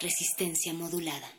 Resistencia modulada.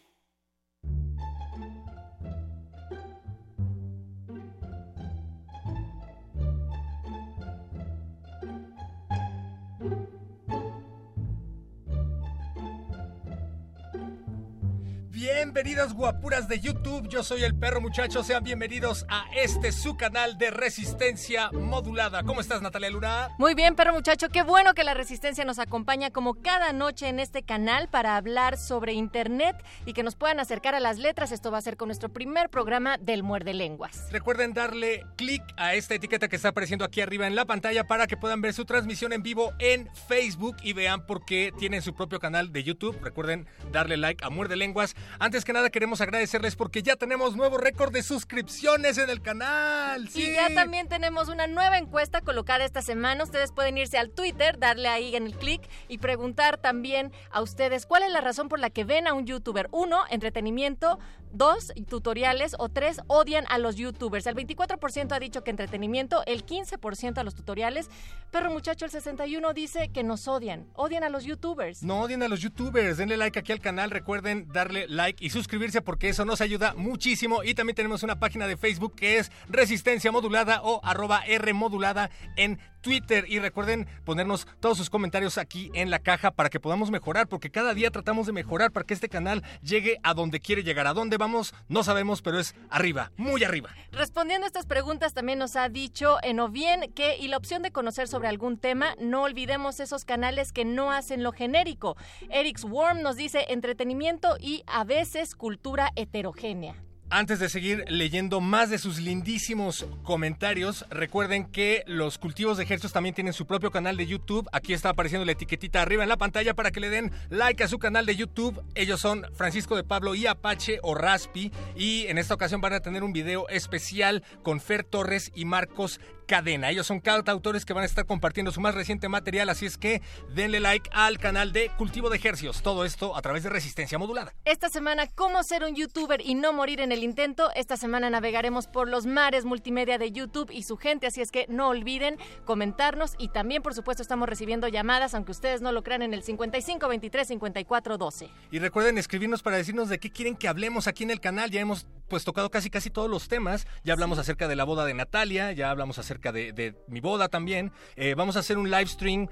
Bienvenidos guapuras de YouTube, yo soy el perro muchacho, sean bienvenidos a este su canal de resistencia modulada. ¿Cómo estás Natalia Luna? Muy bien perro muchacho, qué bueno que la resistencia nos acompaña como cada noche en este canal para hablar sobre internet y que nos puedan acercar a las letras. Esto va a ser con nuestro primer programa del Muerde Lenguas. Recuerden darle clic a esta etiqueta que está apareciendo aquí arriba en la pantalla para que puedan ver su transmisión en vivo en Facebook y vean por qué tienen su propio canal de YouTube. Recuerden darle like a Muerde Lenguas. Antes que nada queremos agradecerles porque ya tenemos nuevo récord de suscripciones en el canal. Y ya también tenemos una nueva encuesta colocada esta semana. Ustedes pueden irse al Twitter, darle ahí en el clic y preguntar también a ustedes cuál es la razón por la que ven a un youtuber. Uno, entretenimiento. Dos, tutoriales. O tres, odian a los youtubers. El 24% ha dicho que entretenimiento, el 15% a los tutoriales. Pero muchacho, el 61% dice que nos odian. Odian a los youtubers. No odien a los youtubers. Denle like aquí al canal. Recuerden darle like y suscribirse porque eso nos ayuda muchísimo. Y también tenemos una página de Facebook que es Resistencia Modulada o arroba R Modulada en Twitter. Y recuerden ponernos todos sus comentarios aquí en la caja para que podamos mejorar, porque cada día tratamos de mejorar para que este canal llegue a donde quiere llegar. ¿A dónde vamos? No sabemos, pero es arriba, muy arriba. Respondiendo a estas preguntas, también nos ha dicho en bien que, y la opción de conocer sobre algún tema, no olvidemos esos canales que no hacen lo genérico. Eric's Worm nos dice entretenimiento y a veces cultura heterogénea. Antes de seguir leyendo más de sus lindísimos comentarios, recuerden que los cultivos de ejercicios también tienen su propio canal de YouTube. Aquí está apareciendo la etiquetita arriba en la pantalla para que le den like a su canal de YouTube. Ellos son Francisco de Pablo y Apache o Raspi. Y en esta ocasión van a tener un video especial con Fer Torres y Marcos Cadena. Ellos son autores que van a estar compartiendo su más reciente material, así es que denle like al canal de Cultivo de Ejercios. Todo esto a través de Resistencia Modulada. Esta semana, ¿cómo ser un youtuber y no morir en el intento? Esta semana navegaremos por los mares multimedia de YouTube y su gente, así es que no olviden comentarnos y también, por supuesto, estamos recibiendo llamadas, aunque ustedes no lo crean, en el 55 23 54 12. Y recuerden escribirnos para decirnos de qué quieren que hablemos aquí en el canal. Ya hemos pues tocado casi casi todos los temas. Ya hablamos acerca de la boda de Natalia, ya hablamos acerca de, mi boda también. Eh, vamos a hacer un live stream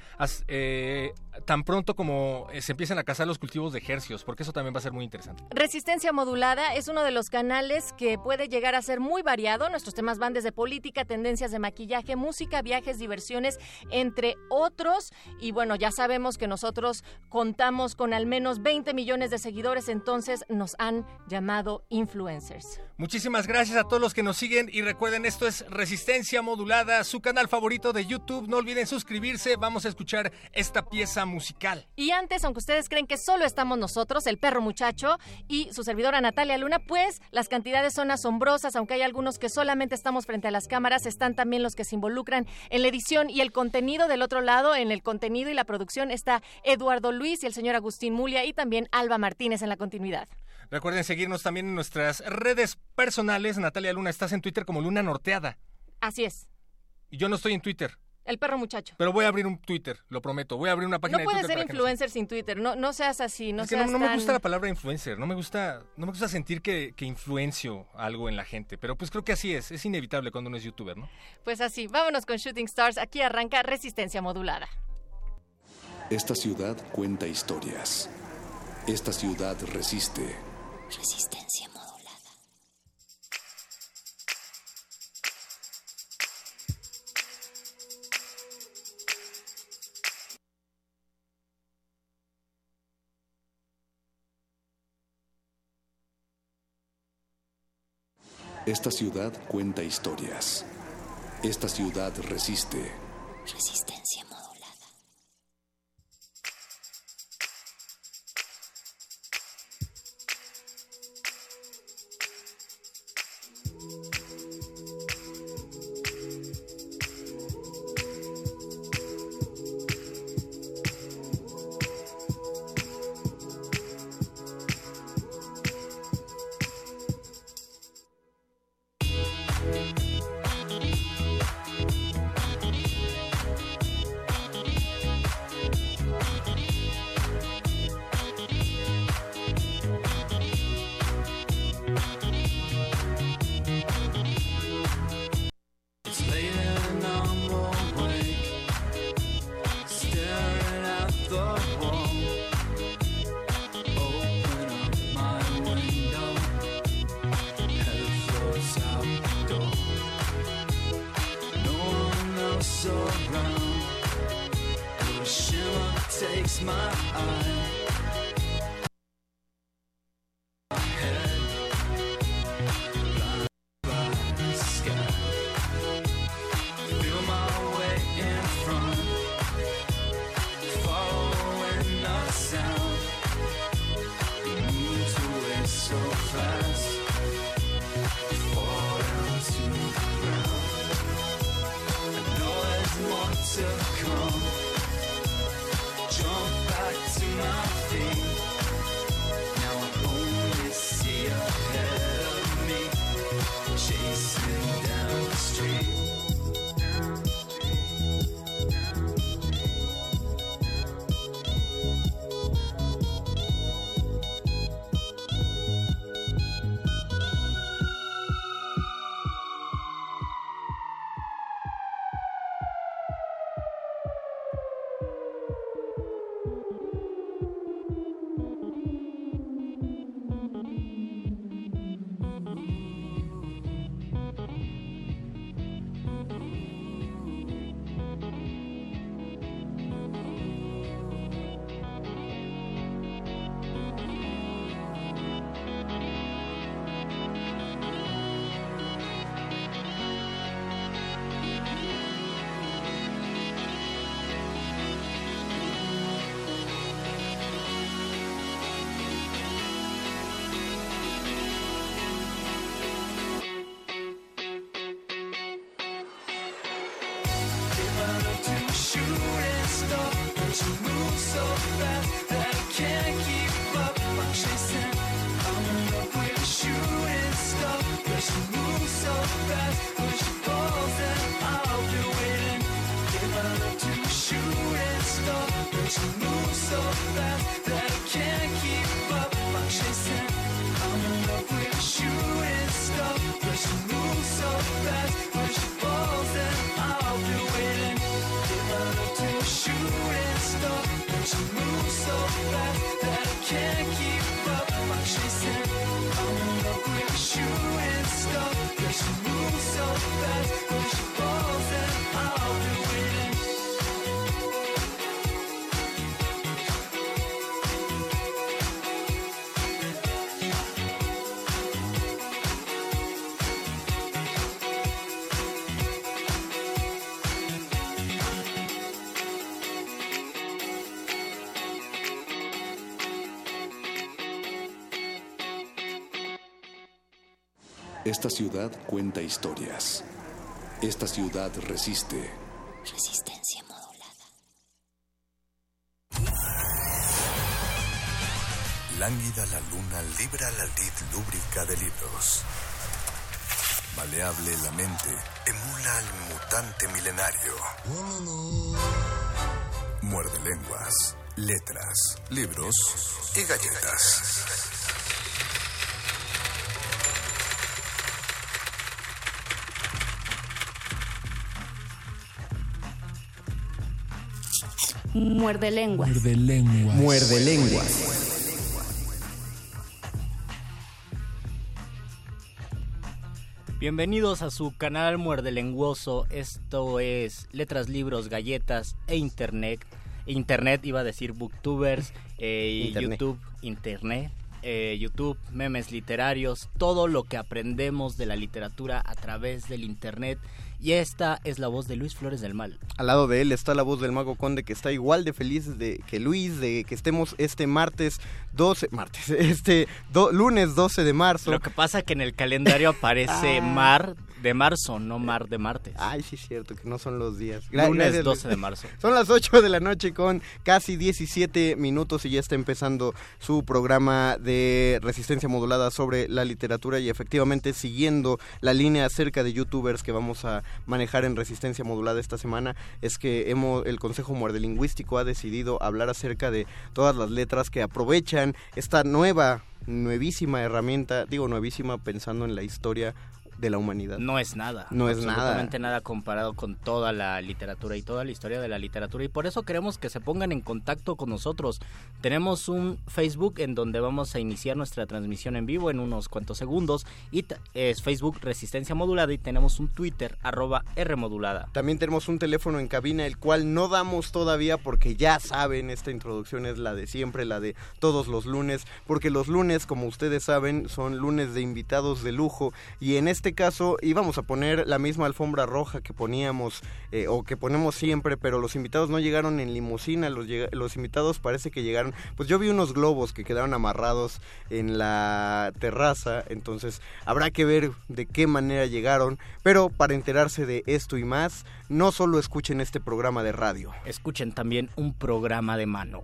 eh, tan pronto como eh, se empiecen a cazar los cultivos de ejercios, porque eso también va a ser muy interesante. Resistencia Modulada es uno de los canales que puede llegar a ser muy variado. Nuestros temas van desde política, tendencias de maquillaje, música, viajes, diversiones, entre otros. Y bueno, ya sabemos que nosotros contamos con al menos 20 millones de seguidores, entonces nos han llamado influencers. Muchísimas gracias a todos los que nos siguen y recuerden, esto es Resistencia Modulada, su canal favorito de YouTube. No olviden suscribirse, vamos a escuchar esta pieza musical. Y antes, aunque ustedes creen que solo estamos nosotros, el perro muchacho y su servidora Natalia Luna, pues las cantidades son asombrosas, aunque hay algunos que solamente estamos frente a las cámaras, están también los que se involucran en la edición y el contenido del otro lado, en el contenido y la producción está Eduardo Luis y el señor Agustín Mulia y también Alba Martínez en la continuidad. Recuerden seguirnos también en nuestras redes personales. Natalia Luna, estás en Twitter como Luna Norteada. Así es. Y yo no estoy en Twitter. El perro muchacho. Pero voy a abrir un Twitter, lo prometo. Voy a abrir una página No de puedes Twitter. ser para que nos influencer sin Twitter. No, no seas así. No es que seas no, no me gusta la palabra influencer, no me gusta, no me gusta sentir que, que influencio algo en la gente, pero pues creo que así es, es inevitable cuando uno es youtuber, ¿no? Pues así, vámonos con Shooting Stars. Aquí arranca Resistencia Modulada. Esta ciudad cuenta historias. Esta ciudad resiste. Resistencia modulada. Esta ciudad cuenta historias. Esta ciudad resiste. Resistencia Esta ciudad cuenta historias. Esta ciudad resiste. Resistencia modulada. Lánguida la luna libra la lid lúbrica de libros. Maleable la mente, emula al mutante milenario. Muerde lenguas, letras, libros y galletas. Muerde lenguas. Muerde lenguas. Muerde lenguas. Bienvenidos a su canal Muerde Lenguoso. Esto es letras, libros, galletas e internet. Internet iba a decir booktubers, eh, y Internet. YouTube, internet, eh, YouTube, memes literarios, todo lo que aprendemos de la literatura a través del internet. Y esta es la voz de Luis Flores del Mal. Al lado de él está la voz del mago conde que está igual de feliz de que Luis de que estemos este martes 12 martes este do- lunes 12 de marzo. Lo que pasa que en el calendario aparece Ah. mar de marzo, no mar de martes. Ay, sí es cierto que no son los días. Lunes gracias, 12 Luis. de marzo. Son las 8 de la noche con casi 17 minutos y ya está empezando su programa de resistencia modulada sobre la literatura y efectivamente siguiendo la línea acerca de youtubers que vamos a manejar en resistencia modulada esta semana es que hemos el Consejo Muerde Lingüístico ha decidido hablar acerca de todas las letras que aprovechan esta nueva nuevísima herramienta, digo nuevísima pensando en la historia de la humanidad. No es nada. No es nada. absolutamente nada comparado con toda la literatura y toda la historia de la literatura. Y por eso queremos que se pongan en contacto con nosotros. Tenemos un Facebook en donde vamos a iniciar nuestra transmisión en vivo en unos cuantos segundos. Y es Facebook Resistencia Modulada. Y tenemos un Twitter, arroba R Modulada. También tenemos un teléfono en cabina, el cual no damos todavía porque ya saben, esta introducción es la de siempre, la de todos los lunes, porque los lunes, como ustedes saben, son lunes de invitados de lujo y en este caso íbamos a poner la misma alfombra roja que poníamos eh, o que ponemos siempre, pero los invitados no llegaron en limusina, los invitados parece que llegaron, pues yo vi unos globos que quedaron amarrados en la terraza, entonces habrá que ver de qué manera llegaron, pero para enterarse de esto y más, no solo escuchen este programa de radio. Escuchen también un programa de mano.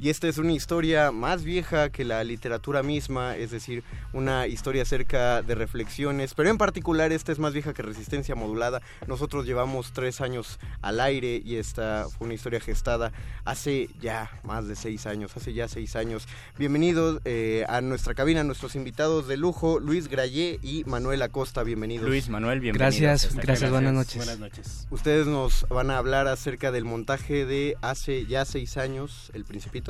Y esta es una historia más vieja que la literatura misma, es decir, una historia acerca de reflexiones, pero en particular esta es más vieja que Resistencia Modulada. Nosotros llevamos tres años al aire y esta fue una historia gestada hace ya más de seis años, hace ya seis años. Bienvenidos eh, a nuestra cabina, nuestros invitados de lujo, Luis Grayé y Manuel Acosta, bienvenidos. Luis Manuel, bienvenido. Gracias, gracias, buenas noches. Buenas noches. Ustedes nos van a hablar acerca del montaje de hace ya seis años, El Principito.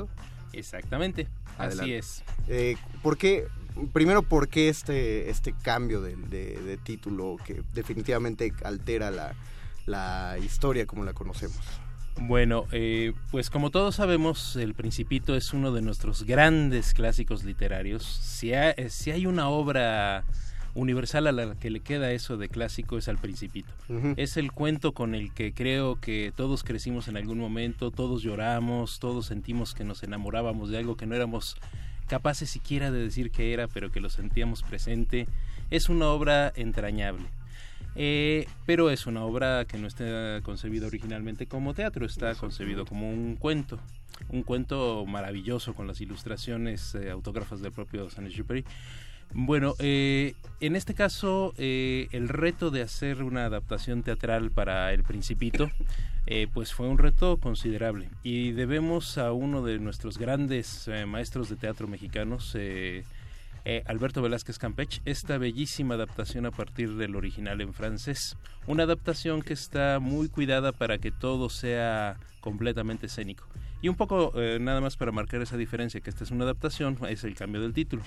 Exactamente, Adelante. así es. Eh, ¿Por qué? Primero, ¿por qué este, este cambio de, de- de título que definitivamente altera la, la historia como la conocemos? Bueno, eh, pues como todos sabemos, El Principito es uno de nuestros grandes clásicos literarios. Si, ha- si hay una obra universal a la que le queda eso de clásico es al Principito. Es el cuento con el que creo que todos crecimos en algún momento, todos lloramos, todos sentimos que nos enamorábamos de algo que no éramos capaces siquiera de decir que era, pero que lo sentíamos presente. Es una obra entrañable. Eh, pero es una obra que no está concebida originalmente como teatro, está concebido como un cuento. Un cuento maravilloso con las ilustraciones eh, autógrafas del propio Saint-Exupéry. Bueno, eh, en este caso, eh, el reto de hacer una adaptación teatral para El Principito, eh, pues fue un reto considerable. Y debemos a uno de nuestros grandes maestros de teatro mexicanos, Alberto Velázquez Campech, esta bellísima adaptación a partir del original en francés. Una adaptación que está muy cuidada para que todo sea completamente escénico. Y un poco, nada más para marcar esa diferencia, que esta es una adaptación, es el cambio del título.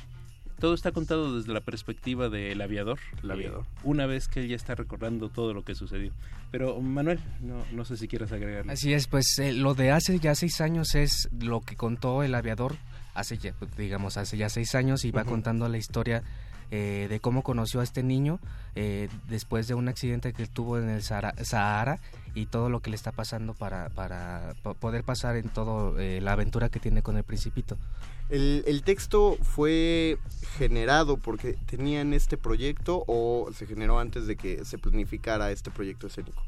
Todo está contado desde la perspectiva del aviador. El aviador. eh, una vez que él ya está recordando todo lo que sucedió. Pero Manuel, no, no sé si quieres agregar. Así es, pues eh, lo de hace ya seis años es lo que contó el aviador hace ya, pues, digamos, hace ya seis años y va contando la historia eh, de cómo conoció a este niño eh, después de un accidente que tuvo en el Sahara, Sahara y todo lo que le está pasando para, para po- poder pasar en todo eh, la aventura que tiene con el principito. ¿El, el texto fue generado porque tenían este proyecto o se generó antes de que se planificara este proyecto escénico?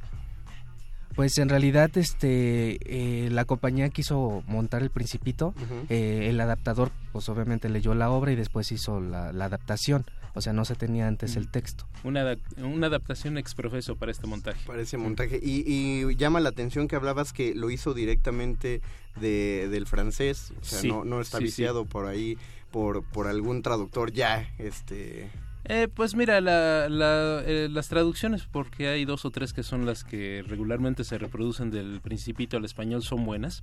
Pues en realidad este eh, la compañía quiso montar el Principito, eh, el adaptador pues obviamente leyó la obra y después hizo la, la adaptación, o sea no se tenía antes el texto. Una, una adaptación exprofeso para este montaje. Para ese montaje. Y, y llama la atención que hablabas que lo hizo directamente de, del francés, o sea, Sí, no, no está sí, viciado por ahí por, por algún traductor ya, este... Eh, pues mira, la- la, eh, las traducciones, porque hay dos o tres que son las que regularmente se reproducen del principito al español, son buenas.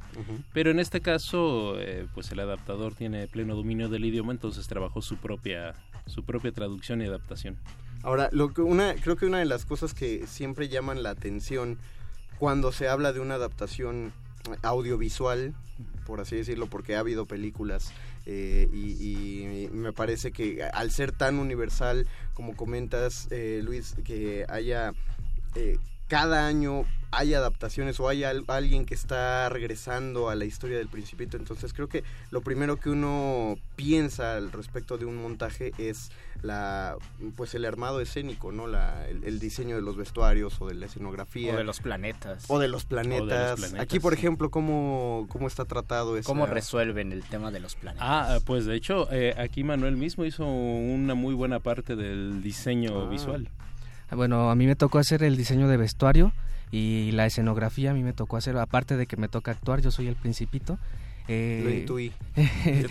Pero en este caso, eh, pues el adaptador tiene pleno dominio del idioma, entonces trabajó su propia, su propia traducción y adaptación. Ahora, lo que una, creo que una de las cosas que siempre llaman la atención cuando se habla de una adaptación audiovisual, por así decirlo, porque ha habido películas eh, y, y me parece que al ser tan universal, como comentas, eh, Luis, que haya eh, cada año hay adaptaciones o hay al- alguien que está regresando a la historia del principito entonces creo que lo primero que uno piensa al respecto de un montaje es la pues el armado escénico no la, el, el diseño de los vestuarios o de la escenografía O de los planetas. o de los planetas, planetas, aquí por sí. ejemplo cómo cómo está tratado esa- ¿Cómo resuelven el tema de los planetas? Ah, pues de hecho, eh, aquí Manuel mismo hizo una muy buena parte del diseño Ah. visual. Bueno, a mí me tocó hacer el diseño de vestuario y la escenografía a mí me tocó hacer, aparte de que me toca actuar, yo soy el principito. Eh, Lo intuí.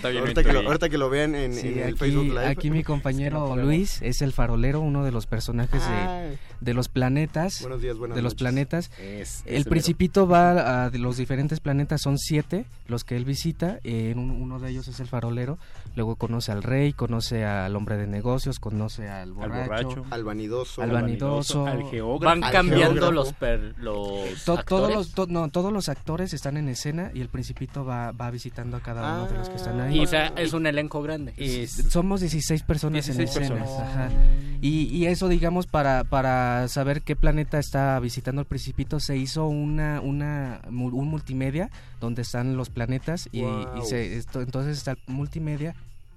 También lo ahorita, que lo, ahorita que lo vean en, Sí, en el aquí, Facebook Live. aquí mi compañero Luis es el farolero, uno de los personajes Ah. de, de los planetas. Buenos días, buenas de los noches. planetas. Es- el principito va a de los diferentes planetas, son siete los que él visita. eh, uno de ellos es el farolero. Luego conoce al rey, conoce al hombre de negocios, conoce al borracho, borracho. al vanidoso, al vanidoso, al geógrafo. Van cambiando los, per- los To- todos los to- no, todos los actores están en escena y el principito va, va visitando a cada uno de los que están ahí. Y, o sea, es un elenco grande. Somos 16 personas 16 en escena. personas. ajá. Y, y eso, digamos, para, para saber qué planeta está visitando el Principito, se hizo una, una un multimedia donde están los planetas y, y se, esto, entonces está el multimedia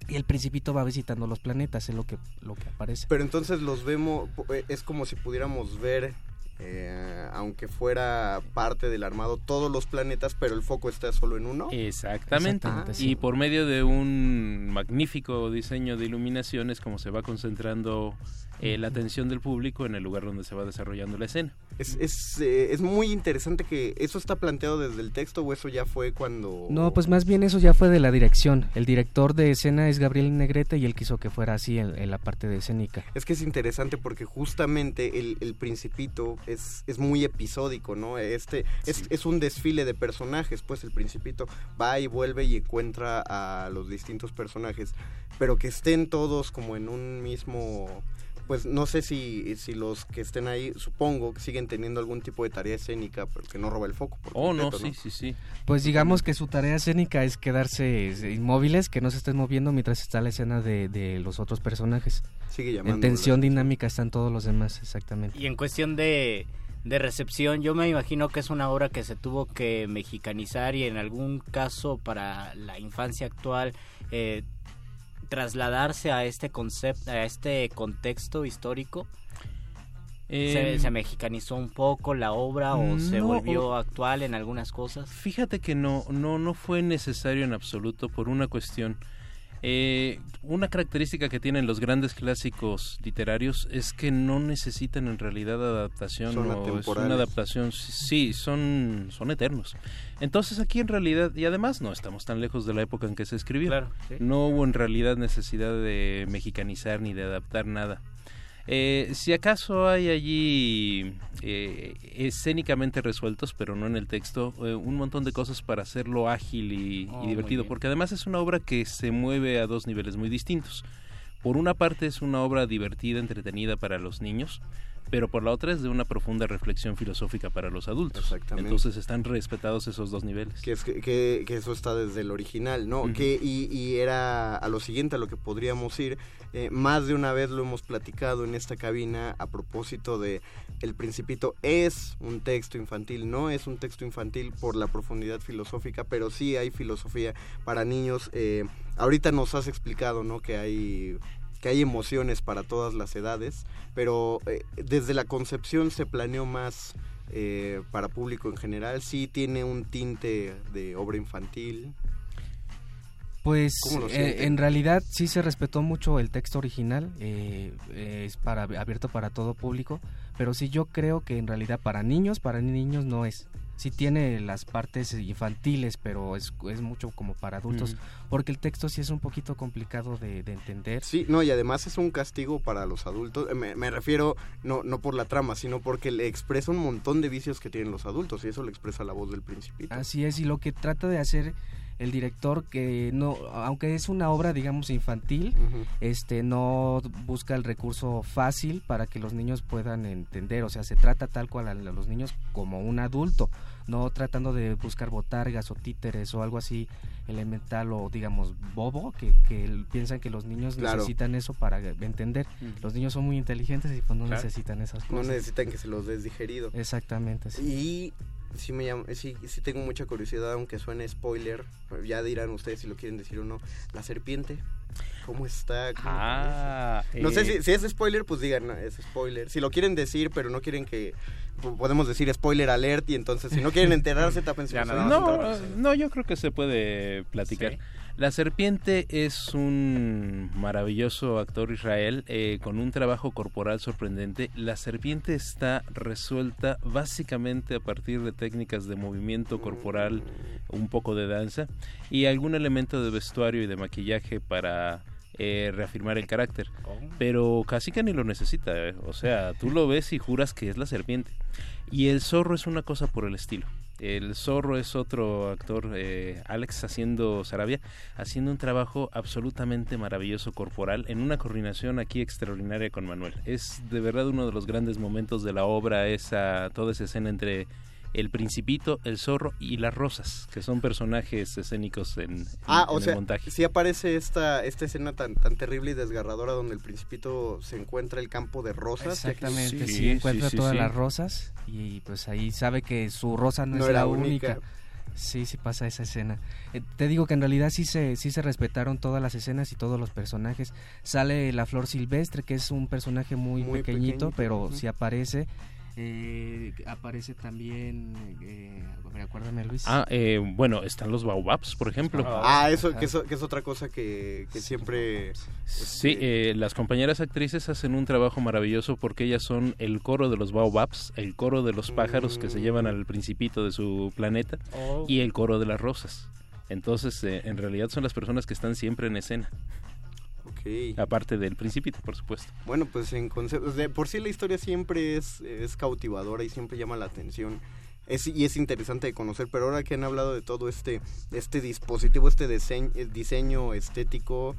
y el Principito va visitando los planetas, es lo que, lo que aparece. Pero entonces los vemos, eh, es como si pudiéramos ver, eh, aunque fuera parte del armado, todos los planetas, pero el foco está solo en uno. Exactamente. Exactamente, Y sí. por medio de un magnífico diseño de iluminación es como se va concentrando eh, la atención del público en el lugar donde se va desarrollando la escena. Es, es, eh, es muy interesante que eso está planteado desde el texto o eso ya fue cuando... No, pues más bien eso ya fue de la dirección. El director de escena es Gabriel Negrete y él quiso que fuera así en, en la parte de escénica. Es que es interesante porque justamente el, el principito es, es muy episódico, ¿no? Este es, es un desfile de personajes, pues el principito va y vuelve y encuentra a los distintos personajes, pero que estén todos como en un mismo... Pues no sé si, si los que estén ahí, supongo que siguen teniendo algún tipo de tarea escénica, pero que no roba el foco. por Oh, no, sí, sí, sí. Pues digamos que su tarea escénica es quedarse inmóviles, que no se estén moviendo mientras está la escena de, de los otros personajes. Sigue En llamando tensión dinámica están todos los demás, exactamente. Y en cuestión de, de recepción, yo me imagino que es una obra que se tuvo que mexicanizar y en algún caso para la infancia actual eh, trasladarse a este concepto, a este contexto histórico. ¿Se, Eh, se mexicanizó un poco la obra o se volvió actual en algunas cosas? Fíjate que no, no, no fue necesario en absoluto por una cuestión. Eh, una característica que tienen los grandes clásicos literarios es que no necesitan en realidad adaptación Son o es una adaptación sí son son eternos. Entonces aquí en realidad y además no estamos tan lejos de la época en que se escribió Claro, sí. no hubo en realidad necesidad de mexicanizar ni de adaptar nada eh, si acaso hay allí eh, escénicamente resueltos, pero no en el texto, eh, un montón de cosas para hacerlo ágil y, Oh, divertido, porque además es una obra que se mueve a dos niveles muy distintos. Por una parte es una obra divertida, entretenida para los niños, pero por la otra es de una profunda reflexión filosófica para los adultos. Exactamente. Entonces están respetados esos dos niveles. Que, es que, que- que eso está desde el original, ¿no? Que, y, y era a lo siguiente a lo que podríamos ir. Eh, más de una vez lo hemos platicado en esta cabina a propósito de El Principito es un texto infantil, no es un texto infantil por la profundidad filosófica, pero sí hay filosofía para niños. Eh, ahorita nos has explicado, ¿no? Que hay que hay emociones para todas las edades, pero eh, desde la concepción se planeó más eh, para público en general. Sí tiene un tinte de obra infantil. Pues ¿Cómo lo eh, en realidad sí se respetó mucho el texto original, eh, es para abierto para todo público, pero sí yo creo que en realidad para niños, para niños no es. Sí tiene las partes infantiles, pero es, es mucho como para adultos, porque el texto sí es un poquito complicado de, de entender. Sí, no, y además es un castigo para los adultos. Eh, Me, me refiero no, no por la trama, sino porque le expresa un montón de vicios que tienen los adultos, y eso le expresa la voz del principito. Así es, y lo que trata de hacer el director, que no, aunque es una obra, digamos, infantil, este, no busca el recurso fácil para que los niños puedan entender, o sea, se trata tal cual a los niños como un adulto, no tratando de buscar botargas o títeres o algo así elemental o digamos bobo, que, que piensan que los niños Claro. necesitan eso para entender. Los niños son muy inteligentes y pues no Claro. necesitan esas No cosas. necesitan que se los des digerido. Exactamente, sí. Y sí me llama, sí, sí tengo mucha curiosidad, aunque suene spoiler, ya dirán ustedes si lo quieren decir o no. La serpiente, ¿cómo está? ¿Cómo Ah, no sé eh. si, si es spoiler, pues digan, no, es spoiler. Si lo quieren decir, pero no quieren que po- podemos decir spoiler alert y entonces si no quieren enterarse, los oídos. No, no, yo creo que se puede platicar. La serpiente es un maravilloso actor Israel eh, con un trabajo corporal sorprendente. La serpiente está resuelta básicamente a partir de técnicas de movimiento corporal, un poco de danza y algún elemento de vestuario y de maquillaje para eh, reafirmar el carácter. Pero casi que ni lo necesita. eh. O sea, tú lo ves y juras que es la serpiente. Y el zorro es una cosa por el estilo. El zorro es otro actor, eh, Alex haciendo Sarabia, haciendo un trabajo absolutamente maravilloso corporal en una coordinación aquí extraordinaria con Manuel. Es de verdad uno de los grandes momentos de la obra, esa, toda esa escena entre el principito, el zorro y las rosas, que son personajes escénicos en, en- Ah, en o el sea, montaje. sí aparece esta, esta escena tan, tan terrible y desgarradora donde el principito se encuentra el campo de rosas. Exactamente, sí, encuentra todas las rosas y pues ahí sabe que su rosa no, No es era la única. única. Sí, sí pasa esa escena. Eh, te digo que en realidad sí se, sí se respetaron todas las escenas y todos los personajes. Sale la flor silvestre, que es un personaje muy, Muy pequeñito, pequeñito, pero ujú. sí aparece. Eh, aparece también, eh, acuérdame Luis. Ah, eh, bueno, están los baobabs, por ejemplo. Ah, eso que, eso, que es otra cosa que, que siempre... Sí, eh, las compañeras actrices hacen un trabajo maravilloso porque ellas son el coro de los baobabs, el coro de los pájaros que se llevan al principito de su planeta Oh. y el coro de las rosas. Entonces, eh, en realidad son las personas que están siempre en escena. Ok. Aparte del principito, por supuesto. Bueno, pues en concepto, de por sí la historia siempre es, es cautivadora y siempre llama la atención. Es, y es interesante de conocer, pero ahora que han hablado de todo este, este dispositivo, este diseño, diseño estético,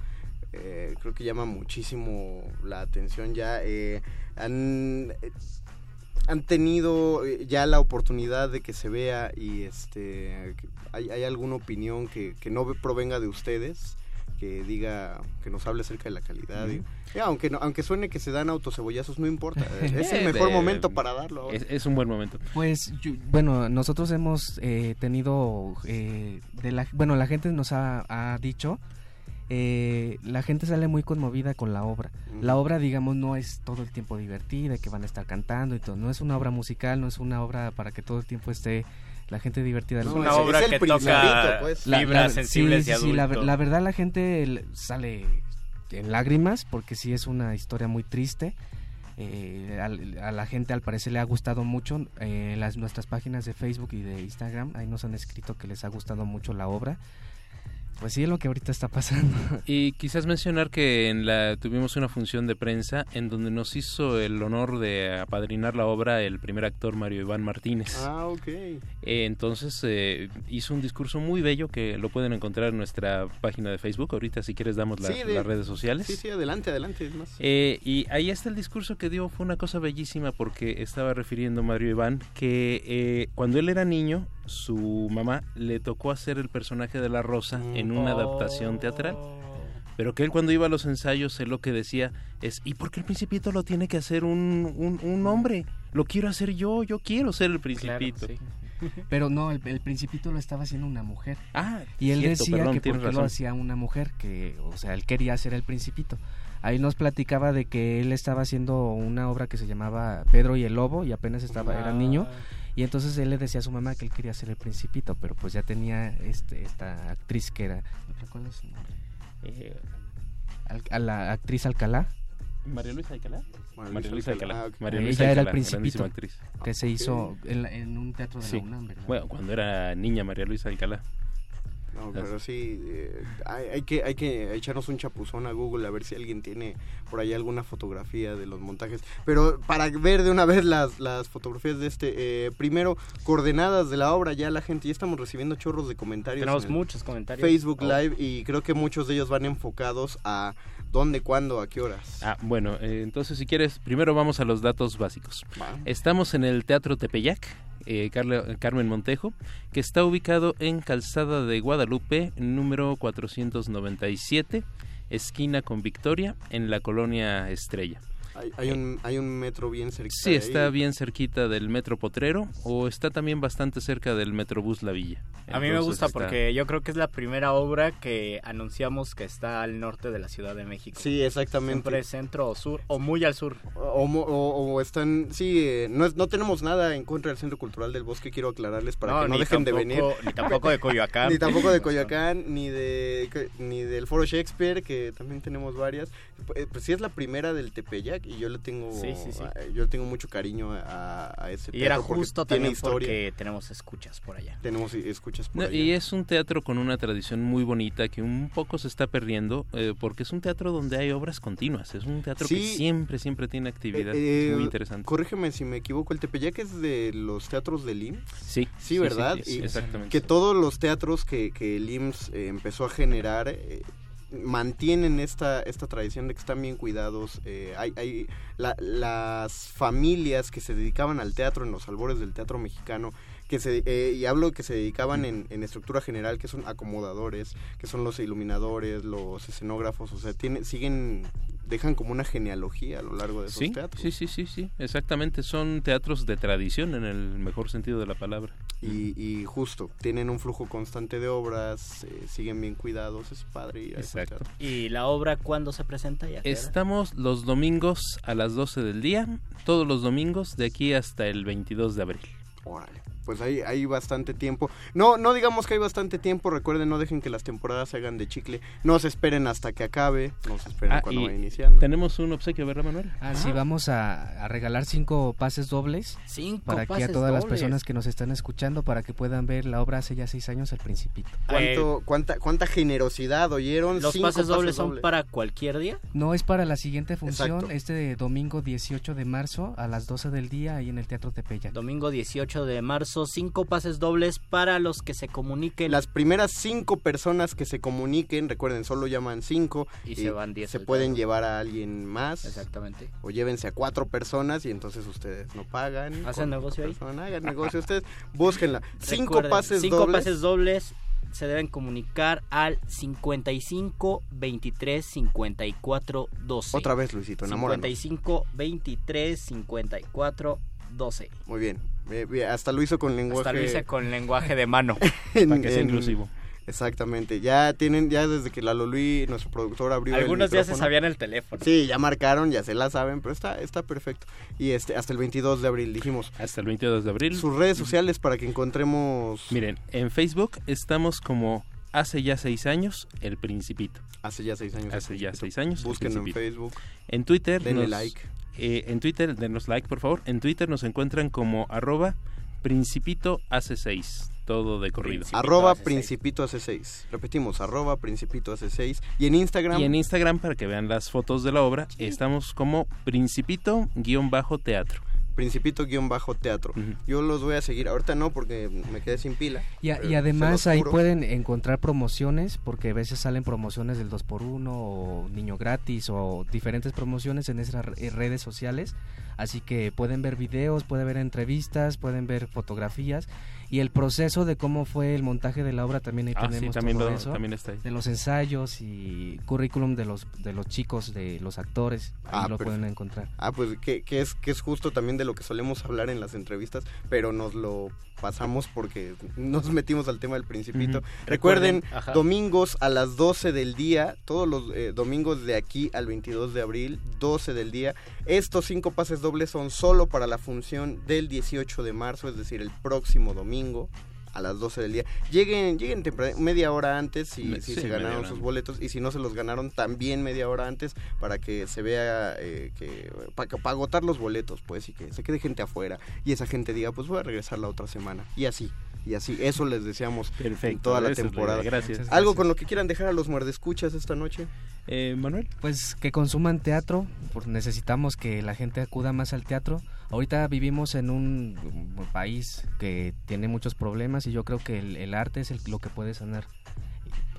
eh, creo que llama muchísimo la atención ya. eh, han, eh, han tenido eh, ya la oportunidad de que se vea y este hay alguna opinión que, que no provenga de ustedes que diga que nos hable acerca de la calidad y- ya, aunque no- aunque suene que se dan autocebollazos no importa es el mejor de- momento para darlo. Es, es un buen momento. Pues yo- bueno, nosotros hemos eh, tenido, eh, de la, bueno, la gente nos ha, ha dicho, eh, la gente sale muy conmovida con la obra. La obra, digamos, no es todo el tiempo divertida, que van a estar cantando y todo. No es una obra musical, no es una obra para que todo el tiempo esté la gente divertida. Es una obra que toca fibras sensibles sí, y sí, la, adultos. la verdad la gente sale en lágrimas porque sí es una historia muy triste. Eh, a la gente al parecer le ha gustado mucho eh, las nuestras páginas de Facebook y de Instagram ahí nos han escrito que les ha gustado mucho la obra Pues sí, es lo que ahorita está pasando. Y quizás mencionar que en la tuvimos una función de prensa en donde nos hizo el honor de apadrinar la obra el primer actor Mario Iván Martínez. Ah, ok. Eh, entonces eh, hizo un discurso muy bello que lo pueden encontrar en nuestra página de Facebook. Ahorita si quieres damos la- Sí, de- las redes sociales. Sí, sí, adelante, adelante. Es más. Eh, y ahí está el discurso que dio, fue una cosa bellísima porque estaba refiriendo Mario Iván que eh, cuando él era niño, su mamá le tocó hacer el personaje de la Rosa en una adaptación teatral. Pero que él cuando iba a los ensayos, él lo que decía es, ¿y por qué el principito lo tiene que hacer un, un, un hombre? Lo quiero hacer yo, yo quiero ser el principito. Pero no, el, el principito lo estaba haciendo una mujer. Ah, y él cierto, decía perdón, que porque lo hacía una mujer, que, o sea, él quería ser el principito. Ahí nos platicaba de que él estaba haciendo una obra que se llamaba Pedro y el Lobo y apenas estaba, era niño. Y entonces él le decía a su mamá que él quería ser el principito, pero pues ya tenía este, esta actriz que era, ¿no recuerdo su nombre? Eh, Al- a la actriz Alcalá. María Luisa Alcalá. María María Luisa Luisa Alcalá. Alcalá, ok. María Ella Luisa era el Alcalá, principito actriz. que se hizo en, la- en un teatro de Sí. la UNAM, ¿verdad? Bueno, cuando era niña María Luisa Alcalá. No, pero sí, eh, hay, hay que, hay que echarnos un chapuzón a Google a ver si alguien tiene por ahí alguna fotografía de los montajes. Pero para ver de una vez las, las fotografías de este, eh, primero, coordenadas de la obra, ya la gente, ya estamos recibiendo chorros de comentarios. Tenemos muchos comentarios. Facebook Oh. Live y creo que muchos de ellos van enfocados a dónde, cuándo, a qué horas. Ah, bueno, eh, entonces si quieres, primero vamos a los datos básicos. Estamos en el Teatro Tepeyac, eh, Carmen Montejo, que está ubicado en Calzada de Guadalupe, número 497, esquina con Victoria, en la colonia Estrella. Hay, hay un, hay un metro bien cerca. Sí, está bien cerquita del Metro Potrero o está también bastante cerca del Metrobús La Villa. A mí me gusta está- porque yo creo que es la primera obra que anunciamos que está al norte de la Ciudad de México. Sí, exactamente. Siempre centro o sur o muy al sur. O, mo- o- o están, sí, eh, no, es- no tenemos nada en contra del Centro Cultural del Bosque, quiero aclararles para No, que no dejen de venir. ni tampoco de Coyoacán. ni tampoco de Coyoacán, ni de ni del Foro Shakespeare, que también tenemos varias. Eh, Pues sí es la primera del Tepeyac y yo le tengo Sí, sí, sí. a- yo le tengo mucho cariño a, a ese Y era teatro porque justo tiene también historia. porque tenemos escuchas por allá. Tenemos escuchas por No, allá. y es un teatro con una tradición muy bonita que un poco se está perdiendo eh, porque es un teatro donde hay obras continuas. Es un teatro que siempre, siempre tiene actividad. Eh, es muy interesante. Corrígeme si me equivoco, el Tepeyac es de los teatros del IMSS. Sí, Sí, sí, ¿verdad? sí, sí, Y exactamente. Que todos los teatros que, que el IMSS eh, empezó a generar eh, mantienen esta, esta tradición de que están bien cuidados. eh, hay, hay la- las familias que se dedicaban al teatro en los albores del teatro mexicano, que se, eh, y hablo que se dedicaban en, en estructura general, que son acomodadores, que son los iluminadores, los escenógrafos, o sea, tienen, siguen, dejan como una genealogía a lo largo de esos Sí, teatros. sí, sí, sí, sí, exactamente. Son teatros de tradición en el mejor sentido de la palabra. Y, y justo, tienen un flujo constante de obras, eh, siguen bien cuidados, es padre ir a ese Exacto. teatro. ¿Y la obra cuándo se presenta? ¿Ya? Estamos los domingos a las 12 del día, todos los domingos de aquí hasta el 22 de abril. Órale. Pues hay, hay bastante tiempo. No, no digamos que hay bastante tiempo. Recuerden, no dejen que las temporadas se hagan de chicle. No se esperen hasta que acabe. No se esperen Ah, cuando vaya iniciando. Tenemos un obsequio, ¿verdad, Manuel? Ah, sí, vamos a, a regalar cinco pases dobles. Cinco Para que a todas las personas que nos están escuchando, para que puedan ver la obra hace ya seis años, El Principito. ¿Cuánto, cuánta, ¿Cuánta generosidad oyeron? ¿Los Cinco pases dobles son dobles. para cualquier día? No, es para la siguiente función, Exacto. este domingo 18 de marzo a las 12 del día ahí en el Teatro Tepeyac. Domingo 18 de marzo, cinco pases dobles para los que se comuniquen. Las primeras cinco personas que se comuniquen, recuerden, solo llaman cinco. Y se van diez Se pueden teatro. llevar a alguien más. Exactamente. O llévense a cuatro personas y entonces ustedes no pagan. ¿Hacen negocio ahí? persona, Hagan negocio ustedes. Búsquenla. Cinco Recuerden, pases cinco dobles. pases dobles se deben comunicar al 55 23 54 12. Otra vez, Luisito, enamóranos. 55 23 54 12. Muy bien. Eh, bien, Hasta lo hizo con lenguaje. Hasta lo hice con lenguaje de mano. en- Para que sea en- inclusivo. Exactamente. Ya tienen, ya desde que Lalo Luis, nuestro productor, abrió el Algunos ya se sabían el teléfono. Sí, ya marcaron, ya se la saben, pero está, está perfecto. Y este, hasta el 22 de abril dijimos. Hasta el 22 de abril. Sus redes sociales para que encontremos. Miren, en Facebook estamos como hace ya seis años, El Principito. Hace ya seis años. Hace ya seis años. El Búsquenlo en. Facebook. En Twitter. Denle nos- like. Eh, en Twitter, denos like, por favor. En Twitter nos encuentran como arroba Principito hace 6, todo de corrido. Arroba Principito hace 6. Repetimos, arroba Principito hace 6. Y en Instagram. Y en Instagram, para que vean las fotos de la obra, estamos como Principito-teatro. Principito-teatro. Yo los voy a seguir. Ahorita no, porque me quedé sin pila. Y, a- y además ahí pueden encontrar promociones, porque a veces salen promociones del 2x1 o niño gratis o diferentes promociones en esas re- redes sociales. Así que pueden ver videos, pueden ver entrevistas, pueden ver fotografías y el proceso de cómo fue el montaje de la obra también ahí Ah, sí, tenemos también todo lo- eso. también está ahí. De los ensayos y currículum de los de los chicos, de los actores, ahí Ah, lo pueden perfecto. encontrar. Ah, pues que, que es, que es justo también de lo que solemos hablar en las entrevistas, pero nos lo pasamos porque nos metimos al tema del principito. Recuerden, Recuerden, domingos a las 12 del día, todos los eh, domingos de aquí al 22 de abril, 12 del día. Estos cinco pases dobles son solo para la función del 18 de marzo, es decir, el próximo domingo a las 12 del día. Lleguen, lleguen media hora antes si, Me- si sí, se ganaron sus boletos y si no se los ganaron también media hora antes para que se vea eh, que para agotar los boletos pues y que se quede gente afuera y esa gente diga pues voy a regresar la otra semana y así y así eso les deseamos en toda la temporada gracias. Algo gracias. con lo que quieran dejar a los muerdescuchas esta noche Eh, Manuel. Pues que consuman teatro, necesitamos que la gente acuda más al teatro. Ahorita vivimos en un país que tiene muchos problemas y yo creo que el, el arte es el- lo que puede sanar.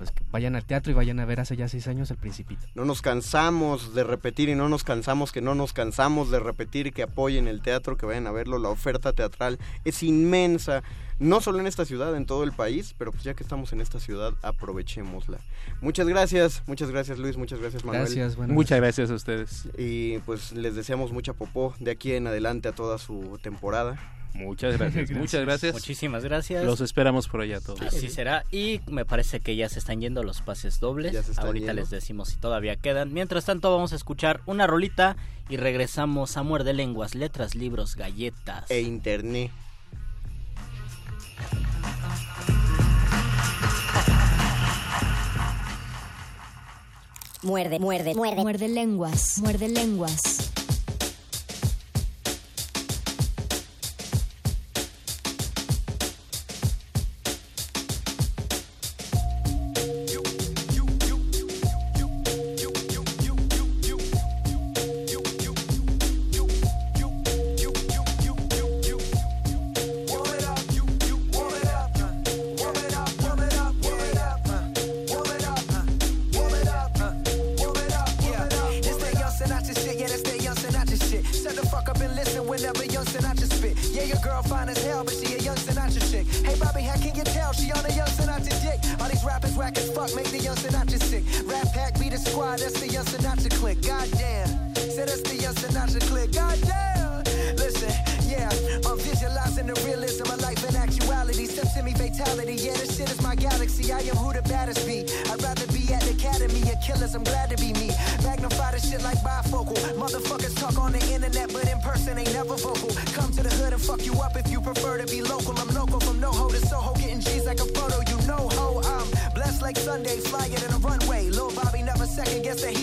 Pues que vayan al teatro y vayan a ver hace ya seis años el Principito. no nos cansamos de repetir y no nos cansamos que no nos cansamos de repetir que apoyen el teatro, que vayan a verlo. La oferta teatral es inmensa, no solo en esta ciudad, en todo el país, pero pues ya que estamos en esta ciudad, aprovechémosla. Muchas gracias, muchas gracias Luis, muchas gracias Manuel. Gracias, buenas Muchas gracias a ustedes. Y pues les deseamos mucha popó de aquí en adelante a toda su temporada. Muchas gracias, muchas gracias. Muchísimas gracias. Los esperamos por allá todos. Así será. Y me parece que ya se están yendo los pases dobles. Ya se están Ahorita yendo. les decimos si todavía quedan. Mientras tanto, vamos a escuchar una rolita y regresamos a Muerde Lenguas, Letras, Libros, Galletas. E internet. Muerde, muerde, muerde. Muerde lenguas. Muerde lenguas.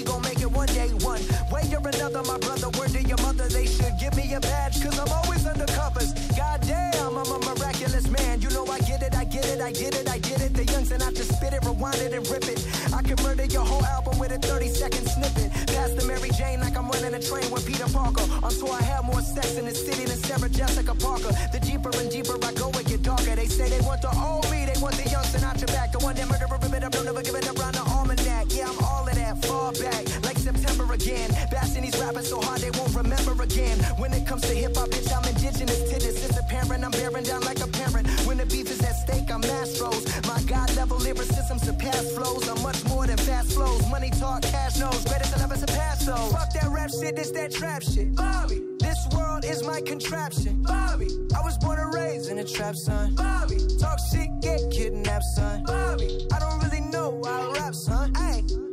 Gon' make it one day. One way or another, my brother. Word to your mother, they should give me a badge, cause I'm always under covers. Goddamn, I'm a miraculous man. You know I get it, I get it, I get it, I get it. The youngs and I just spit it, rewind it and rip it. I can murder your whole album with a 30 second snippet. Pass the Mary Jane like I'm running a train with Peter Parker. Tour, I have more sex in the city than Sarah Jessica Parker. The deeper and deeper I go, it get darker. They say they want the old me, they want the young Sinatra back. The one that murder, rip it up, don't ever give it around the almanac. Yeah, I'm all far back, like September again. Bashing these rappers so hard they won't remember again. When it comes to hip hop, bitch, I'm indigenous to this. It's apparent, I'm bearing down like a parent. When the beef is at stake, I'm Astros. My God level lyricism surpass flows. I'm much more than fast flows. Money talk, cash knows. Greatest I'll ever surpass those. Fuck that rap shit, this that trap shit. Bobby, this world is my contraption. Bobby, I was born and raised in a trap, son. Bobby, talk shit, get kidnapped, son. Bobby, I don't really know how I rap, son. Ay, money in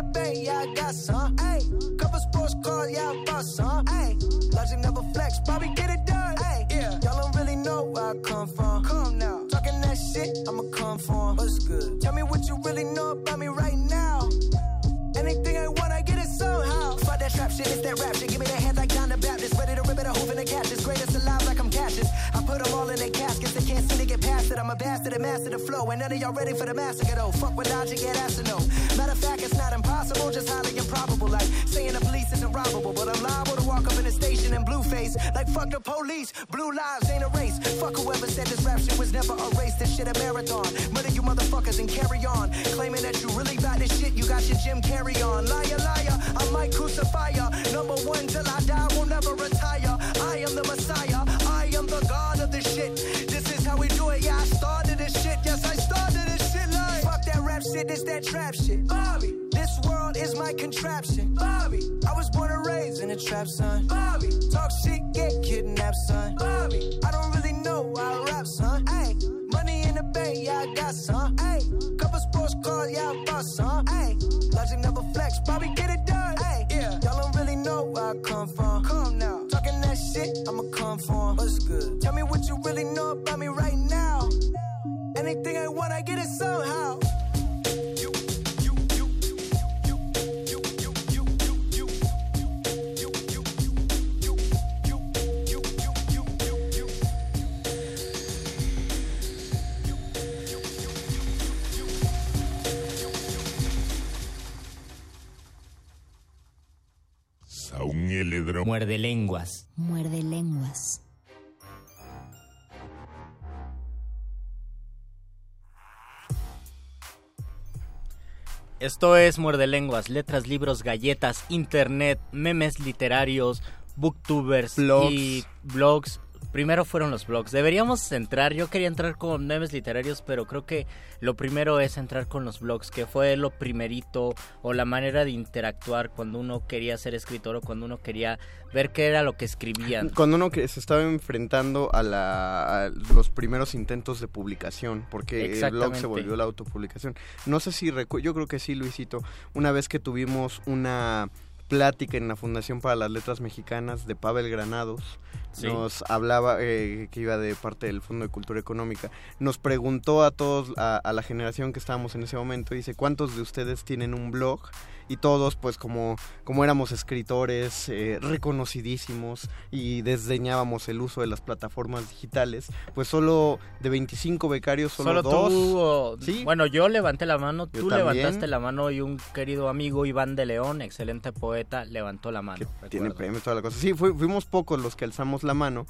the bank, yeah, I got some. Ay, couple sports cars, yeah, I bought some. Ay, logic never flex, Bobby, get it done. Ay, yeah, y'all don't really know where I come from. Come now, talking that shit, I'ma come for 'em. What's good? Tell me what you really know about me right now. Anything I want, I get it somehow. Fuck that trap shit, it's that rap shit. Give me that head like John the Baptist. Ready to rip it, a hoof and a catch. It's greatest alive like I'm Cassius. Put them all in their blasted. I'm a bastard and master the flow. And none of y'all ready for the massacre though. Fuck with logic, get to know. Matter of fact, it's not impossible, just highly improbable. Like saying the police isn't robbable, but I'm liable to walk up in a station in blue face. Like fuck the police, blue lives ain't a race. Fuck whoever said this rap shit was never a race. This shit a marathon. Murder you motherfuckers and carry on. Claiming that you really about this shit, you got your Jim carry on. Liar, liar, I might crucify ya. Number one till I die, will never retire. I am the Messiah, am the God of this shit. This is how we do it, yeah. I started this shit, yes, I started this shit. Like, fuck that rap shit, this that trap shit. Bobby, this world is my contraption. Bobby, I was born and raised in a trap, son. Bobby, talk shit, get kidnapped, son. Bobby, I don't really know how I rap, son. Ay, money in the bank, yeah, I got some. Ay, couple sports cars, yeah, I bought some. Ay, logic never flex, Bobby, get it know where I come from. Come now, talking that shit, I'ma come for 'em. What's good? Tell me what you really know about me right now. Anything I want, I get it somehow. Muerde lenguas. Muerde lenguas. Esto es Muerde Lenguas, letras, libros, galletas, internet, memes literarios, booktubers Blogs. y blogs. Primero fueron los blogs. Deberíamos entrar, yo quería entrar con memes literarios, pero creo que lo primero es entrar con los blogs, que fue lo primerito o la manera de interactuar cuando uno quería ser escritor o cuando uno quería ver qué era lo que escribían. Cuando uno que se estaba enfrentando a, la, a los primeros intentos de publicación, porque el blog se volvió la autopublicación. No sé si recu- yo creo que sí, Luisito, una vez que tuvimos una plática en la Fundación para las Letras Mexicanas de Pavel Granados, Sí. nos hablaba, eh, que iba de parte del Fondo de Cultura Económica, nos preguntó a todos, a, a la generación que estábamos en ese momento, dice, ¿cuántos de ustedes tienen un blog? Y todos, pues como, como éramos escritores eh, reconocidísimos y desdeñábamos el uso de las plataformas digitales, pues solo de 25 becarios, solo, Solo dos. tú, Sí. bueno, yo levanté la mano, Yo tú también. levantaste la mano y un querido amigo Iván de León, excelente poeta, levantó la mano. tiene premio toda la cosa. Sí, fui- fuimos pocos los que alzamos la mano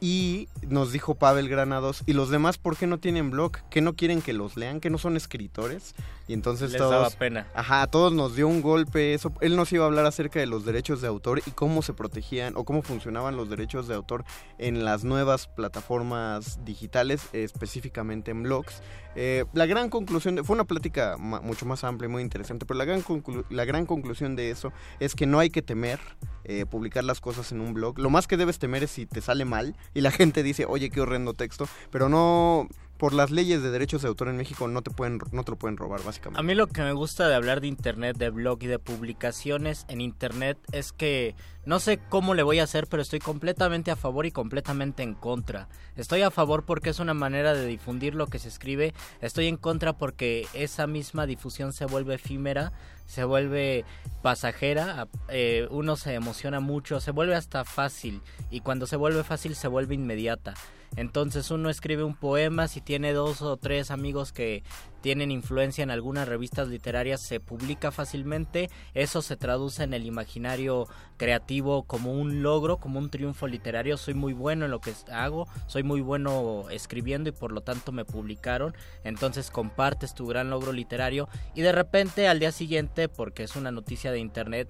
y nos dijo Pavel Granados, ¿y los demás por qué no tienen blog? ¿Que no quieren que los lean? ¿Que no son escritores? Y entonces Les todos... daba pena. Ajá, a todos nos dio un golpe eso. Él nos iba a hablar acerca de los derechos de autor y cómo se protegían o cómo funcionaban los derechos de autor en las nuevas plataformas digitales, específicamente en blogs. Eh, la gran conclusión, de- fue una plática ma- mucho más amplia y muy interesante, pero la gran, conclu- la gran conclusión de eso es que no hay que temer eh, publicar las cosas en un blog. Lo más que debes temer es si te sale mal y la gente dice, oye, qué horrendo texto, pero no... Por las leyes de derechos de autor en México no te pueden no te lo pueden robar básicamente. A mí lo que me gusta de hablar de internet, de blog y de publicaciones en internet es que no sé cómo le voy a hacer, pero estoy completamente a favor y completamente en contra. Estoy a favor porque es una manera de difundir lo que se escribe, estoy en contra porque esa misma difusión se vuelve efímera, se vuelve pasajera, eh, uno se emociona mucho, se vuelve hasta fácil y cuando se vuelve fácil se vuelve inmediata. Entonces uno escribe un poema, si tiene dos o tres amigos que tienen influencia en algunas revistas literarias, se publica fácilmente, eso se traduce en el imaginario creativo como un logro, como un triunfo literario, soy muy bueno en lo que hago, soy muy bueno escribiendo y por lo tanto me publicaron, entonces compartes tu gran logro literario y de repente al día siguiente, porque es una noticia de internet,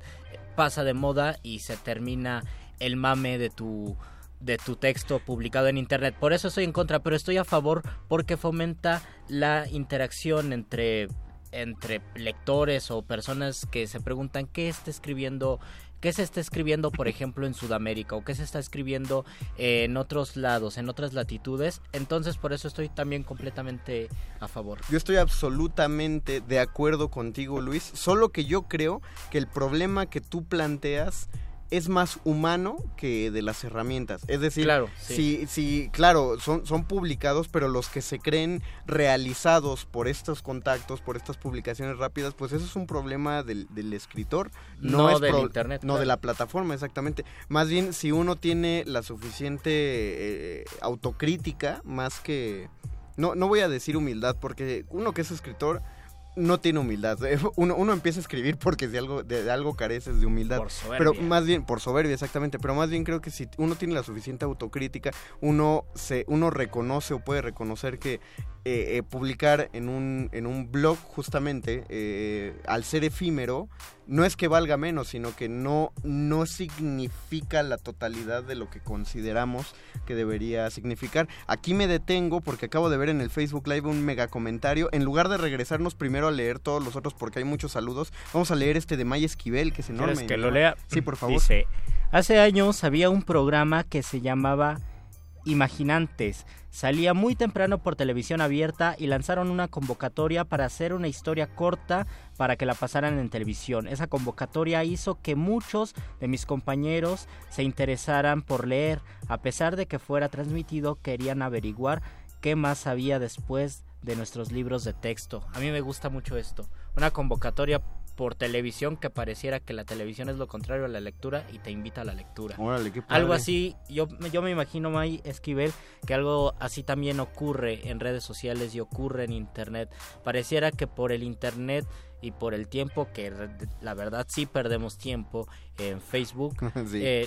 pasa de moda y se termina el mame de tu de tu texto publicado en internet. Por eso estoy en contra, pero estoy a favor porque fomenta la interacción entre entre lectores o personas que se preguntan qué está escribiendo qué se está escribiendo por ejemplo en Sudamérica o qué se está escribiendo eh, en otros lados en otras latitudes entonces por eso estoy también completamente a favor Yo estoy absolutamente de acuerdo contigo, Luis. Solo que yo creo que el problema que tú planteas es más humano que de las herramientas. Es decir, Claro, sí. si, si, claro, son, son publicados, pero los que se creen realizados por estos contactos, por estas publicaciones rápidas, pues eso es un problema del, del escritor. No es del internet, No claro. de la plataforma, exactamente. Más bien, si uno tiene la suficiente eh, autocrítica, más que no, no voy a decir humildad, porque uno que es escritor no tiene humildad. Uno, uno empieza a escribir porque de algo, de, algo careces de humildad. Por soberbia. Pero más bien, por soberbia, exactamente. Pero más bien creo que si uno tiene la suficiente autocrítica, uno se, uno reconoce o puede reconocer que eh, eh, publicar en un, en un blog justamente, eh, al ser efímero, no es que valga menos, sino que no, no significa la totalidad de lo que consideramos que debería significar. Aquí me detengo porque acabo de ver en el Facebook Live un mega comentario. En lugar de regresarnos primero a leer todos los otros porque hay muchos saludos, vamos a leer este de Maya Esquivel, que es enorme. ¿Quieres que lo lea? Sí, por favor. Dice, hace años había un programa que se llamaba Imaginantes. Salía muy temprano por televisión abierta y lanzaron una convocatoria para hacer una historia corta para que la pasaran en televisión. Esa convocatoria hizo que muchos de mis compañeros se interesaran por leer. A pesar de que fuera transmitido, querían averiguar qué más había después de nuestros libros de texto. A mí me gusta mucho esto. Una convocatoria por televisión que pareciera que la televisión es lo contrario a la lectura y te invita a la lectura. Órale, qué padre. Algo así, yo, yo me imagino, May Esquivel, que algo así también ocurre en redes sociales y ocurre en Internet. Pareciera que por el Internet y por el tiempo, que la verdad sí perdemos tiempo en Facebook, Sí. eh,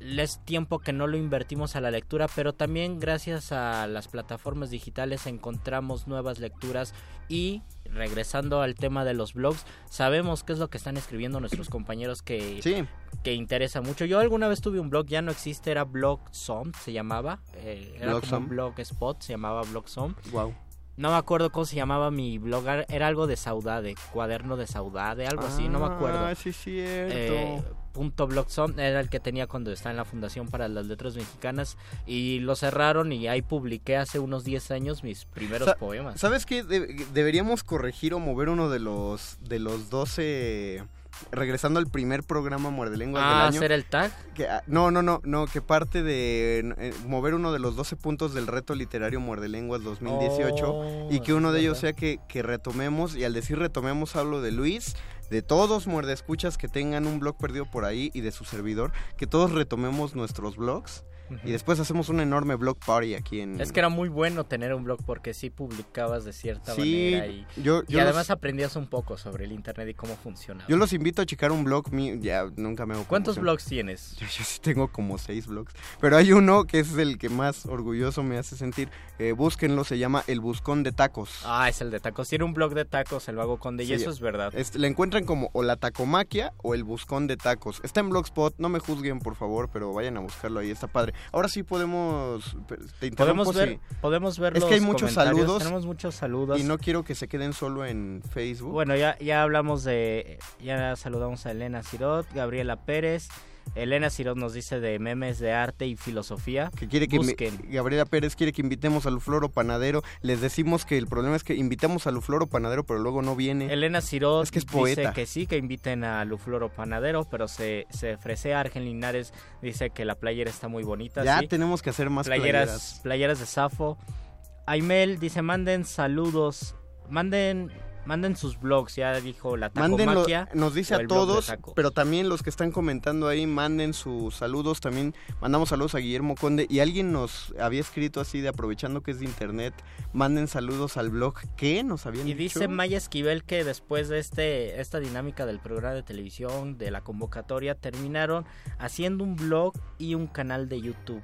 es tiempo que no lo invertimos a la lectura, pero también gracias a las plataformas digitales encontramos nuevas lecturas y regresando al tema de los blogs, sabemos qué es lo que están escribiendo nuestros compañeros que, que interesa mucho. Yo alguna vez tuve un blog, ya no existe, era Blogsom, se llamaba, eh, era como un blogspot, se llamaba Blogsom. Wow. No me acuerdo cómo se llamaba mi blog, era algo de saudade, cuaderno de saudade, algo así, no me acuerdo. Ah, sí, cierto. Eh, punto Blogsom era el que tenía cuando estaba en la Fundación para las Letras Mexicanas y lo cerraron y ahí publiqué hace unos 10 años mis primeros Sa- poemas. ¿Sabes qué? De- deberíamos corregir o mover uno de los de los 12 regresando al primer programa Muerde Lenguas Ah, del año. ¿hacer el tag? Que, ah, no, no, no, no, que parte de eh, mover uno de los 12 puntos del reto literario Muerde Lenguas 2018 Oh, y que uno es de ellos sea que, que retomemos y al decir retomemos hablo de Luis, de todos muerde escuchas que tengan un blog perdido por ahí y de su servidor, que todos retomemos nuestros blogs y después hacemos una enorme blog party aquí en Es que era muy bueno tener un blog porque sí publicabas de cierta Sí, manera y, yo- y además los- aprendías un poco sobre el internet y cómo funcionaba. Yo los invito a checar un blog mío, ya nunca me hago ¿Cuántos promoción. blogs tienes? Yo, yo sí tengo como seis blogs, pero hay uno que es el que más orgulloso me hace sentir. Eh, búsquenlo, se llama El Buscón de Tacos. Ah, es el de tacos. Tiene un blog de tacos, el Vago Conde, y Sí, eso es verdad. Este, la encuentran como o la tacomaquia o el buscón de tacos. Está en Blogspot, no me juzguen por favor, pero vayan a buscarlo ahí, está padre. Ahora sí podemos... Te Podemos ver, podemos ver Es los que hay muchos saludos. Tenemos muchos saludos. Y no quiero que se queden solo en Facebook. Bueno, ya, ya hablamos de. Ya saludamos a Elena Cirot, Gabriela Pérez. Elena Cirot nos dice de memes de arte y filosofía. que quiere que Busquen. Gabriela Pérez quiere que invitemos a Lufloro Panadero. Les decimos que el problema es que invitamos a Lufloro Panadero, pero luego no viene. Elena Cirot Es que es dice que sí, que inviten a Lufloro Panadero, pero se, se ofrece Argen Linares, dice que la playera está muy bonita. Ya sí. tenemos que hacer más playeras, playeras. playeras de Safo. Aimel dice, manden saludos, manden manden sus blogs, ya dijo la tacomaquia. nos dice a todos, pero también los que están comentando ahí, manden sus saludos. También mandamos saludos a Guillermo Conde. Y alguien nos había escrito así de aprovechando que es de internet, manden saludos al blog. ¿Qué nos habían Y dicho? dice Maya Esquivel que después de este esta dinámica del programa de televisión, de la convocatoria, terminaron haciendo un blog y un canal de YouTube.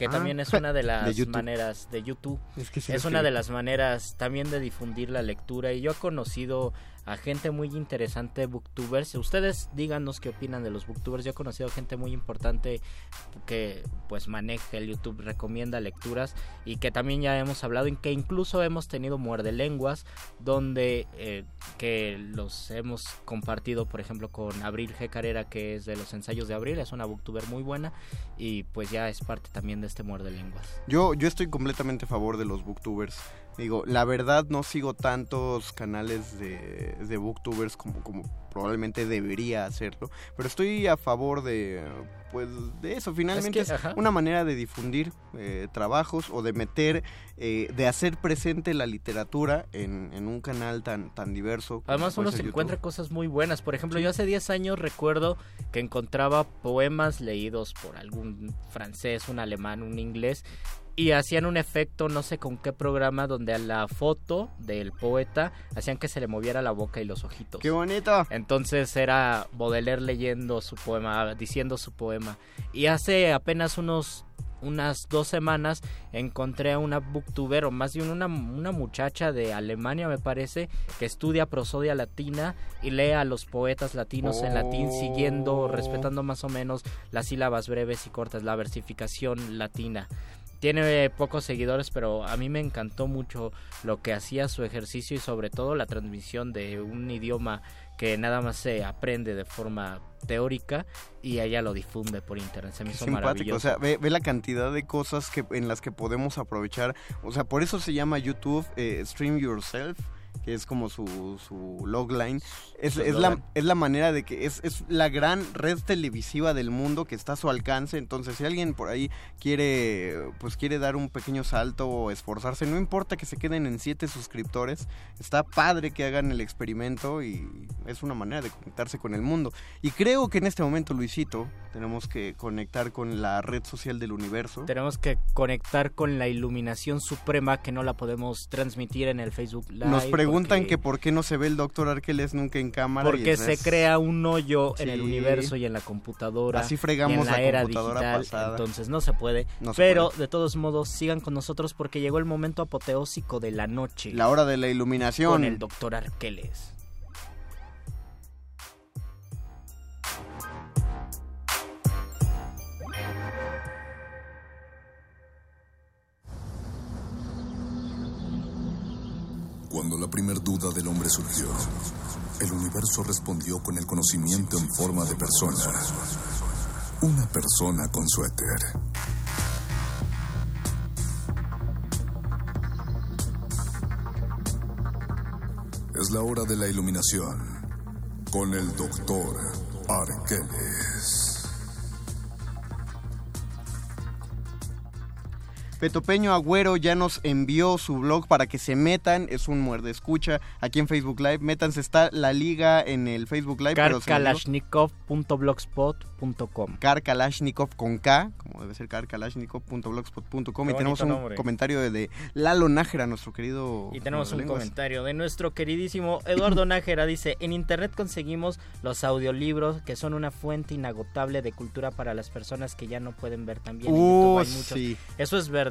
Que Ah, también es una de las maneras de YouTube. Es que sí es una escribí. de las maneras también de difundir la lectura. Y yo he conocido a gente muy interesante, booktubers. Ustedes díganos qué opinan de los booktubers. Yo he conocido gente muy importante que pues maneja el YouTube, recomienda lecturas y que también ya hemos hablado en que incluso hemos tenido muerde lenguas donde eh, que los hemos compartido por ejemplo con Abril G. Carrera que es de los ensayos de Abril, es una booktuber muy buena y pues ya es parte también de este muerde lenguas. Yo, yo estoy completamente a favor de los booktubers. Digo, la verdad no sigo tantos canales de, de booktubers como, como probablemente debería hacerlo, pero estoy a favor de, pues, de eso. Finalmente Es es, que, ajá. una manera de difundir eh, trabajos o de meter, eh, de hacer presente la literatura en, en un canal tan, tan diverso. Además uno se YouTube. encuentra cosas muy buenas. Por ejemplo, yo hace 10 años recuerdo que encontraba poemas leídos por algún francés, un alemán, un inglés y hacían un efecto, no sé con qué programa, donde a la foto del poeta hacían que se le moviera la boca y los ojitos. ¡Qué bonito! Entonces era Baudelaire leyendo su poema, diciendo su poema. Y hace apenas unos unas dos semanas encontré a una booktuber o más bien una, una muchacha de Alemania me parece que estudia prosodia latina y lee a los poetas latinos en latín siguiendo, respetando más o menos las sílabas breves y cortas, la versificación latina. Tiene pocos seguidores, pero a mí me encantó mucho lo que hacía su ejercicio y sobre todo la transmisión de un idioma que nada más se aprende de forma teórica y ella lo difunde por internet. Se me hizo Simpático, maravilloso. o sea, ve, ve la cantidad de cosas que en las que podemos aprovechar. O sea, por eso se llama YouTube eh, Stream Yourself, que es como su, su logline. Es, Su es, la, es la manera de que es, es la gran red televisiva del mundo que está a su alcance. Entonces, si alguien por ahí quiere, pues quiere dar un pequeño salto o esforzarse, no importa que se queden en siete suscriptores, está padre que hagan el experimento y es una manera de conectarse con el mundo. Y creo que en este momento, Luisito, tenemos que conectar con la red social del universo. Tenemos que conectar con la iluminación suprema que no la podemos transmitir en el Facebook Live. Nos preguntan que por qué no se ve el doctor Arqueles nunca en cámara. y Porque es- se crea un hoyo en el Sí. universo y en la computadora. Así y fregamos en la, la era computadora digital. pasada. Entonces no se puede. No se pero puede. de todos modos, sigan con nosotros porque llegó el momento apoteósico de la noche. La hora de la iluminación. Con el doctor Arqueles. Cuando la primer duda del hombre surgió, el universo respondió con el conocimiento en forma de persona. Una persona con suéter. Es la hora de la iluminación con el doctor Arqueles. Petopeño Agüero ya nos envió su blog para que se metan. Es un muerde escucha aquí en Facebook Live. Métanse, está la liga en el Facebook Live. Karkalashnikov.blogspot.com Kar Kalashnikov con K, como debe ser karkalashnikov.blogspot.com. Y tenemos un nombre. comentario de, de Lalo Nájera, nuestro querido. Y tenemos un comentario de nuestro queridísimo Eduardo Nájera. Dice, en internet conseguimos los audiolibros que son una fuente inagotable de cultura para las personas que ya no pueden ver también. En Uh, YouTube hay muchos. sí. Eso es verdad,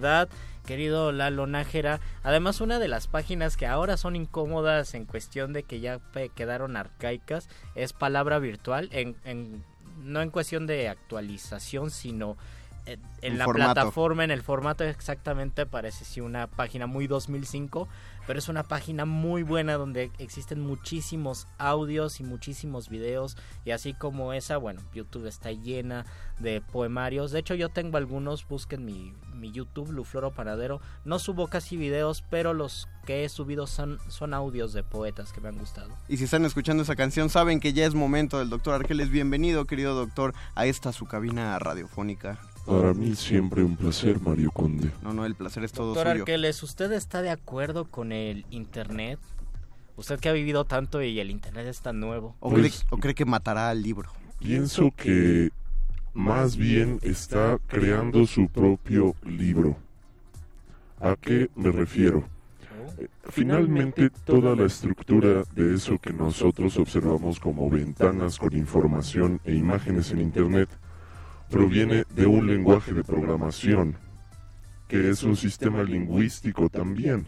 querido Lalo Nájera. Además, una de las páginas que ahora son incómodas en cuestión de que ya quedaron arcaicas es Palabra Virtual. En, en- no en cuestión de actualización, sino en, en la formato. plataforma, en el formato exactamente, parece sí una página muy 2005, pero es una página muy buena donde existen muchísimos audios y muchísimos videos y así como esa, bueno, YouTube está llena de poemarios. De hecho, yo tengo algunos, busquen mi, mi YouTube, Lufloro Panadero. No subo casi videos, pero los que he subido son, son audios de poetas que me han gustado. Y si están escuchando esa canción, saben que ya es momento del doctor Arqueles. Bienvenido, querido doctor, a esta su cabina radiofónica. Para mí siempre un placer, Mario Conde. No, no, el placer es todo Doctor suyo. Arqueles, ¿usted está de acuerdo con el Internet? Usted que ha vivido tanto y el Internet es tan nuevo. ¿O, Pues- cree, o cree que matará al libro? Pienso que más bien está creando su propio libro. ¿A qué me refiero? Eh, Finalmente, toda la estructura de eso que nosotros observamos como ventanas con información e imágenes en Internet proviene de un lenguaje de programación, que es un sistema lingüístico también.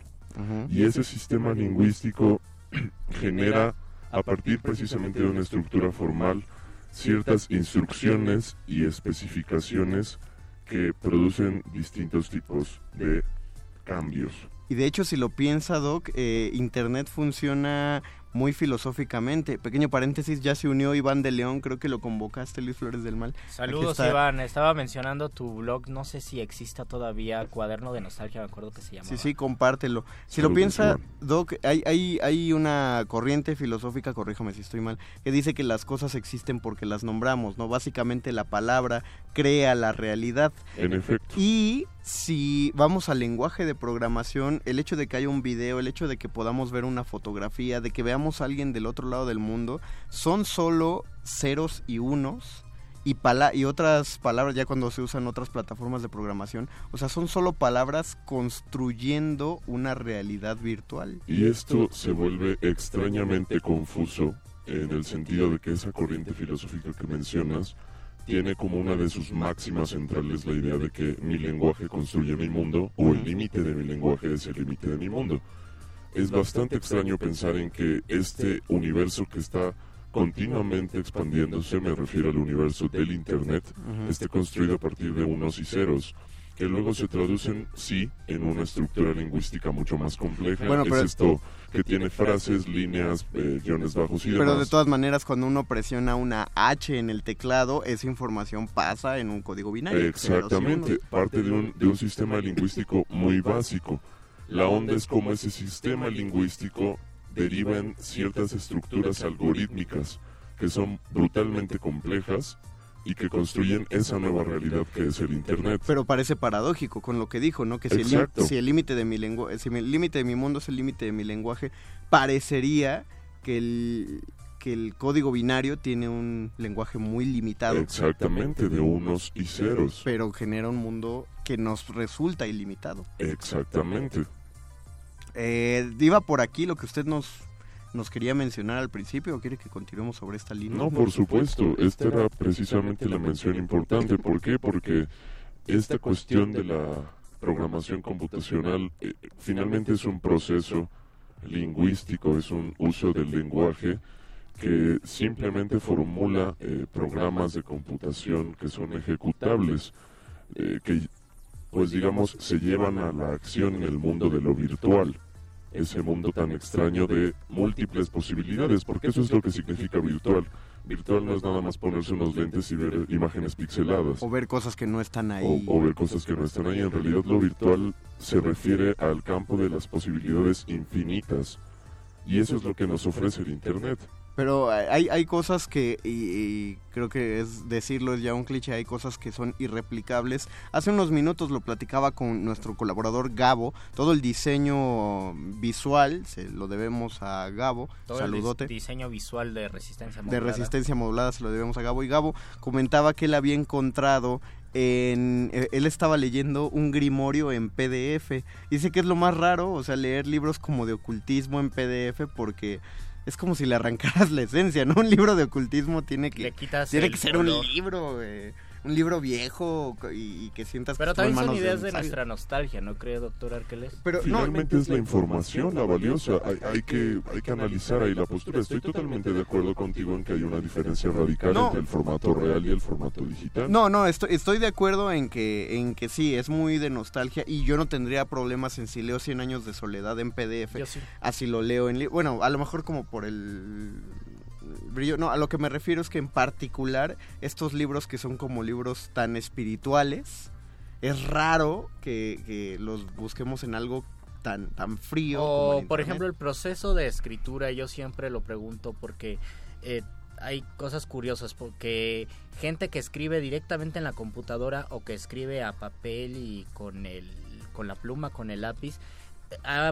Y ese sistema lingüístico genera, a partir precisamente de una estructura formal, ciertas instrucciones y especificaciones que producen distintos tipos de cambios. Y de hecho, si lo piensa, Doc, eh, Internet funciona muy filosóficamente. Pequeño paréntesis, ya se unió Iván de León, creo que lo convocaste, Luis Flores del Mal. Saludos. Iván. Estaba mencionando tu blog, no sé si exista todavía, Cuaderno de Nostalgia, me acuerdo que se llamaba. Sí, sí, compártelo. Si lo piensa. Doc, hay, hay, hay una corriente filosófica, corríjame si estoy mal, que dice que las cosas existen porque las nombramos, ¿no? Básicamente la palabra crea la realidad. En efecto. Y si vamos al lenguaje de programación, el hecho de que haya un video, el hecho de que podamos ver una fotografía, de que veamos a alguien del otro lado del mundo, son solo ceros y unos y, pala y otras palabras ya cuando se usan otras plataformas de programación, o sea, son solo palabras construyendo una realidad virtual. Y esto se vuelve extrañamente confuso en el sentido de que esa corriente filosófica que mencionas tiene como una de sus máximas centrales la idea de que mi lenguaje construye mi mundo o el límite de mi lenguaje es el límite de mi mundo. Es bastante extraño pensar en que este universo que está continuamente expandiéndose, me refiero al universo del Internet, esté construido a partir de unos y ceros, que luego se traducen, sí, en una estructura lingüística mucho más compleja. Bueno, pero- es esto que tiene frases, líneas, eh, guiones bajos y Pero de demás. todas maneras, cuando uno presiona una H en el teclado, esa información pasa en un código binario. Exactamente, parte de un, de un sistema lingüístico muy básico. La onda es como ese sistema lingüístico deriva en ciertas estructuras algorítmicas que son brutalmente complejas y que construyen esa nueva realidad que es el Internet. Pero parece paradójico con lo que dijo, ¿no? Que si Exacto. si el límite de mi lengua, si el límite de mi mundo es el límite de mi lenguaje, parecería que el que el código binario tiene un lenguaje muy limitado. Exactamente, de unos y ceros. Pero genera un mundo que nos resulta ilimitado. Exactamente. Eh, iba por aquí lo que usted nos, nos quería mencionar al principio, ¿o quiere que continuemos sobre esta línea? No, por supuesto, esta era precisamente la mención importante. ¿Por qué? Porque esta cuestión de la programación computacional eh, finalmente es un proceso lingüístico, es un uso del lenguaje que simplemente formula eh, programas de computación que son ejecutables, eh, que pues digamos se llevan a la acción en el mundo de lo virtual, ese mundo tan extraño de múltiples posibilidades, porque eso es lo que significa virtual. Virtual no es nada más ponerse unos lentes y ver imágenes pixeladas O ver cosas que no están ahí. o, o ver cosas que no están ahí. En realidad lo virtual se refiere al campo de las posibilidades infinitas. Y eso es lo que nos ofrece el Internet. Pero hay, hay cosas que, y, y creo que es decirlo es ya un cliché, hay cosas que son irreplicables. Hace unos minutos lo platicaba con nuestro colaborador Gabo, todo el diseño visual se lo debemos a Gabo, Todo el saludote. diseño visual de resistencia de modulada. resistencia modulada se lo debemos a Gabo y Gabo comentaba que él había encontrado en eh, él estaba leyendo un grimorio en PDF dice que es lo más raro o sea leer libros como de ocultismo en PDF porque es como si le arrancaras la esencia no un libro de ocultismo tiene que Le quitas tiene que ser un libro eh, un libro viejo y, y que sientas Pero que también son ideas de nuestra nostalgia, ¿no cree, doctor Arqueles? Pero Finalmente es la información la valiosa. Hay, hay que, hay que analizar ahí la postura. Estoy totalmente de acuerdo contigo en que hay una diferencia radical No. entre el formato real y el formato digital. No, no, estoy, estoy de acuerdo en que, en que sí, es muy de nostalgia y yo no tendría problemas en si leo 100 años de soledad en PDF. Yo sí. Así lo leo en... li- Bueno, a lo mejor como por el brillo. No, a lo que me refiero es que en particular estos libros que son como libros tan espirituales, es raro que, que los busquemos en algo tan, tan frío. O, por ejemplo, el proceso de escritura, yo siempre lo pregunto porque eh, hay cosas curiosas, porque gente que escribe directamente en la computadora o que escribe a papel y con, el, con la pluma, con el lápiz,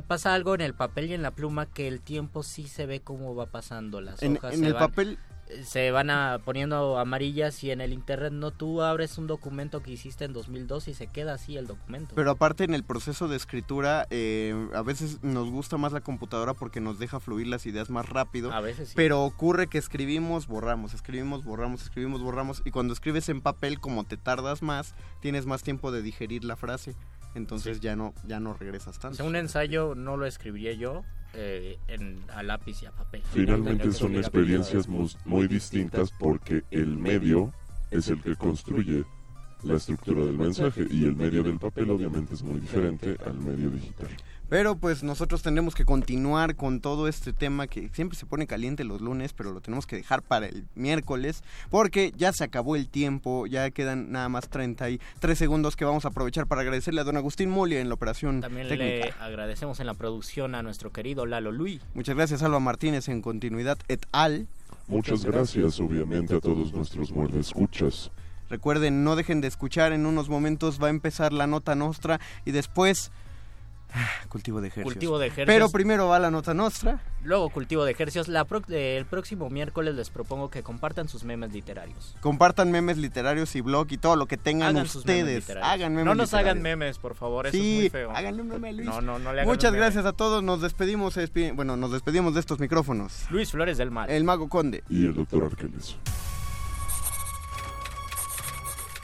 pasa algo en el papel y en la pluma que el tiempo sí se ve cómo va pasando las En- hojas. en el van- papel- se van a, poniendo amarillas y en el internet no tú abres un documento que hiciste en 2002 y se queda así el documento. Pero aparte en el proceso de escritura, eh, a veces nos gusta más la computadora porque nos deja fluir las ideas más rápido. A veces sí. Pero ocurre que escribimos, borramos, escribimos, borramos, escribimos, borramos. Y cuando escribes en papel, como te tardas más, tienes más tiempo de digerir la frase. Entonces ya no ya no regresas O tanto. sea, un ensayo no lo escribiría yo eh, en, a lápiz y a papel. Finalmente son experiencias muy distintas porque el medio es el que construye la estructura del mensaje y el medio del papel obviamente es muy diferente al medio digital. Pero pues nosotros tendremos que continuar con todo este tema que siempre se pone caliente los lunes, pero lo tenemos que dejar para el miércoles, porque ya se acabó el tiempo, ya quedan nada más 33 segundos que vamos a aprovechar para agradecerle a don Agustín Molia en la operación También técnica. le agradecemos en la producción a nuestro querido Lalo Luis. Muchas gracias Alba Martínez en continuidad et al. Muchas gracias obviamente a todos nuestros muerdescuchas. Recuerden, no dejen de escuchar, en unos momentos va a empezar la nota nostra y después Cultivo de ejercicios. Cultivo de ejercicios. Pero primero va la nota nostra. Luego cultivo de ejercicios. La pro- eh, el próximo miércoles les propongo que compartan sus memes literarios. Compartan memes literarios y blog y todo lo que tengan Hagan sus memes ustedes. literarios. Hagan memes no nos hagan memes, por favor, eso sí, es muy feo. háganle un meme a Luis. No, no, no le hagan Muchas un meme. gracias a todos. Nos despedimos. bueno, nos despedimos de estos micrófonos. Luis Flores del Mal. El Mago Conde. Y el doctor Arqueles.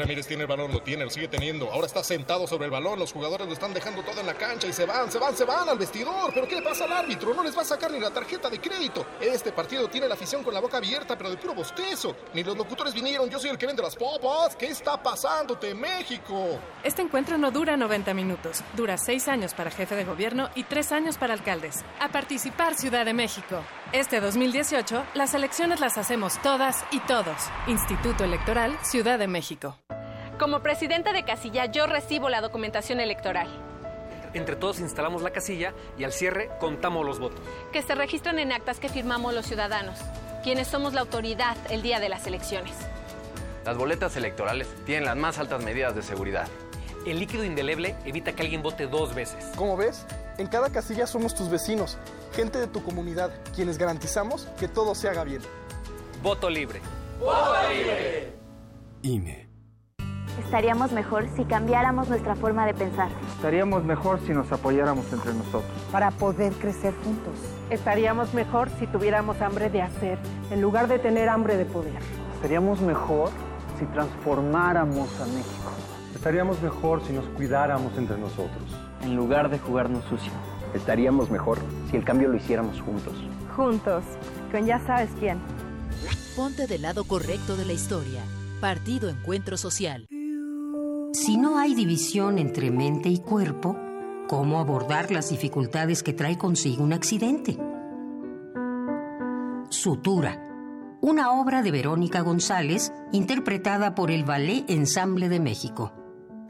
Ramírez tiene el balón, lo tiene, lo sigue teniendo. Ahora está sentado sobre el balón. Los jugadores lo están dejando todo en la cancha y se van, se van, se van al vestidor. ¿Pero qué le pasa al árbitro? No les va a sacar ni la tarjeta de crédito. Este partido tiene la afición con la boca abierta, pero de puro bostezo. Ni los locutores vinieron. Yo soy el que vende las popas. ¿Qué está pasándote, México? Este encuentro no dura 90 minutos, dura 6 años para jefe de gobierno y 3 años para alcaldes. A participar Ciudad de México. Este 2018, las elecciones las hacemos todas y todos. Instituto Electoral Ciudad de México. Como presidente de casilla, yo recibo la documentación electoral, Entre todos instalamos la casilla y al cierre contamos los votos. que se registran en actas que firmamos los ciudadanos, quienes somos la autoridad el día de las elecciones. Las boletas electorales tienen las más altas medidas de seguridad. El líquido indeleble evita que alguien vote dos veces. Como ves, en cada casilla somos tus vecinos, gente de tu comunidad, quienes garantizamos que todo se haga bien. Voto libre. INE. Estaríamos mejor si cambiáramos nuestra forma de pensar. Estaríamos mejor si nos apoyáramos entre nosotros. para poder crecer juntos. Estaríamos mejor si tuviéramos hambre de hacer en lugar de tener hambre de poder. Estaríamos mejor si transformáramos a México. Estaríamos mejor si nos cuidáramos entre nosotros. En lugar de jugarnos sucio. Estaríamos mejor si el cambio lo hiciéramos juntos. Juntos, con ya sabes quién. Ponte del lado correcto de la historia. Partido Encuentro Social. Si no hay división entre mente y cuerpo, ¿cómo abordar las dificultades que trae consigo un accidente? Sutura, una obra de Verónica González interpretada por el Ballet Ensamble de México.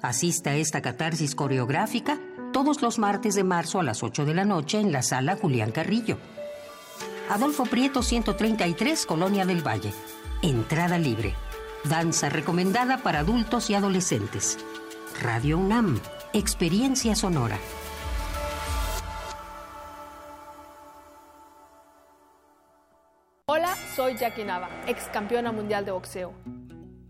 Asista a esta catarsis coreográfica todos los martes de marzo a las 8 de la noche en la sala Julián Carrillo. Adolfo Prieto 133, Colonia del Valle. Entrada libre. Danza recomendada para adultos y adolescentes. Radio UNAM. Experiencia sonora. Hola, soy Jackie Nava, ex campeona mundial de boxeo.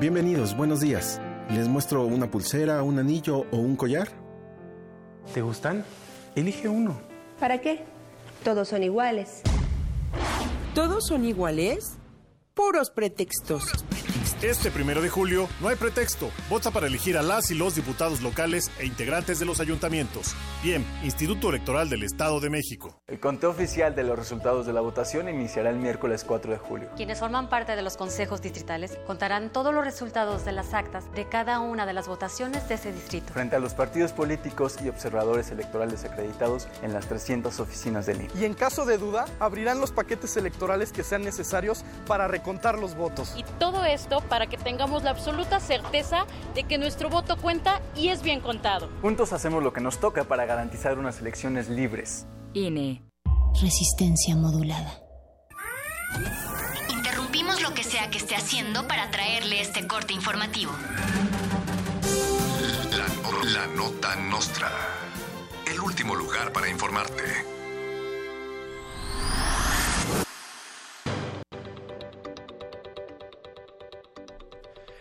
Bienvenidos, buenos días. ¿Les muestro una pulsera, un anillo o un collar? ¿Te gustan? Elige uno. ¿Para qué? Todos son iguales. ¿Todos son iguales? Puros pretextos. Este primero de julio no hay pretexto. Vota para elegir a las y los diputados locales e integrantes de los ayuntamientos. Bien, Instituto Electoral del Estado de México. El conteo oficial de los resultados de la votación iniciará el miércoles 4 de julio. Quienes forman parte de los consejos distritales contarán todos los resultados de las actas de cada una de las votaciones de ese distrito. Frente a los partidos políticos y observadores electorales acreditados en las 300 oficinas del INE. Y en caso de duda, abrirán los paquetes electorales que sean necesarios para recontar los votos. Y todo esto para que tengamos la absoluta certeza de que nuestro voto cuenta y es bien contado. Juntos hacemos lo que nos toca para garantizar unas elecciones libres. INE. Resistencia modulada. Interrumpimos lo que sea que esté haciendo para traerle este corte informativo. La, la nota nostra. El último lugar para informarte.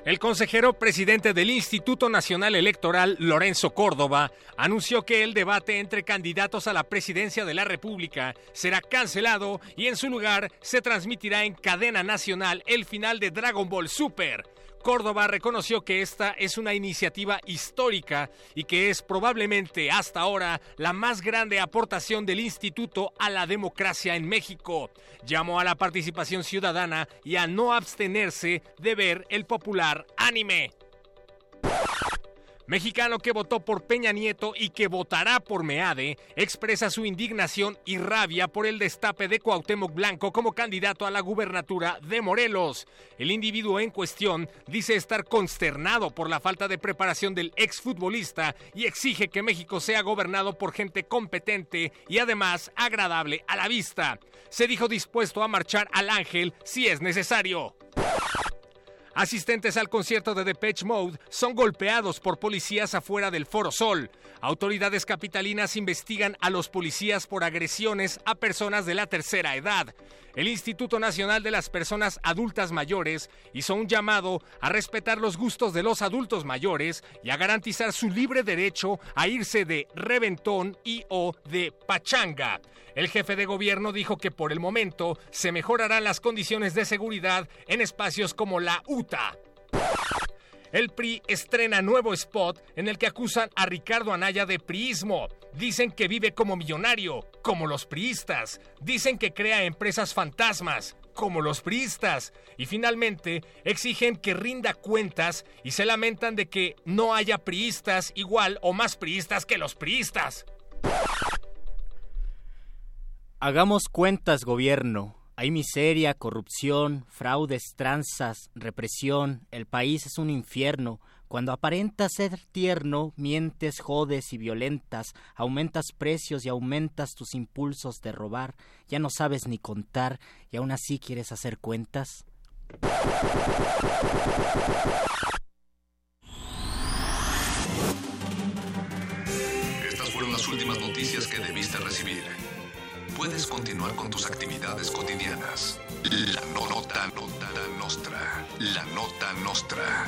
El consejero presidente del Instituto Nacional Electoral, Lorenzo Córdoba, anunció que el debate entre candidatos a la presidencia de la República será cancelado y en su lugar se transmitirá en cadena nacional el final de Dragon Ball Super. Córdoba reconoció que esta es una iniciativa histórica y que es probablemente hasta ahora la más grande aportación del instituto a la democracia en México. Llamó a la participación ciudadana y a no abstenerse de ver el popular anime. Mexicano que votó por Peña Nieto y que votará por Meade, expresa su indignación y rabia por el destape de Cuauhtémoc Blanco como candidato a la gubernatura de Morelos. El individuo en cuestión dice estar consternado por la falta de preparación del exfutbolista y exige que México sea gobernado por gente competente y además agradable a la vista. Se dijo dispuesto a marchar al Ángel si es necesario. Asistentes al concierto de Depeche Mode son golpeados por policías afuera del Foro Sol. Autoridades capitalinas investigan a los policías por agresiones a personas de la tercera edad. El Instituto Nacional de las Personas Adultas Mayores hizo un llamado a respetar los gustos de los adultos mayores y a garantizar su libre derecho a irse de reventón y o de pachanga. El jefe de gobierno dijo que por el momento se mejorarán las condiciones de seguridad en espacios como la El PRI estrena nuevo spot en el que acusan a Ricardo Anaya de priismo. Dicen que vive como millonario, como los priistas. Dicen que crea empresas fantasmas, como los priistas. Y finalmente exigen que rinda cuentas y se lamentan de que no haya priistas igual o más priistas que los priistas. Hagamos cuentas, gobierno. Hay miseria, corrupción, fraudes, tranzas, represión. El país es un infierno. Cuando aparentas ser tierno, mientes, jodes y violentas, aumentas precios y aumentas tus impulsos de robar, ya no sabes ni contar y aún así quieres hacer cuentas. Estas fueron las últimas noticias que debiste recibir. Puedes continuar con tus actividades cotidianas. La nota, nota nostra. La nota nostra.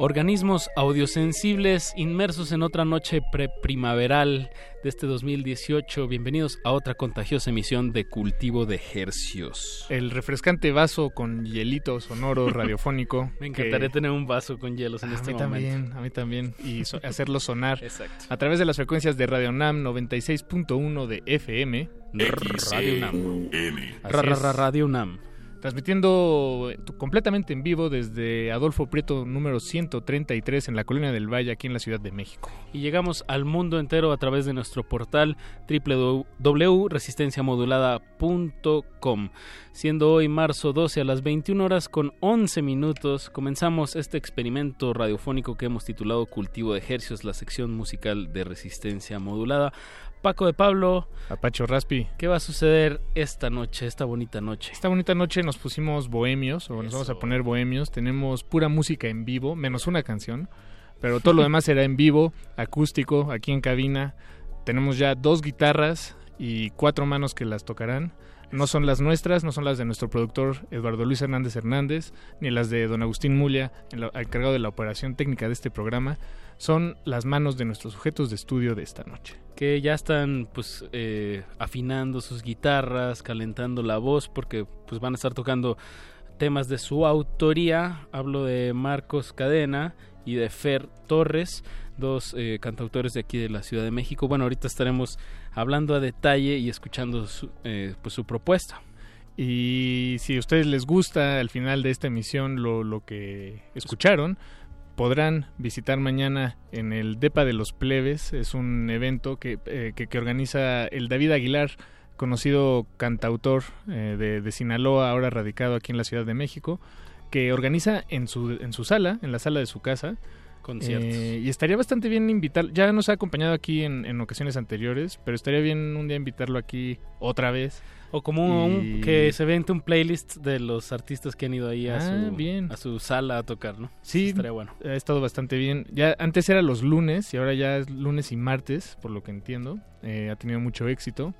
Organismos audiosensibles inmersos en otra noche preprimaveral de este 2018. Bienvenidos a otra contagiosa emisión de Cultivo de Hercios. El refrescante vaso con hielito sonoro radiofónico. Me encantaría tener un vaso con hielos en a este mí momento. también, a mí también. Y so- hacerlo sonar Exacto. a través de las frecuencias de Radio NAM 96.1 de FM. Radio. Así es. ra, Radio UNAM. Transmitiendo eh, completamente en vivo desde Adolfo Prieto número 133 en la Colonia del Valle, aquí en la Ciudad de México. Y llegamos al mundo entero a través de nuestro portal www.resistenciamodulada.com. Siendo hoy marzo 12 a las 21 horas con 11 minutos, comenzamos este experimento radiofónico que hemos titulado Cultivo de Hercios, la sección musical de Resistencia Modulada. Paco de Pablo, Apacho Raspi. ¿qué va a suceder esta noche, esta bonita noche? Esta bonita noche nos pusimos bohemios, o nos vamos a poner bohemios. Tenemos pura música en vivo, menos una canción. Pero todo lo demás será en vivo, acústico, aquí en cabina. Tenemos ya dos guitarras y cuatro manos que las tocarán. No son las nuestras, no son las de nuestro productor Eduardo Luis Hernández Hernández, ni las de don Agustín Mulia, encargado de la operación técnica de este programa. Son las manos de nuestros sujetos de estudio de esta noche. que ya están pues eh, afinando sus guitarras, calentando la voz porque pues van a estar tocando temas de su autoría. Hablo de Marcos Cadena y de Fer Torres, dos eh, cantautores de aquí de la Ciudad de México. Bueno, ahorita estaremos hablando a detalle y escuchando su, eh, pues su propuesta. Y si a ustedes les gusta al final de esta emisión lo, lo que escucharon, podrán visitar mañana en el Depa de los Plebes. Es un evento que, eh, que, organiza el David Aguilar, conocido cantautor eh, de, de Sinaloa, ahora radicado aquí en la Ciudad de México, que organiza en su, en su sala, en la sala de su casa, Conciertos. eh, y estaría bastante bien invitar, ya nos ha acompañado aquí en, en ocasiones anteriores, pero estaría bien un día invitarlo aquí otra vez. O como un- que se vente un playlist de los artistas que han ido ahí a, Ah, su, bien. a su sala a tocar, ¿no? Sí, Estaría bueno. ha estado bastante bien. Ya antes era los lunes y ahora ya es lunes y martes, por lo que entiendo. Eh, ha tenido mucho éxito.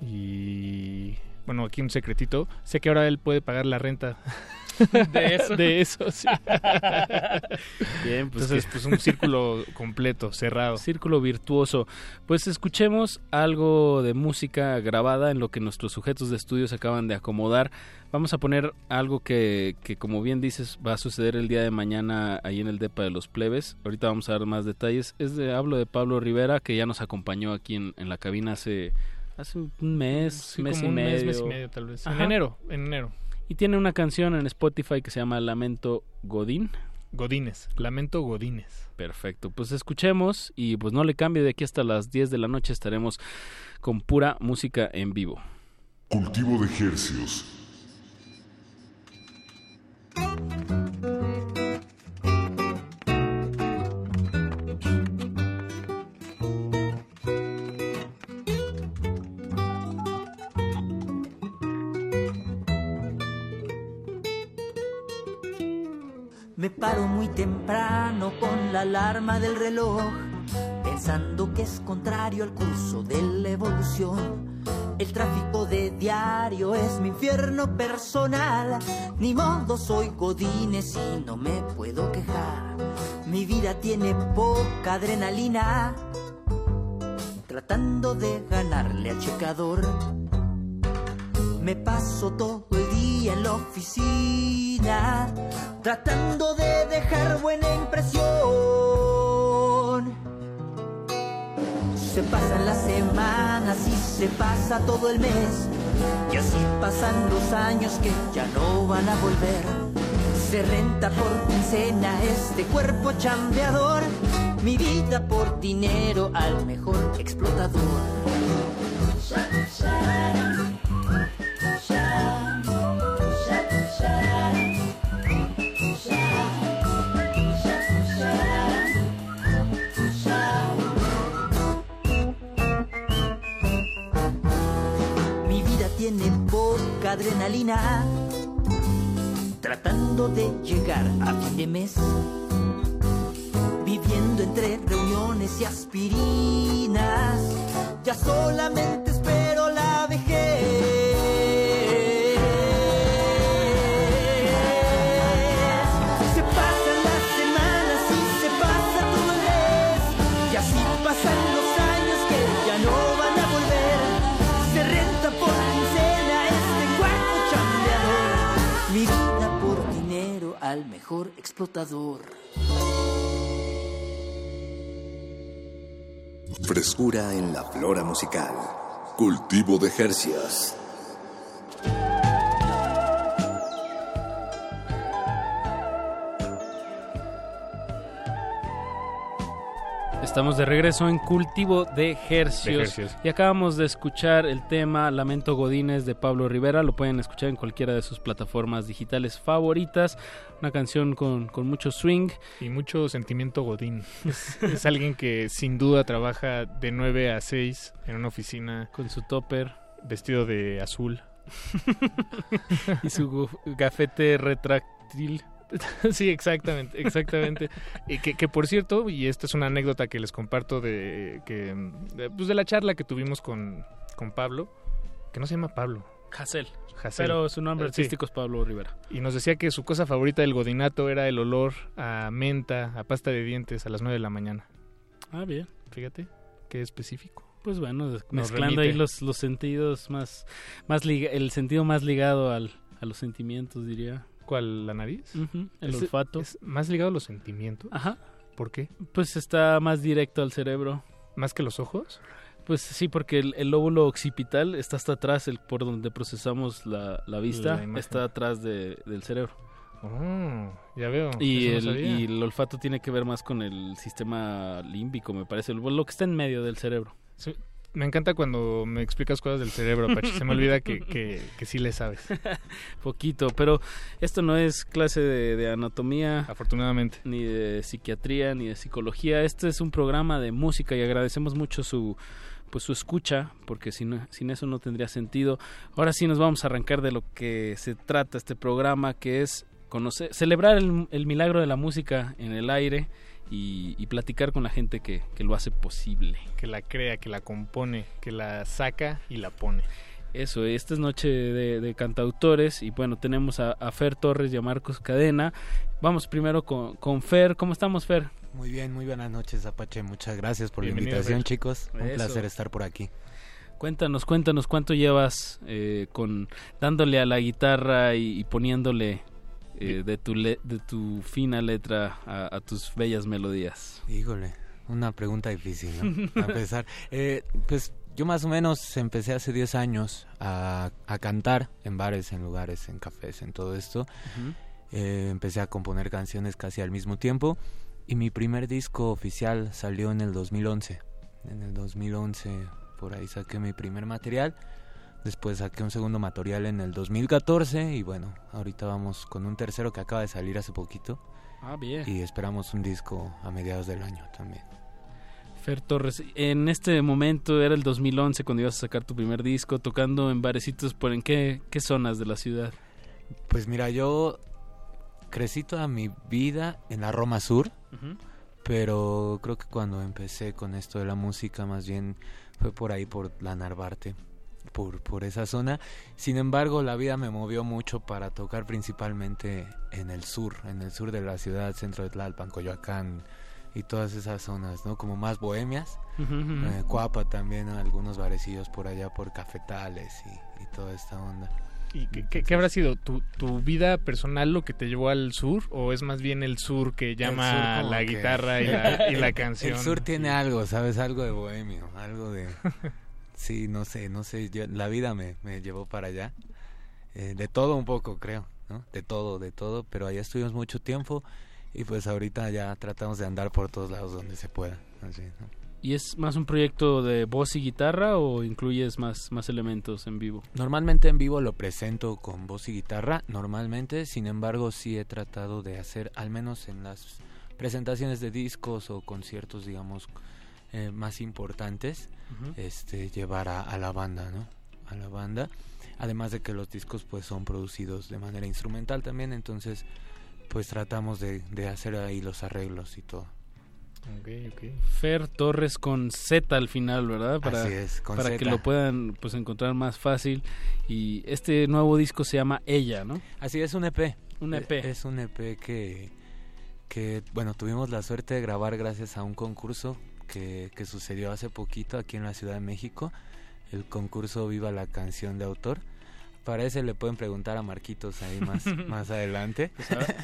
Y bueno, aquí un secretito. Sé que ahora él puede pagar la renta. ¿De eso? de eso, sí. Bien, pues Entonces, que- pues un círculo completo, cerrado. Círculo virtuoso. Pues escuchemos algo de música grabada en lo que nuestros sujetos de estudio se acaban de acomodar. Vamos a poner algo que, que, como bien dices, va a suceder el día de mañana ahí en el DEPA de los plebes. Ahorita vamos a dar más detalles. Es de, hablo de Pablo Rivera, que ya nos acompañó aquí en, en la cabina hace, hace un mes, Sí, mes, como y un medio. mes, mes y medio tal vez. En enero, en enero. Y tiene una canción en Spotify que se llama Lamento Godín. Godines, Lamento Godines. Perfecto, pues escuchemos y pues no le cambie de aquí hasta las 10 de la noche estaremos con pura música en vivo. Cultivo de hercios. Me paro muy temprano con la alarma del reloj, pensando que es contrario al curso de la evolución. El tráfico de diario es mi infierno personal. Ni modo soy godines y no me puedo quejar. Mi vida tiene poca adrenalina, tratando de ganarle al checador. Me paso todo el día en la oficina, tratando de dejar buena impresión. Se pasan las semanas y se pasa todo el mes, y así pasan los años que ya no van a volver. Se renta por quincena este cuerpo chambeador Mi vida por dinero al mejor explotador. Adrenalina, tratando de llegar a fin de mes, viviendo entre reuniones y aspirinas, ya solamente espero la vejez. Mejor explotador. Frescura en la flora musical. Cultivo de Jercias. Estamos de regreso en Cultivo de Hercios, De hercios. y acabamos de escuchar el tema Lamento Godines de Pablo Rivera. Lo pueden escuchar en cualquiera de sus plataformas digitales favoritas. Una canción con, con mucho swing. Y mucho sentimiento godín. Es, es alguien que sin duda trabaja de 9 a 6 en una oficina. Con su topper. Vestido de azul. y su gafete retráctil. sí, exactamente, exactamente. y que, que, por cierto, y esta es una anécdota que les comparto de, que, de, pues de la charla que tuvimos con, con Pablo, que no se llama Pablo. Hassel. Hassel. Pero su nombre Eh, sí. artístico es Pablo Rivera. Y nos decía que su cosa favorita del godinato era el olor a menta, a pasta de dientes a las 9 de la mañana. Ah, bien. Fíjate, qué específico. Pues bueno, Nos mezclando remite. ahí los, los sentidos más, más liga- el sentido más ligado al, a los sentimientos, diría. ¿Cuál, la nariz? El Es- olfato. es más ligado a los sentimientos. Ajá. ¿Por qué? Pues está más directo al cerebro. ¿Más que los ojos? Pues sí, porque el, el lóbulo occipital está hasta atrás, el por donde procesamos la, la vista, La está atrás de- del cerebro. Oh, ya veo. Y el, no y el olfato tiene que ver más con el sistema límbico, me parece, lo que está en medio del cerebro. Sí, me encanta cuando me explicas cosas del cerebro, Pachi. Se me olvida que, que, que sí le sabes. Poquito, pero esto no es clase de, de anatomía. Afortunadamente. Ni de psiquiatría, ni de psicología. Este es un programa de música y agradecemos mucho su pues su escucha, porque sin, sin eso no tendría sentido. Ahora sí nos vamos a arrancar de lo que se trata este programa, que es conocer, celebrar el, el milagro de la música en el aire y, y platicar con la gente que, que lo hace posible. Que la crea, que la compone, que la saca y la pone. Eso, esta es noche de, de cantautores y bueno, tenemos a, a Fer Torres y a Marcos Cadena. Vamos primero con, con Fer. ¿Cómo estamos, Fer? Muy bien, muy buenas noches, Apache. Muchas gracias por Bienvenido, la invitación, Fer. chicos. Un Eso. placer estar por aquí. Cuéntanos, cuéntanos cuánto llevas eh, con dándole a la guitarra y, y poniéndole eh, de tu le- de tu fina letra a, a tus bellas melodías. Híjole, una pregunta difícil, ¿no? A empezar. Eh, pues yo más o menos empecé hace 10 años a, a cantar en bares, en lugares, en cafés, en todo esto. Eh, empecé a componer canciones casi al mismo tiempo y mi primer disco oficial salió en el 2011. En el 2011 por ahí saqué mi primer material. Después saqué un segundo material en el 2014 y bueno, ahorita vamos con un tercero que acaba de salir hace poquito. Ah, bien. Y esperamos un disco a mediados del año también. Fer Torres, en este momento era el 2011 cuando ibas a sacar tu primer disco, tocando en barecitos, ¿por en qué, qué zonas de la ciudad? Pues mira, yo crecí toda mi vida en la Roma Sur, pero creo que cuando empecé con esto de la música más bien fue por ahí, por la Narvarte, por, por esa zona. Sin embargo, la vida me movió mucho para tocar principalmente en el sur, en el sur de la ciudad, centro de Tlalpan, Coyoacán y todas esas zonas, ¿no? Como más bohemias. Ujú, ujú. Eh, Cuapa también, algunos barecillos por allá, por cafetales y, y toda esta onda. ¿Y qué, qué- qué habrá sido? ¿Tu, ¿Tu vida personal lo que te llevó al sur? ¿O es más bien el sur que llama sur la guitarra y la, y la canción? El sur tiene algo, ¿sabes? Algo de bohemio, algo de... Sí, no sé, no sé, yo- la vida me, me llevó para allá. Eh, de todo un poco, creo, ¿no? De todo, de todo, pero allá estuvimos mucho tiempo y pues ahorita ya tratamos de andar por todos lados donde se pueda. Así, ¿no? ¿Y es más un proyecto de voz y guitarra o incluyes más, más elementos en vivo? Normalmente en vivo lo presento con voz y guitarra, normalmente, sin embargo sí he tratado de hacer, al menos en las presentaciones de discos o conciertos, digamos, eh, más importantes, este, llevar a, a la banda, ¿no? A la banda. Además de que los discos pues son producidos de manera instrumental también, entonces pues tratamos de, de hacer ahí los arreglos y todo. Fer Torres con Z al final, ¿verdad? Para, Así es, con para que lo puedan pues encontrar más fácil. Y este nuevo disco se llama Ella, ¿no? Así es, un EP. Un EP. E- Es un EP que, que, bueno, tuvimos la suerte de grabar gracias a un concurso que, que sucedió hace poquito aquí en la Ciudad de México. El concurso Viva la Canción de Autor. Para ese le pueden preguntar a Marquitos ahí más, más adelante.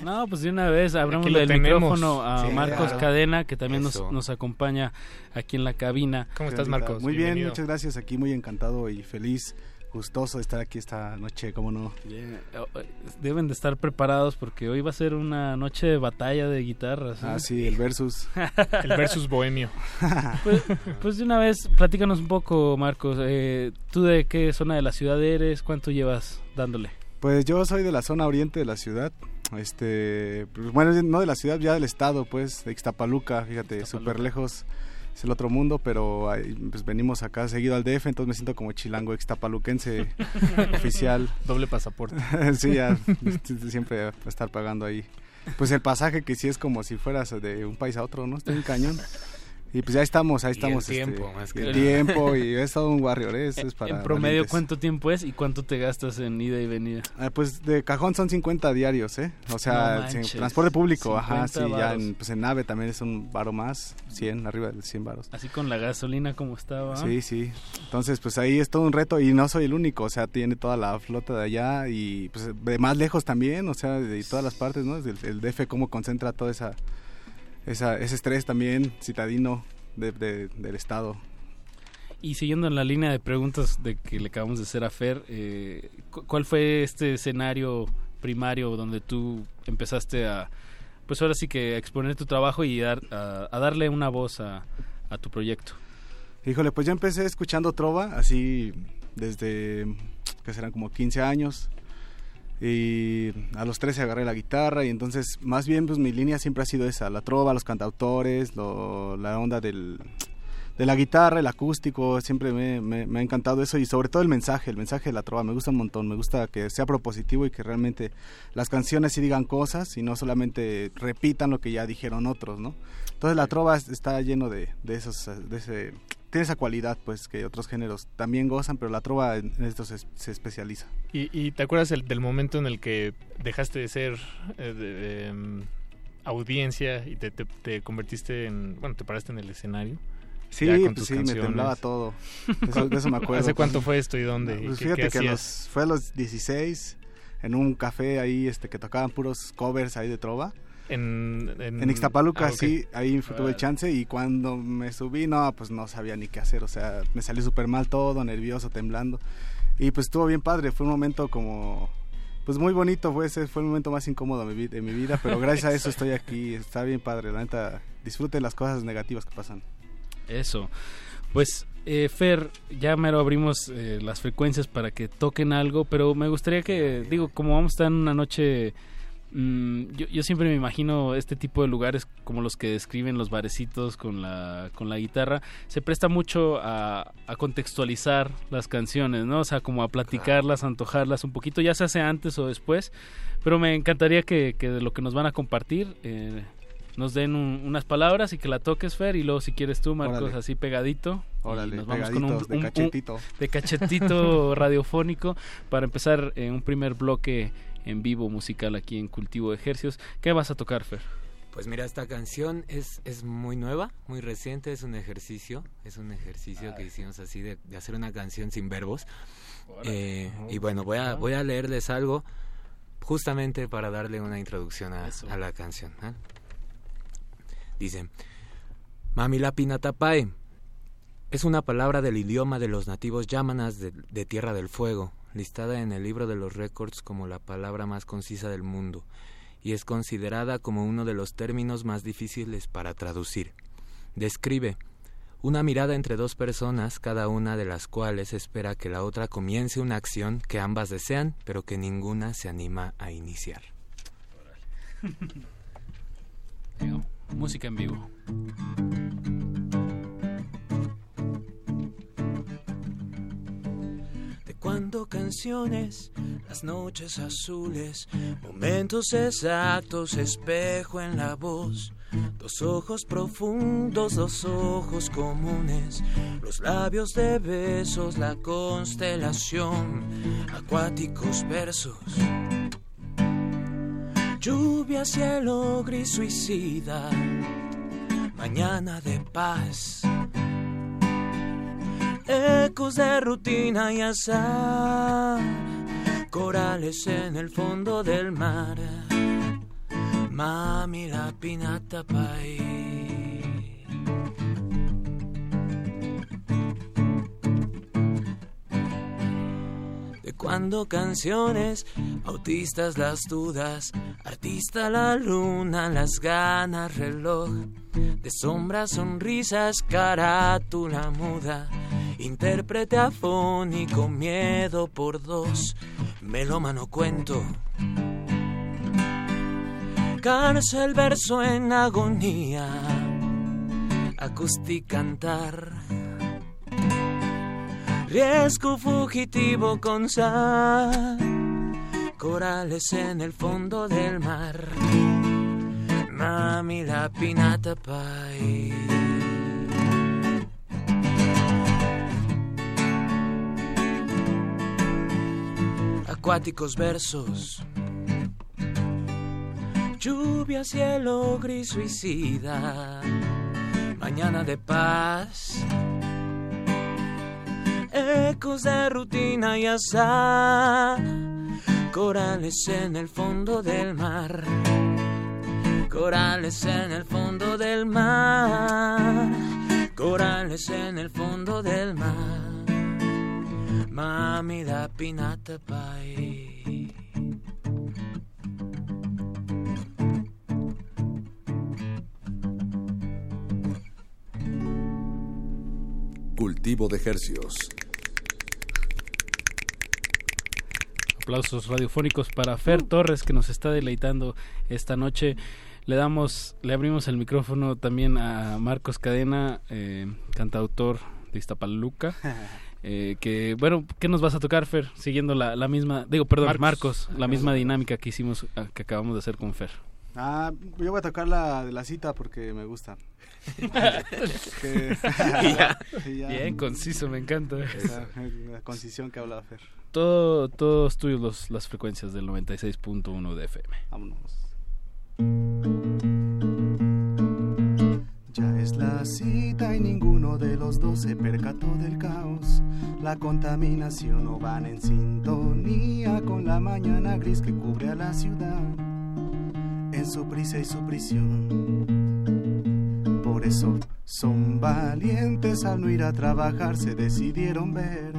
No, pues de una vez abramos el tenemos. micrófono a Sí, Marcos claro. Cadena, que también nos, nos acompaña aquí en la cabina. Muy bien, muchas gracias. Aquí muy encantado y feliz, gustoso de estar aquí esta noche, cómo no. Bien. Eh, Deben de estar preparados porque hoy va a ser una noche de batalla de guitarras. ¿eh? Ah, sí, el versus. El versus bohemio. pues, pues de una vez, platícanos un poco, Marcos. Eh, ¿Tú de qué zona de la ciudad eres? ¿Cuánto llevas dándole? Pues yo soy de la zona oriente de la ciudad. Este, pues, bueno, no de la ciudad, ya del estado, pues, de Ixtapaluca, fíjate, súper lejos. Es el otro mundo, pero pues venimos acá seguido al DF, entonces me siento como chilango ixtapaluquense oficial. Doble pasaporte. sí, ya, siempre a estar pagando ahí. Pues el pasaje que sí es como si fueras de un país a otro, ¿no? Está en cañón. Y pues ya estamos, ahí Y el estamos. tiempo, este, más que el tiempo y es todo un warrior, ¿eh? Esto es para en promedio, valientes. ¿cuánto tiempo es y cuánto te gastas en ida y venida? Ah, pues de cajón son 50 diarios, ¿eh? O sea, No transporte público, ajá, 50 sí, ya en, pues en nave también es un varo más, 100, arriba de 100 varos. Así con la gasolina como estaba. Sí, sí. Entonces, pues ahí es todo un reto y no soy el único, o sea, tiene toda la flota de allá y pues de más lejos también, o sea, de todas las partes, ¿no? El, el DF cómo concentra toda esa, esa ese estrés también citadino de- de- del estado. Y siguiendo en la línea de preguntas de que le acabamos de hacer a Fer, eh, cu- ¿cuál fue este escenario primario donde tú empezaste a, pues ahora sí que a exponer tu trabajo y dar, a, a darle una voz a, a tu proyecto? Híjole, pues yo empecé escuchando trova, así desde que serán como 15 años. Y a los 13 agarré la guitarra y entonces más bien pues mi línea siempre ha sido esa, la trova, los cantautores, lo- la onda del, de la guitarra, el acústico, siempre me, me- me ha encantado eso y sobre todo el mensaje, el mensaje de la trova, me gusta un montón, me gusta que sea propositivo y que realmente las canciones sí digan cosas y no solamente repitan lo que ya dijeron otros, ¿no? Entonces la trova es- está lleno de, de esos, de ese, tiene esa cualidad pues que otros géneros también gozan, pero la trova en esto se, se especializa. ¿Y, y te acuerdas el- del momento en el que dejaste de ser eh, de- de, em, audiencia y te, te- te convertiste en, bueno, te paraste en el escenario? Sí, pues sí, me temblaba todo. Eso, de eso me acuerdo. ¿Hace cuánto fue esto y dónde? Pues ¿Y fíjate qué que los, fue a los 16 en un café ahí este que tocaban puros covers ahí de trova. En, en, En Ixtapaluca, ah, sí, ahí fue- tuve el Ah. chance y cuando me subí, no, pues no sabía ni qué hacer, o sea, me salió súper mal todo, nervioso, temblando. Y pues estuvo bien padre, fue un momento como, pues muy bonito, fue ese, fue el momento más incómodo de mi, de mi vida, pero gracias a eso estoy aquí, está bien padre, la neta, disfruten las cosas negativas que pasan. Eso. Pues, eh, Fer, ya mero abrimos eh, las frecuencias para que toquen algo, pero me gustaría que, digo, como vamos a estar en una noche, mm, yo, yo siempre me imagino este tipo de lugares como los que describen los barecitos con la, con la guitarra, se presta mucho a, a contextualizar las canciones, ¿no? O sea, como a platicarlas, a antojarlas un poquito, ya se hace antes o después, pero me encantaría que, que de lo que nos van a compartir... Eh, nos den un- unas palabras y que la toques, Fer, y luego si quieres tú, Marcos, Órale. así pegadito. y Órale, nos vamos con un, de un- cachetito. de cachetito radiofónico para empezar eh, un primer bloque en vivo musical aquí en Cultivo de Ejercios. ¿Qué vas a tocar, Fer? Pues mira, esta canción es, es muy nueva, muy reciente, es un ejercicio, es un ejercicio que hicimos así de, de hacer una canción sin verbos. Eh, y bueno, voy a, voy a leerles algo justamente para darle una introducción a, a la canción. ¿eh? Dice, Mamila Pinatapae es una palabra del idioma de los nativos de, de Tierra del Fuego, listada en el libro de los récords como la palabra más concisa del mundo y es considerada como uno de los términos más difíciles para traducir. Describe una mirada entre dos personas, cada una de las cuales espera que la otra comience una acción que ambas desean, pero que ninguna se anima a iniciar. Música en vivo. Cuando canciones, las noches azules, momentos exactos, espejo en la voz. Dos ojos profundos, dos ojos comunes, los labios de besos, la constelación, acuáticos versos. Lluvia, cielo gris suicida, mañana de paz. Ecos de rutina y azar, corales en el fondo del mar. Mami, la pinata pay. De cuando canciones, autistas las dudas, artista la luna, las ganas, reloj. De sombras, sonrisas, carátula muda, intérprete afónico, miedo por dos, melómano cuento. Cárcel, verso en agonía, acústica cantar. Riesgo fugitivo con sal, corales en el fondo del mar. Mami, la pinata pie. Acuáticos versos. Lluvia, cielo gris suicida. Mañana de paz. Ecos de rutina y azar. Corales en el fondo del mar. Corales en el fondo del mar. Corales en el fondo del mar. Mami, la pinata pie. Cultivo de Hercios. Aplausos radiofónicos para Fer Torres que nos está deleitando esta noche. Le damos, le abrimos el micrófono también a Marcos Cadena, eh, cantautor de Iztapaluca. Eh, que bueno, ¿qué nos vas a tocar, Fer? Siguiendo la, la misma, digo, perdón, Marcos, la misma dinámica que hicimos, que acabamos de hacer con Fer. Ah, yo voy a tocar la de la cita porque me gusta. Que- Ya. Sí, ya. Bien, conciso, me encanta. Esa, La concisión que hablaba Fer. Todo, todos tuyos los, las frecuencias del 96.1 de FM. Vámonos. Ya es la cita y ninguno de los dos se percató del caos. La contaminación no van en sintonía con la mañana gris que cubre a la ciudad. En su prisa y su prisión. Por eso son valientes al no ir a trabajar, se decidieron ver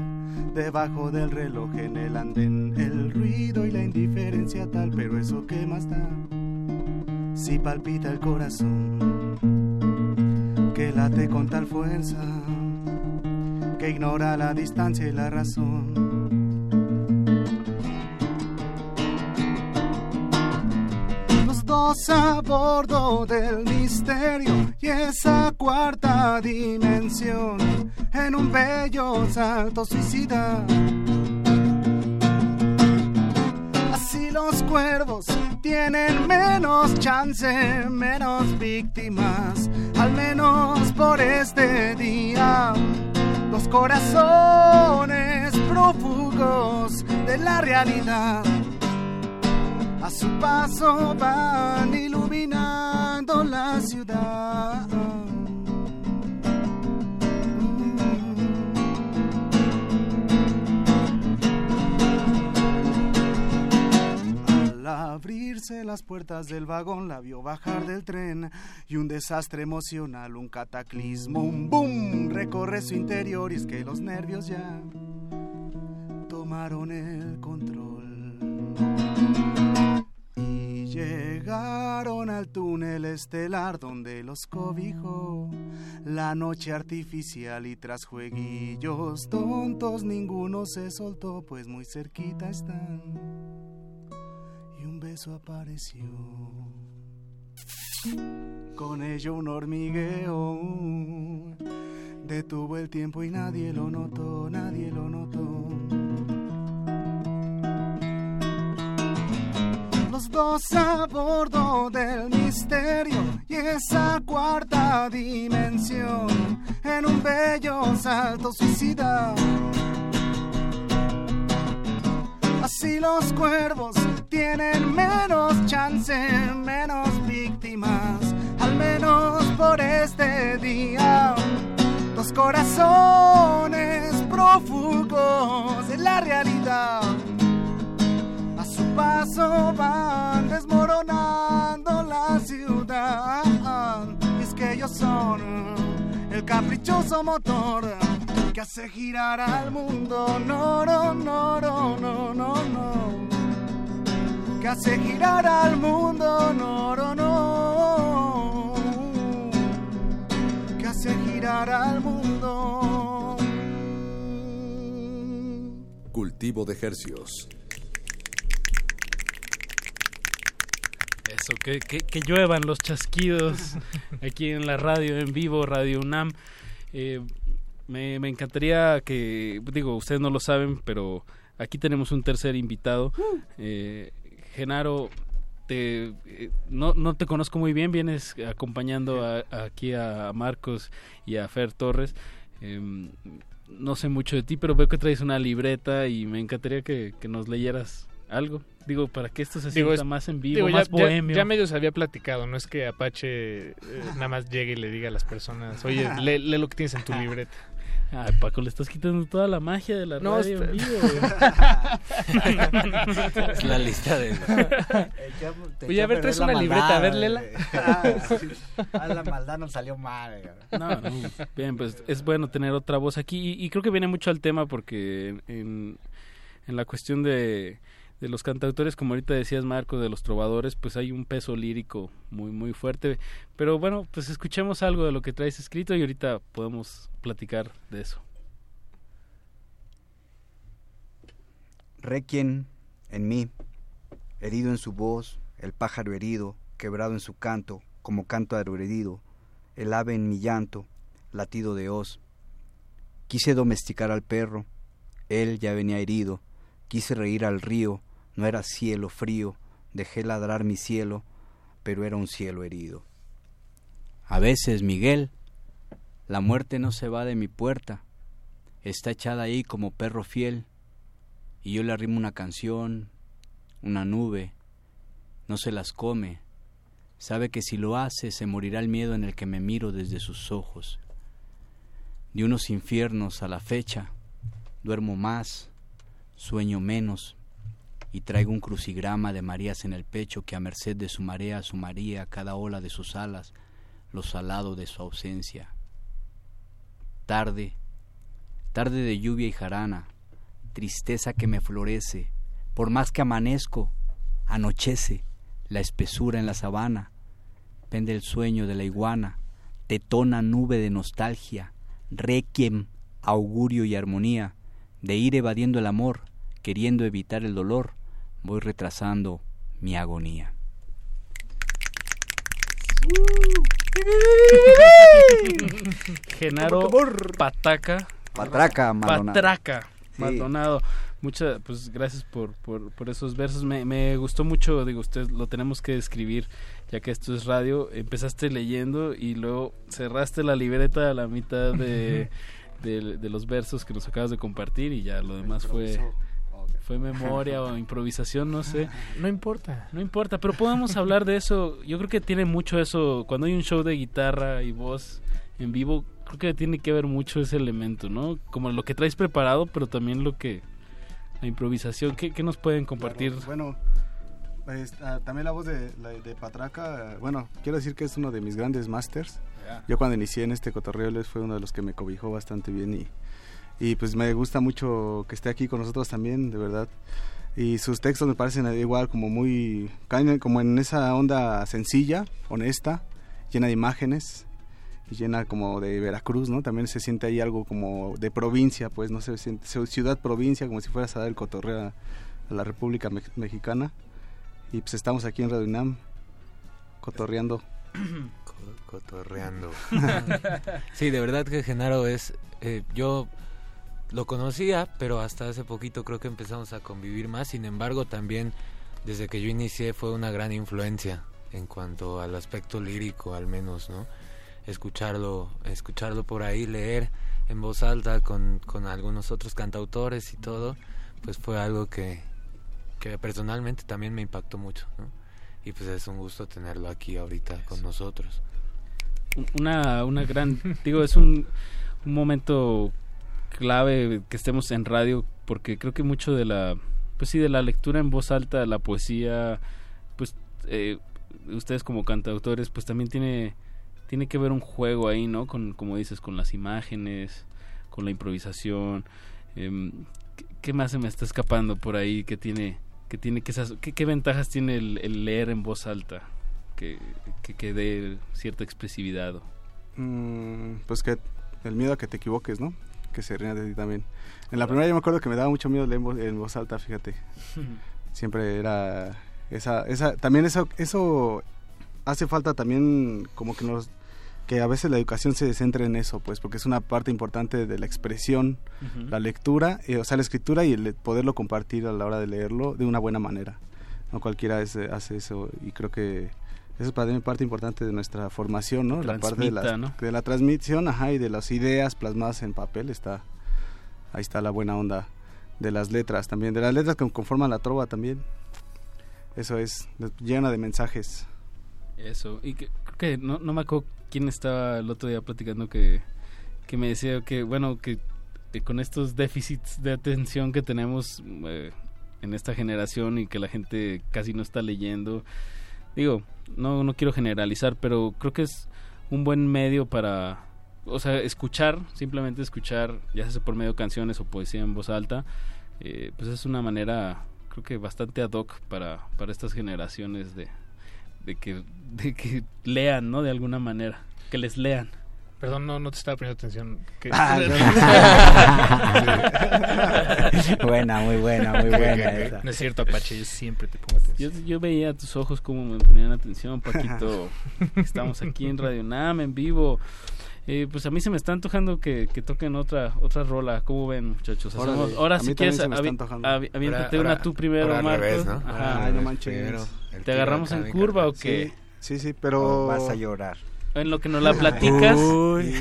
debajo del reloj en el andén el ruido y la indiferencia tal, pero eso qué más da si palpita el corazón que late con tal fuerza que ignora la distancia y la razón. Los dos a bordo del misterio y esa cuarta dimensión en un bello salto suicida. Los cuervos tienen menos chance, menos víctimas, al menos por este día. Los corazones prófugos de la realidad a su paso van iluminando la ciudad. Las puertas del vagón la vio bajar del tren y un desastre emocional, un cataclismo, un boom recorre su interior y es que los nervios ya tomaron el control. Y Llegaron al túnel estelar donde los cobijó la noche artificial y tras jueguillos tontos ninguno se soltó pues muy cerquita están un beso apareció. Con ello un hormigueo detuvo el tiempo y nadie lo notó, nadie lo notó. Los dos a bordo del misterio y esa cuarta dimensión en un bello salto suicida. Así los cuervos tienen menos chance, menos víctimas, al menos por este día. Dos corazones prófugos de la realidad. A su paso van desmoronando la ciudad. Es que ellos son el caprichoso motor que hace girar al mundo. No, no, no, no, no, no, no. Que hace girar al mundo. No, no, no. Que hace girar al mundo. Cultivo de hercios. Eso, que, que, que lluevan los chasquidos aquí en la radio, en vivo, Radio UNAM. Eh, me, me encantaría que, digo, ustedes no lo saben, pero aquí tenemos un tercer invitado. Eh, Genaro, te, eh, no, no te conozco muy bien, vienes acompañando a- aquí a Marcos y a Fer Torres. Em, no sé mucho de ti, pero veo que traes una libreta y me encantaría que, que nos leyeras algo. Digo, para que esto se Digo, sienta es- más en vivo, digo, más ya, bohemio. Ya, medio se había platicado, no es que Apache eh, nada más llegue y le diga a las personas, oye, lee, lee lo que tienes en tu libreta. Ay, Paco, le estás quitando toda la magia de la No, radio en vivo. Es la lista de- Oye, a ver, traes una libreta, a ver, léela. Ah, la maldad nos salió mal. güey. No, no, bien, pues es bueno tener otra voz aquí y, y creo que viene mucho al tema porque en, en, en la cuestión de, de los cantautores, como ahorita decías Marco, de los trovadores, pues hay un peso lírico muy muy fuerte. Pero bueno, pues escuchemos algo de lo que traes escrito y ahorita podemos platicar de eso. Requiem en mí, herido en su voz, el pájaro herido, quebrado en su canto, como canto herido, el ave en mi llanto, latido de hoz. Quise domesticar al perro, él ya venía herido, quise reír al río, no era cielo frío, dejé ladrar mi cielo, pero era un cielo herido. A veces, Miguel, la muerte no se va de mi puerta, está echada ahí como perro fiel, y yo le arrimo una canción, una nube, no se las come, sabe que si lo hace se morirá el miedo en el que me miro desde sus ojos. De unos infiernos a la fecha, duermo más, sueño menos, y traigo un crucigrama de Marías en el pecho que a merced de su marea sumaría cada ola de sus alas, lo salado de su ausencia. Tarde, tarde de lluvia y jarana, tristeza que me florece, por más que amanezco, anochece la espesura en la sabana, pende el sueño de la iguana, tetona nube de nostalgia, requiem, augurio y armonía, de ir evadiendo el amor, queriendo evitar el dolor, voy retrasando mi agonía. Genaro Pataca. Patraca, Maldonado. Patraca, Sí. Maldonado. Muchas, pues gracias por, por, por esos versos. Me, me gustó mucho, digo, usted lo tenemos que describir, ya que esto es radio. Empezaste leyendo y luego cerraste la libreta a la mitad de, de, de los versos que nos acabas de compartir y ya lo demás fue fue memoria o improvisación, no sé. No importa. No importa, pero podemos hablar de eso. Yo creo que tiene mucho eso. Cuando hay un show de guitarra y voz en vivo, creo que tiene que ver mucho ese elemento, ¿no? Como lo que traes preparado, pero también lo que. La improvisación. ¿Qué, qué nos pueden compartir? Bueno, pues, ah, también la voz de, la- de Patraca, bueno, quiero decir que es uno de mis grandes masters. Yo cuando inicié en este cotorreo, él fue uno de los que me cobijó bastante bien y, Y pues me gusta mucho que esté aquí con nosotros también, de verdad. Y sus textos me parecen igual como muy, caen como en esa onda sencilla, honesta, llena de imágenes y llena como de Veracruz, ¿no? También se siente ahí algo como de provincia, pues, no se siente ciudad provincia, como si fueras a dar el cotorreo a, a la República Me- Mexicana. Y pues estamos aquí en Radio UNAM cotorreando. Co- cotorreando. sí, de verdad que Genaro es... eh, yo lo conocía, pero hasta hace poquito creo que empezamos a convivir más. Sin embargo, también desde que yo inicié fue una gran influencia en cuanto al aspecto lírico, al menos, ¿no? Escucharlo, escucharlo por ahí, leer en voz alta con, con algunos otros cantautores y todo, pues fue algo que, que personalmente también me impactó mucho, ¿no? Y pues es un gusto tenerlo aquí ahorita con nosotros. una, una gran, digo, es un, un momento clave que estemos en radio porque creo que mucho de la, pues sí, de la lectura en voz alta, la poesía, pues eh, ustedes como cantautores, pues también tiene, tiene que ver un juego ahí, ¿no? Con, como dices, con las imágenes, con la improvisación. em, ¿qué, más se me está escapando por ahí que tiene, que tiene que esas, qué, ventajas tiene el, leer en voz alta? Que, que, que dé cierta expresividad. Mm, pues que el miedo a que te equivoques, ¿no? Que se rían de ti también. En la primera yo me acuerdo que me daba mucho miedo leer en voz, en voz alta, fíjate. Siempre era esa, esa, también eso, eso hace falta también como que nos, que a veces la educación se centre en eso, pues, porque es una parte importante de la expresión, Ujú. la lectura, eh, o sea, la escritura y el poderlo compartir a la hora de leerlo de una buena manera. No cualquiera es- hace eso y creo que eso es para mí parte importante de nuestra formación, ¿no? La parte de la, ¿no? de la transmisión, ajá, y de las ideas plasmadas en papel está, ahí está la buena onda de las letras también, de las letras que conforman la trova también. Eso es, llena de mensajes. Eso, y que, creo que no, no me acuerdo quién estaba el otro día platicando que, que me decía que, bueno, que, que con estos déficits de atención que tenemos eh, en esta generación y que la gente casi no está leyendo, digo, no, no quiero generalizar, pero creo que es un buen medio para, o sea, escuchar, simplemente escuchar, ya sea por medio de canciones o poesía en voz alta, eh, pues es una manera, creo que bastante ad hoc para, para estas generaciones de, de que, de que lean, ¿no? De alguna manera, que les lean. Perdón, no, no te estaba poniendo atención. ¿Qué? Ah, Buena, muy buena, muy ¿Qué, buena esa. No es cierto, Apache, yo siempre te pongo atención. Yo, yo veía tus ojos como me ponían atención, Paquito. Estamos aquí en Radio Nam en vivo. Eh, pues a mí se me está antojando que, que toquen otra otra rola. ¿Cómo ven, muchachos? Órale, Hacemos- ahora a si mí quieres, aviéntate Ahora- una tú primero, ahora al Marcos. revés, ¿no? Ajá. Ay, no manches. Primero, ¿Te agarramos en curva o Sí. qué? Sí, sí, pero... O vas a llorar. En lo que nos la platicas. Uy.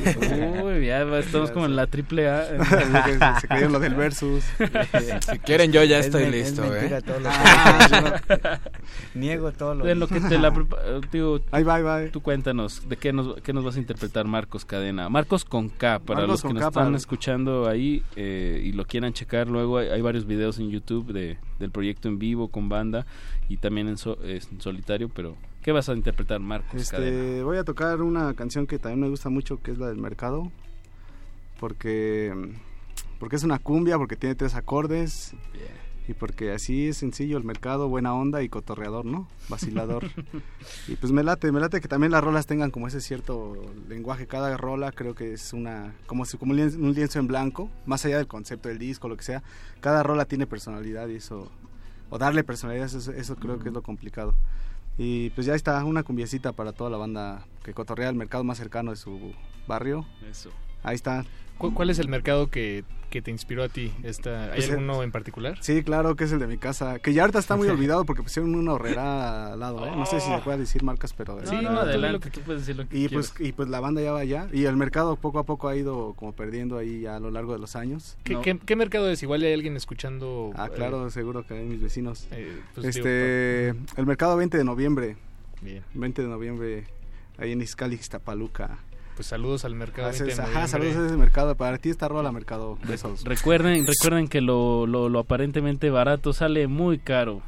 Uy, ya va, estamos como en la triple A. se, se creyeron lo del versus. Si quieren, yo ya Es estoy men- es listo, mentira ¿eh? todo lo que Ah, Niego todo lo En lo que te la prepa- eh, digo, Ahí va, ahí va. tú cuéntanos, ¿de qué nos, qué nos vas a interpretar Marcos Cadena? Marcos con K, para Marcos los que nos K, están para- escuchando ahí eh, y lo quieran checar, luego hay, hay varios videos en YouTube de, del proyecto en vivo con banda y también en, so- eh, en solitario, pero ¿qué vas a interpretar Marcos Cadena? Este, voy a tocar una canción que también me gusta mucho, que es la del mercado, porque porque es una cumbia, porque tiene tres acordes y porque así es sencillo el mercado, buena onda y cotorreador, ¿no? Vacilador. y pues me late, me late que también las rolas tengan como ese cierto lenguaje. Cada rola creo que es una como si como un lienzo, un lienzo en blanco, más allá del concepto del disco, lo que sea. Cada rola tiene personalidad y eso o darle personalidad, eso, eso creo que es lo complicado. Y pues ya está, una cumbiecita para toda la banda que cotorrea el mercado más cercano de su barrio. Eso. Ahí está. ¿Cu- ¿Cuál es el mercado que, que te inspiró a ti? Esta, ¿Hay Pues, eh, alguno en particular? Sí, claro, que es el de mi casa. Que ya ahorita está muy olvidado porque pusieron una horrera al lado, ¿eh? No sé si se puede decir marcas, pero... Sí, no, adelante, tú puedes decir lo que y quieras. pues, y pues la banda ya va allá. Y el mercado poco a poco ha ido como perdiendo ahí ya a lo largo de los años. ¿Qué, qué, qué mercado es? Igual hay alguien escuchando. Ah, claro, seguro que hay mis vecinos. eh, pues, este, el mercado 20 de noviembre. Bien. 20 de noviembre, ahí en Izcali, Iztapaluca. Pues saludos al mercado. 20 de ese- ajá, saludos a ese mercado. Para ti está rola mercado. Besos. Recuerden, recuerden que lo, lo, lo aparentemente barato sale muy caro.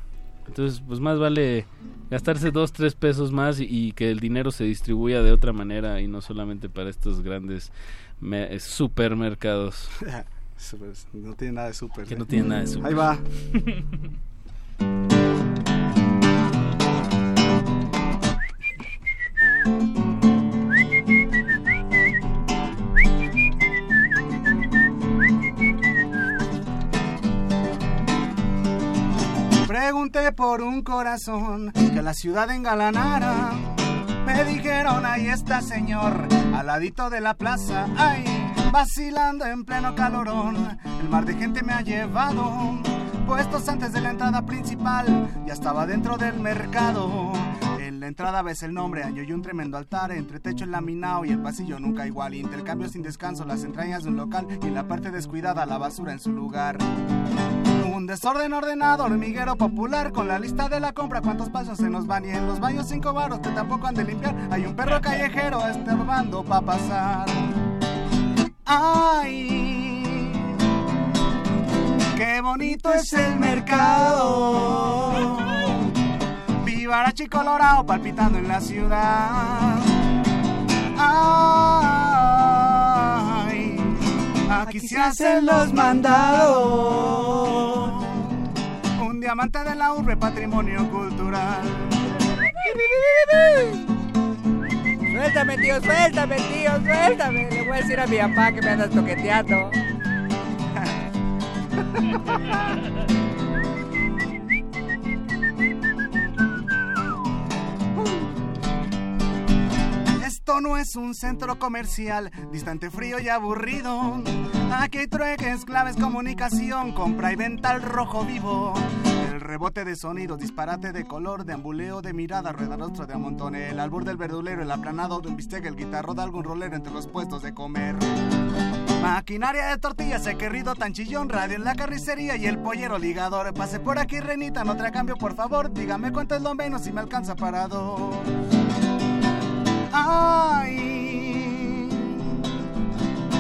Entonces, pues más vale gastarse dos, tres pesos más y, y que el dinero se distribuya de otra manera y no solamente para estos grandes me- supermercados. No tiene nada de súper. Que ¿eh? no tiene nada de súper. Ahí va. Pregunté por un corazón que la ciudad engalanara. Me dijeron, ahí está señor, al ladito de la plaza, ay, vacilando en pleno calorón. El mar de gente me ha llevado, puestos antes de la entrada principal, ya estaba dentro del mercado. En la entrada ves el nombre, año y un tremendo altar, entre techo laminado y el pasillo nunca igual. Intercambio sin descanso, las entrañas de un local y la parte descuidada la basura en su lugar. Un desorden ordenado, hormiguero popular Con la lista de la compra, cuántos pasos se nos van Y en los baños cinco baros que tampoco han de limpiar Hay un perro callejero estorbando pa' pasar. Ay, qué bonito es el mercado. Vivarachi colorado palpitando en la ciudad. Ay, aquí se hacen los mandados un diamante de la urbe, patrimonio cultural. Suéltame, tío, suéltame, tío, suéltame. Le voy a decir a mi papá que me andas toqueteando. Esto no es un centro comercial, distante, frío y aburrido. Aquí hay trueques, claves, comunicación, compra y venta al rojo vivo. El rebote de sonidos, disparate de color, de ambuleo de mirada, rueda rostro de amontone, el albur del verdulero, el aplanado de un bistec, el guitarro de algún rolero entre los puestos de comer. Maquinaria de tortillas, he querido tan chillón, radio en la carnicería y el pollero ligador. Pase por aquí, renita, no trae cambio, por favor, dígame cuánto es lo menos si me alcanza para dos. Ay,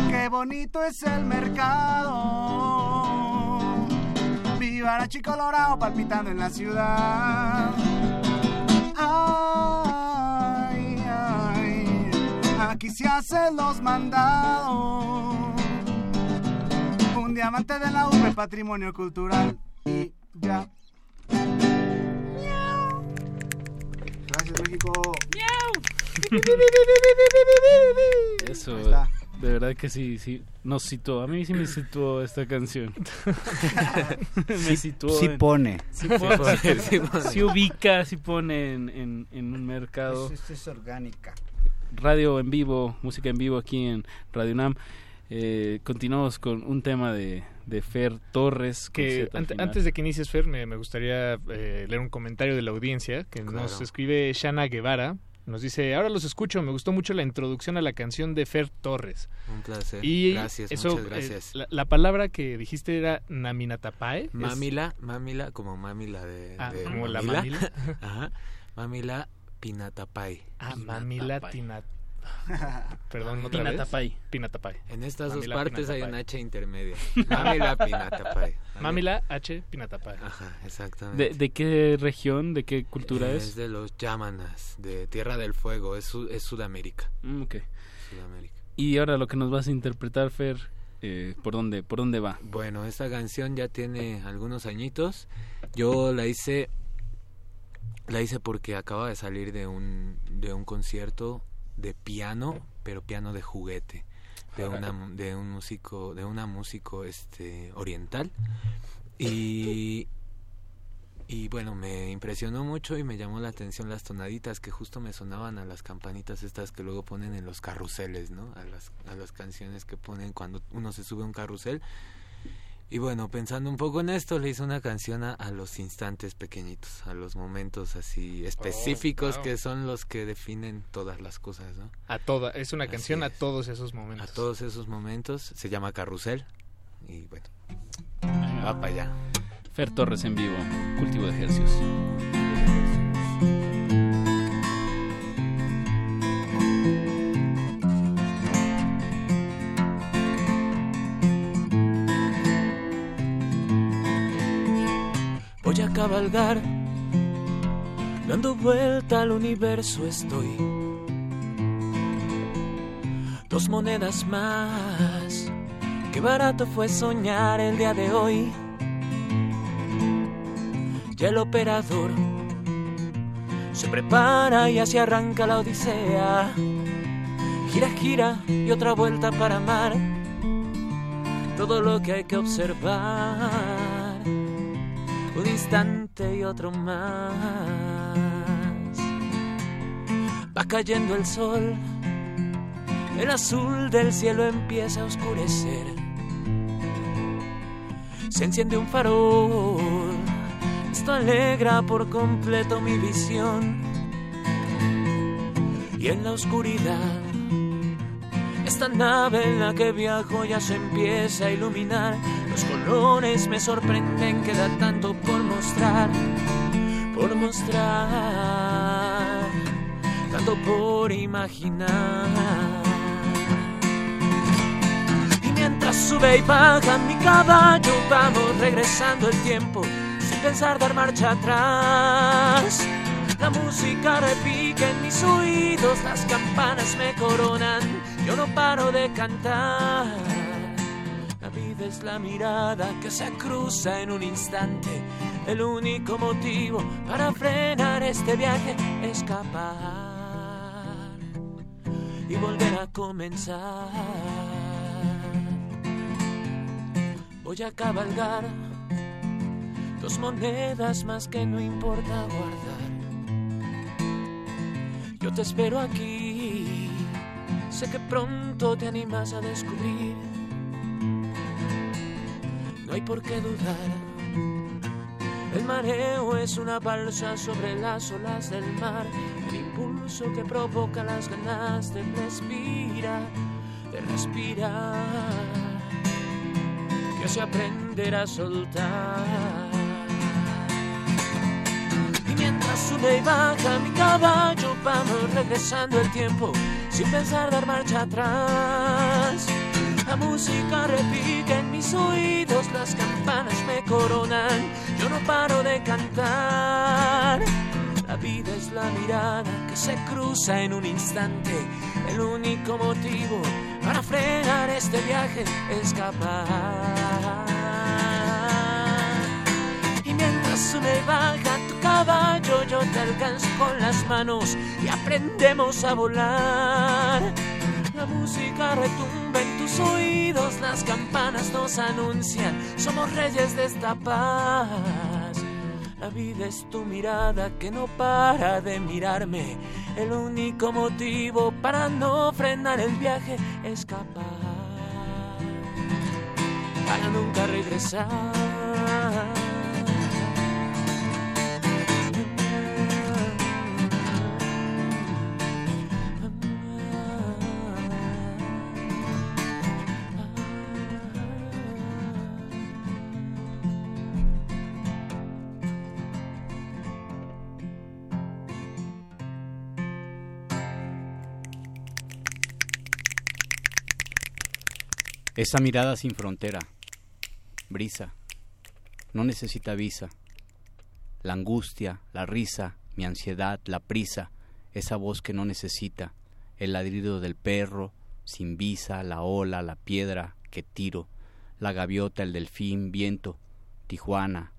qué bonito es el mercado. Vivarachi colorado palpitando en la ciudad. Ay, ay, aquí se hacen los mandados. Un diamante de la urbe, patrimonio cultural. Y ya. Gracias, México. Eso, Ahí está. de verdad que sí, sí, nos situó. A mí sí me situó esta canción. me situó. sí en- pone. Sí, Sí pone, pone, sí, sí pone. ubica, sí pone en, en, en un mercado. Es, es orgánica. Radio en vivo, música en vivo aquí en Radio UNAM. Eh, continuamos con un tema de, de Fer Torres. Que antes de que inicies, Fer, me, me gustaría eh, leer un comentario de la audiencia que nos escribe Shana Guevara. Nos dice, ahora los escucho, me gustó mucho la introducción a la canción de Fer Torres. Un placer. Y Gracias, eso, muchas eh, gracias. la, la palabra que dijiste era Naminatapae. es- Mamila, mamila, como mamila de, Ah, de como la mamila. mamila. Ajá. Mamila Pinatapay. Ah, Mamila. Perdón, otra vez. Pinatapay. Pinatapay. En estas Mamila dos partes hay Pinatapay. una H intermedia. Mamila Pinatapay. Mamila H Pinatapay. Ajá, exactamente. ¿De, de qué región, de qué cultura es es? de los Yámanas, de Tierra del Fuego, es Sudamérica. Mm, ok. Sudamérica. Y ahora lo que nos vas a interpretar, Fer, eh, ¿por, dónde, ¿por dónde va? Bueno, esta canción ya tiene algunos añitos. Yo la hice la hice porque acaba de salir de un de un concierto de piano, pero piano de juguete, de una de un músico, de una músico este oriental. Y y bueno, me impresionó mucho y me llamó la atención las tonaditas que justo me sonaban a las campanitas estas que luego ponen en los carruseles, ¿no? A las, a las canciones que ponen cuando uno se sube a un carrusel. Y bueno, pensando un poco en esto, le hice una canción a, a los instantes pequeñitos, a los momentos así específicos wow. que son los que definen todas las cosas, ¿no? A toda, es una Así canción a todos esos momentos. A todos esos momentos, se llama Carrusel y bueno, va para allá. Fer Torres en vivo, cultivo de ejercicios. Cabalgar, dando vuelta al universo estoy. Dos monedas más Qué barato fue soñar el día de hoy. Y el operador se prepara y así arranca la odisea. Gira, gira y otra vuelta para amar. Todo lo que hay que observar. Instante y otro más. Va cayendo el sol. El azul del cielo empieza a oscurecer. Se enciende un farol. Esto alegra por completo mi visión. Y en la oscuridad, esta nave en la que viajo ya se empieza a iluminar. Los colores me sorprenden, queda tanto por mostrar, por mostrar, tanto por imaginar. Y mientras sube y baja mi caballo, vamos regresando el tiempo sin pensar dar marcha atrás. La música repica en mis oídos, las campanas me coronan, yo no paro de cantar. La vida es la mirada que se cruza en un instante, el único motivo para frenar este viaje, escapar y volver a comenzar. Voy a cabalgar dos monedas más que no importa guardar. Yo te espero aquí, sé que pronto te animas a descubrir. No hay por qué dudar, el mareo es una balsa sobre las olas del mar, el impulso que provoca las ganas de respirar, de respirar que se aprenderá a soltar. Y mientras sube y baja mi caballo, vamos regresando el tiempo sin pensar dar marcha atrás. La música repica en mis oídos, las campanas me coronan, yo no paro de cantar. La vida es la mirada que se cruza en un instante, el único motivo para frenar este viaje, escapar. Y mientras sube y baja tu caballo, yo te alcanzo con las manos y aprendemos a volar. La música retumba en tus oídos, las campanas nos anuncian, somos reyes de esta paz. La vida es tu mirada que no para de mirarme. El único motivo para no frenar el viaje, escapar. Para nunca regresar. Esa mirada sin frontera, brisa, no necesita visa. La angustia, la risa, mi ansiedad, la prisa, esa voz que no necesita, el ladrido del perro, sin visa, la ola, la piedra que tiro, la gaviota, el delfín, viento, Tijuana,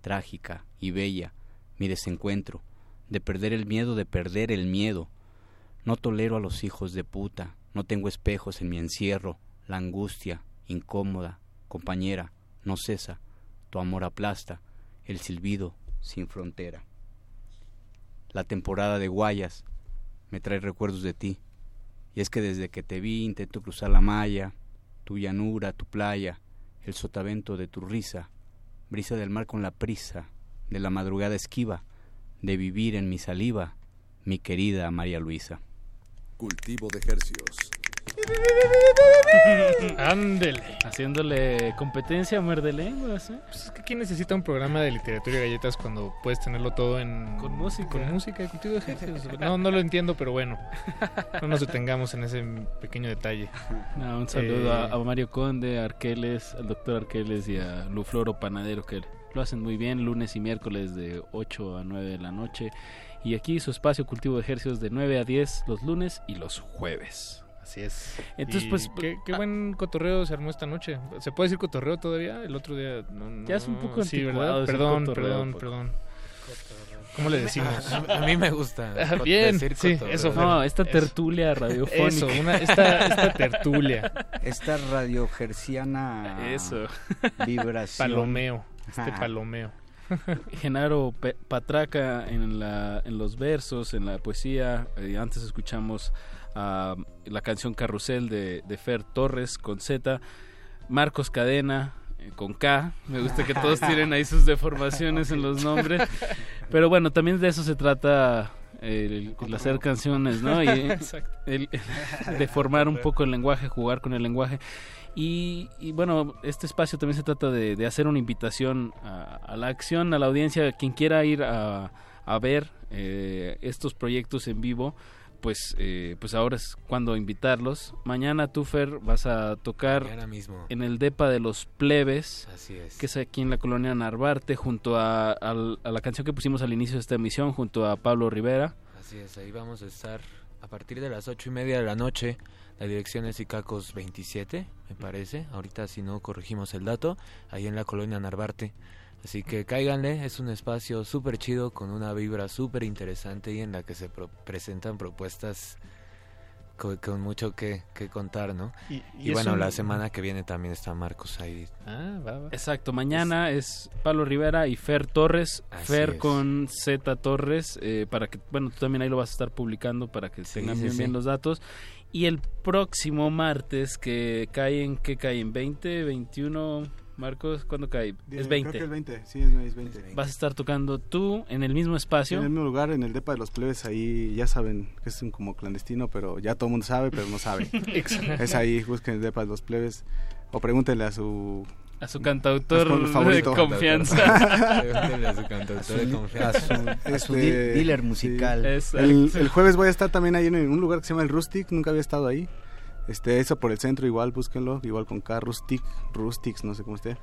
trágica y bella, mi desencuentro, de perder el miedo, de perder el miedo. No tolero a los hijos de puta, no tengo espejos en mi encierro, la angustia, incómoda, compañera, no cesa, tu amor aplasta, el silbido sin frontera. La temporada de Guayas me trae recuerdos de ti, y es que desde que te vi intento cruzar la malla, tu llanura, tu playa, el sotavento de tu risa, brisa del mar con la prisa, de la madrugada esquiva, de vivir en mi saliva, mi querida María Luisa. Cultivo de ejercios. Ándele. Haciéndole competencia a muerde lenguas. ¿eh? Pues es que ¿quién necesita un programa de literatura y galletas cuando puedes tenerlo todo en... Con música. Con música y cultivo de ejercicios. No, no lo entiendo, pero bueno. No nos detengamos en ese pequeño detalle. No, un saludo Eh, a, Mario Conde, a Arqueles, al doctor Arqueles y a Lufloro Panadero que lo hacen muy bien lunes y miércoles de 8 a 9 de la noche. Y aquí su espacio cultivo de ejercicios de 9 a 10 los lunes y los jueves. Así es. Entonces, Y pues, qué, qué buen cotorreo se armó esta noche. ¿Se puede decir cotorreo todavía? El otro día no, Ya es un poco Sí, ¿verdad? decir Perdón, cotorreo, perdón, perdón. ¿Cómo le decimos? A mí me gusta Bien, decir sí, cotorreo. eso. No, esta Eso. tertulia radiofónica. Eso, una, esta, esta tertulia. Esta radiogerciana Eso. vibración. Palomeo. Este palomeo. Genaro Pe- Patraca en, la, en los versos, en la poesía. Eh, antes escuchamos ah, la canción Carrusel de, de Fer Torres con Z. Marcos Cadena eh, con K. Me gusta que todos tienen ahí sus deformaciones en los nombres. Pero bueno, también de eso se trata el, el hacer canciones, ¿no? Y el, el deformar un poco el lenguaje, jugar con el lenguaje. Y, y bueno, este espacio también se trata de, de hacer una invitación a, a la acción, a la audiencia, quien quiera ir a, a ver eh, estos proyectos en vivo, pues, eh, pues ahora es cuando invitarlos. Mañana tú, Fer, vas a tocar Mañana mismo. en el DEPA de los Plebes, Así es. que es aquí en la colonia Narvarte, junto a la canción que pusimos al inicio de esta emisión, junto a Pablo Rivera. Así es, ahí vamos a estar a partir de las ocho y media de la noche. La dirección es Icacos 27, me parece. Ahorita si no corregimos el dato, ahí en la colonia Narvarte. Así que cáiganle, es un espacio súper chido con una vibra súper interesante y en la que se pro- presentan propuestas co- con, mucho que, que contar, ¿no? Y- Y, bueno, un- la semana que viene también está Marcos ahí. Ah, va, va. Exacto, mañana es Pablo Rivera y Fer Torres, Así Fer es. con Z Torres, eh, para que, bueno, tú también ahí lo vas a estar publicando para que tengan sí, bien, sí. bien los datos. Y el próximo martes, que cae en, ¿qué cae? ¿En 20, 21? Marcos, ¿cuándo cae? Es creo 20. que el 20, sí, es, es 20. Vas a estar tocando tú en el mismo espacio. en el mismo lugar, en el depa de los plebes, ahí ya saben que es un como clandestino, pero ya todo el mundo sabe, pero no sabe. Exacto. es ahí, busquen el depa de los plebes o pregúntenle a su... A su cantautor de confianza. Pregúntenle a su cantautor de confianza. a su di- dealer musical. El, el jueves voy a estar también ahí en un lugar que se llama el Rustic, nunca había estado ahí. Este, eso por el centro igual, búsquenlo, igual con K, Rustic, Rustics, no sé cómo esté.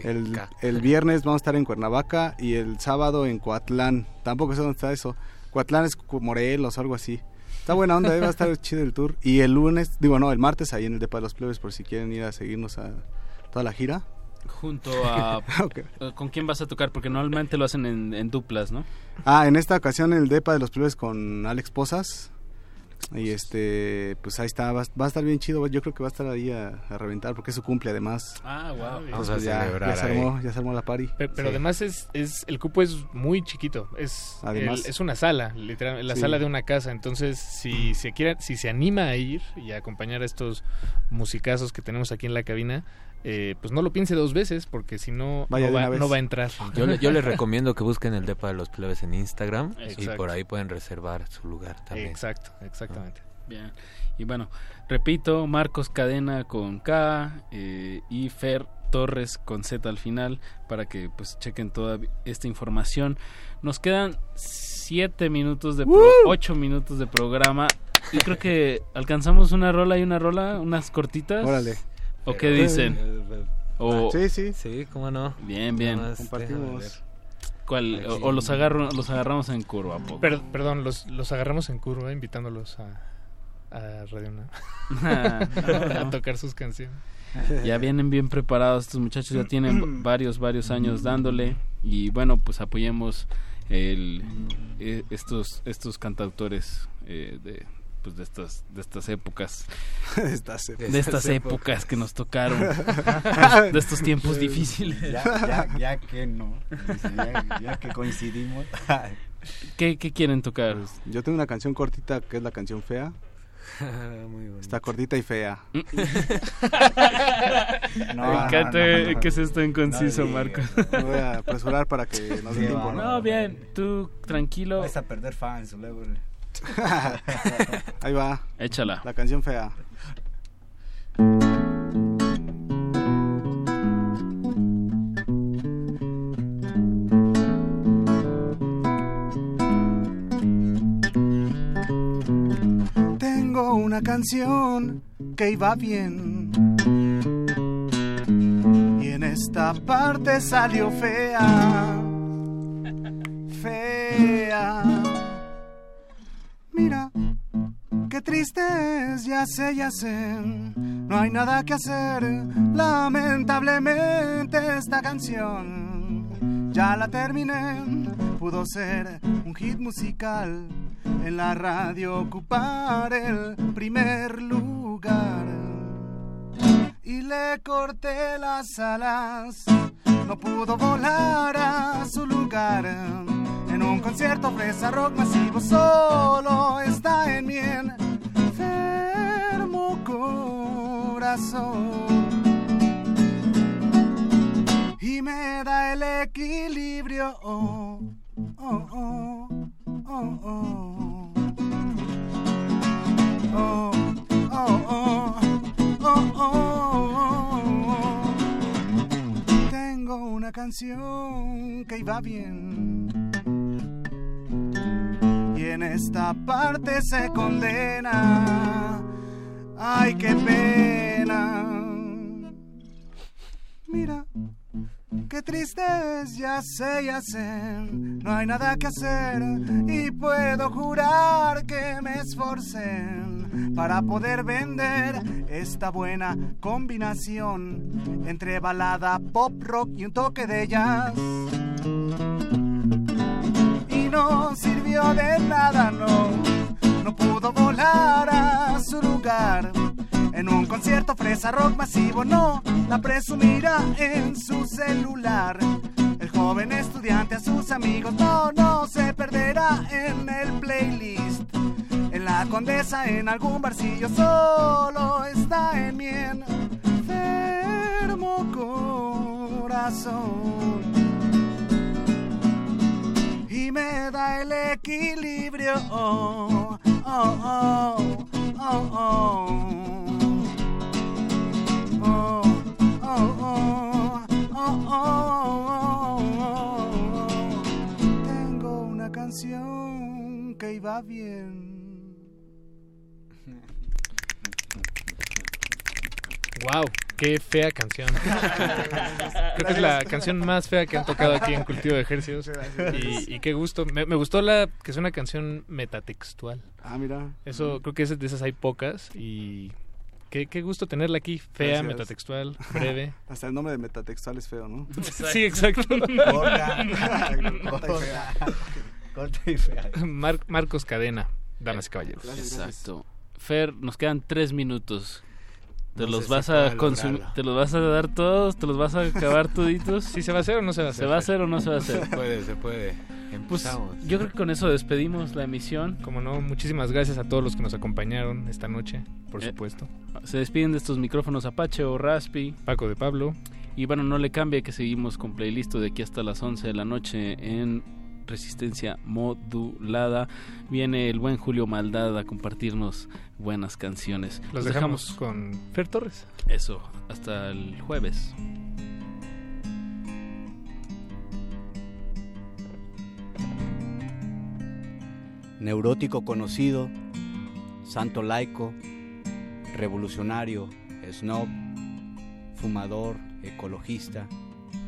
El, el viernes vamos a estar en Cuernavaca y el sábado en Coatlán. Tampoco sé dónde está eso. Coatlán es Morelos o algo así. Está buena onda, eh, va a estar chido el tour. Y el lunes, digo no, el martes ahí en el Depa de los Plebes por si quieren ir a seguirnos a toda la gira. Junto a... Eh, ¿Con quién vas a tocar? Porque normalmente lo hacen en, en duplas, ¿no? Ah, en esta ocasión en el Depa de los Plebes con Alex Posas. Y este, pues ahí está, va, va a estar bien chido. Yo creo que va a estar ahí a, a reventar porque es su cumple además. Ah, wow. Vamos a Pues ya, celebrar ya se ahí. armó, ya se armó la party. Pero, pero Sí. además es, es el cupo es muy chiquito, es Además. el- es una sala, literal, la Sí. sala de una casa, entonces si se quiere, si se anima a ir y a acompañar a estos musicazos que tenemos aquí en la cabina, eh, pues no lo piense dos veces porque si no Vaya no va, no va a entrar. Yo, le- yo les recomiendo que busquen el Depa de los Plebes en Instagram y por ahí pueden reservar su lugar también. Exacto, exactamente. Bien. Y bueno, repito, Marcos Cadena con K eh, y Fer Torres con Z al final para que pues chequen toda esta información. Nos quedan siete minutos de pro- ocho minutos de programa y creo que alcanzamos una rola y una rola, unas cortitas. Órale. ¿O qué dicen? O Sí, sí. Sí, cómo no. bien, bien. Más, Compartimos. ¿Cuál? O, o los agarro, los agarramos en curva. ¿a poco? Per- perdón, los, los agarramos en curva invitándolos a, a Radio. Ah, a tocar sus canciones. Ya vienen bien preparados estos muchachos, ya tienen varios, varios años dándole y bueno, pues apoyemos el, eh, estos, estos cantautores eh, de, pues de estas, de estas épocas, Estas épocas. de estas épocas que nos tocaron, pues, de estos tiempos difíciles. Ya, ya, ya que no, ya, ya que coincidimos. ¿Qué, qué quieren tocar? Yo tengo una canción cortita que es la canción fea. Muy. Está cortita y fea. Me No, encanta no, no, no, no. que se está inconciso, No Marcos. Me voy a apresurar para que nos dé Sí, tiempo. No, bien, tú tranquilo, Vas a perder fans luego. Ahí va, échala. la canción fea. Tengo una canción que iba bien. Y en esta parte salió fea. Fea. Mira, que triste es, ya sé, ya sé. No hay nada que hacer. Lamentablemente esta canción ya la terminé. Pudo ser un hit musical. En la radio ocupar el primer lugar. Y le corté las alas. No pudo volar a su lugar. En un concierto fresa rock masivo solo está en mi enfermo corazón. Y me da el equilibrio. Oh, oh, oh, oh, oh. Oh, oh, oh, oh, oh, oh. Tengo una canción que iba bien. Y en esta parte se condena. Ay, qué pena. Mira, qué triste es, ya sé, ya sé. No hay nada que hacer y puedo jurar que me esforcé para poder vender esta buena combinación entre balada, pop, rock y un toque de jazz. No sirvió de nada, no, no pudo volar a su lugar. En un concierto fresa rock masivo, no la presumirá en su celular. El joven estudiante a sus amigos, no, no se perderá en el playlist. En la condesa, en algún barcillo, solo está en mi enfermo corazón. Me da el equilibrio. Oh, oh, oh, oh, oh. Oh, oh, oh, oh, oh, oh. Tengo una canción que iba bien. Wow, qué fea canción. Creo que es la canción más fea que han tocado aquí en Cultivo de Ejercicios. Y, y qué gusto. Me, me gustó la que es una canción metatextual. Ah, mira. Eso, creo que es- de esas hay pocas. Y qué, qué gusto tenerla aquí. Fea, Gracias. metatextual, breve. Hasta el nombre de metatextual es feo, ¿no? Sí, exacto. Corta. Corta y fea. Corta y fea. Mar- Marcos Cadena, damas y caballeros. Exacto. Fer, nos quedan tres minutos. ¿Te No los si vas a consumir? ¿Te los vas a dar todos? ¿Te los vas a acabar toditos? ¿Sí se va a hacer o no se va a hacer? ¿Se va a hacer o no se va a hacer? Se puede, se puede. Pues Empezamos. yo creo que con eso despedimos la emisión. Como no, muchísimas gracias a todos los que nos acompañaron esta noche, por Eh, supuesto. Se despiden de estos micrófonos Apache o Raspi. Paco de Pablo. Y bueno, no le cambie que seguimos con playlist de aquí hasta las 11 de la noche en Resistencia Modulada. Viene el buen Julio Maldad a compartirnos buenas canciones. Los dejamos con Fer Torres. Eso, hasta el jueves. neurótico conocido, santo laico, revolucionario, snob, fumador, ecologista,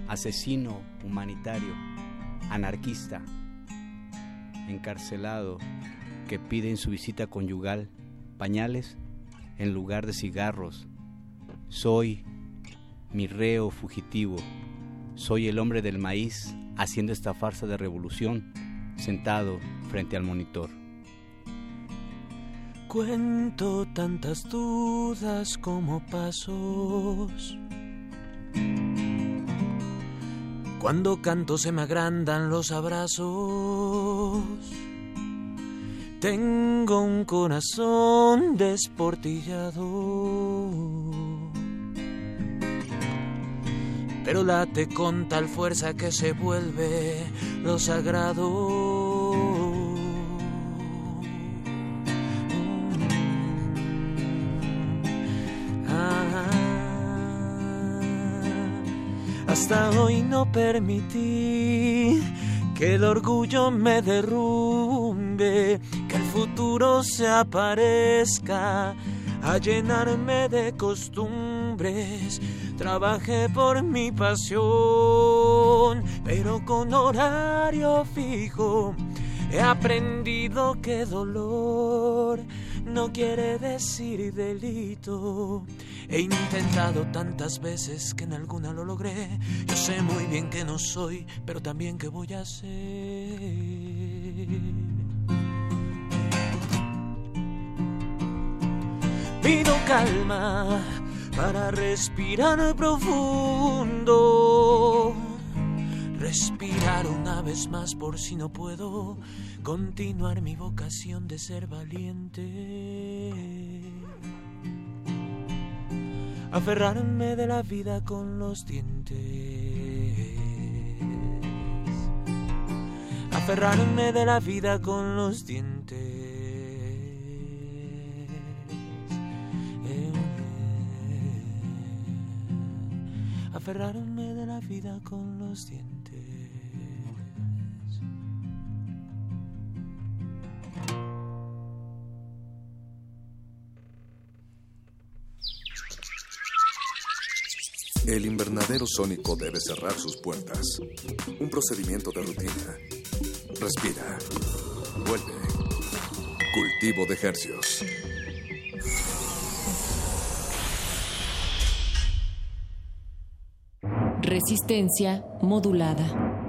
asesino humanitario, anarquista, encarcelado, que pide en su visita conyugal pañales en lugar de cigarros. Soy mi reo fugitivo, soy el hombre del maíz haciendo esta farsa de revolución sentado frente al monitor. Cuento tantas dudas como pasos. Cuando canto se me agrandan los abrazos. Tengo un corazón desportillado. Pero late con tal fuerza que se vuelve lo sagrado. Hasta hoy no permití que el orgullo me derrumbe, que el futuro se aparezca a llenarme de costumbres. Trabajé por mi pasión, pero con horario fijo. He aprendido que dolor no quiere decir delito. He intentado tantas veces que en alguna lo logré. Yo sé muy bien que no soy, pero también que voy a ser. Pido calma para respirar profundo. Respirar una vez más por si no puedo continuar mi vocación de ser valiente. Aferrarme de la vida con los dientes. Aferrarme de la vida con los dientes. Aferrarme de la vida con los dientes. Invernadero sónico debe cerrar sus puertas. Un procedimiento de rutina. Respira. Vuelve. Cultivo de hercios. Resistencia modulada.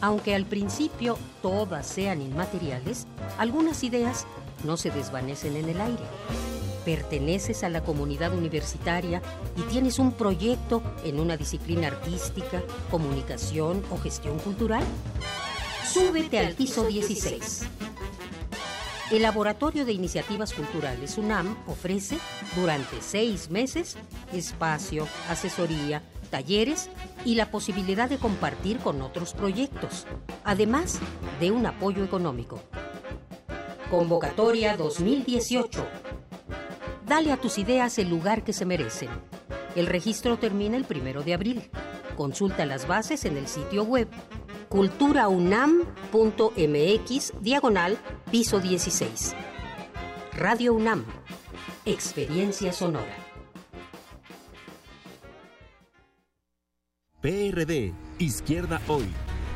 Aunque al principio todas sean inmateriales, algunas ideas no se desvanecen en el aire. Perteneces a la comunidad universitaria y tienes un proyecto en una disciplina artística, comunicación o gestión cultural. Súbete al piso 16. El Laboratorio de Iniciativas Culturales UNAM ofrece durante seis meses espacio, asesoría, talleres y la posibilidad de compartir con otros proyectos, además de un apoyo económico. Convocatoria 2018. Dale a tus ideas el lugar que se merecen. El registro termina el primero de abril. Consulta las bases en el sitio web culturaunam.mx diagonal piso 16. Radio UNAM. Experiencia sonora. PRD, Izquierda Hoy.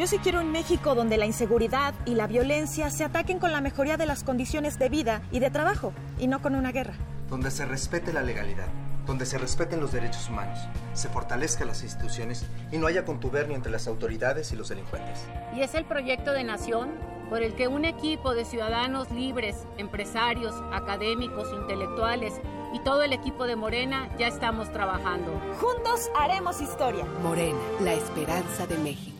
Yo sí quiero un México donde la inseguridad y la violencia se ataquen con la mejoría de las condiciones de vida y de trabajo, y no con una guerra. Donde se respete la legalidad, donde se respeten los derechos humanos, se fortalezcan las instituciones y no haya contubernio entre las autoridades y los delincuentes. Y es el proyecto de nación por el que un equipo de ciudadanos libres, empresarios, académicos, intelectuales y todo el equipo de Morena ya estamos trabajando. Juntos haremos historia. Morena, la esperanza de México.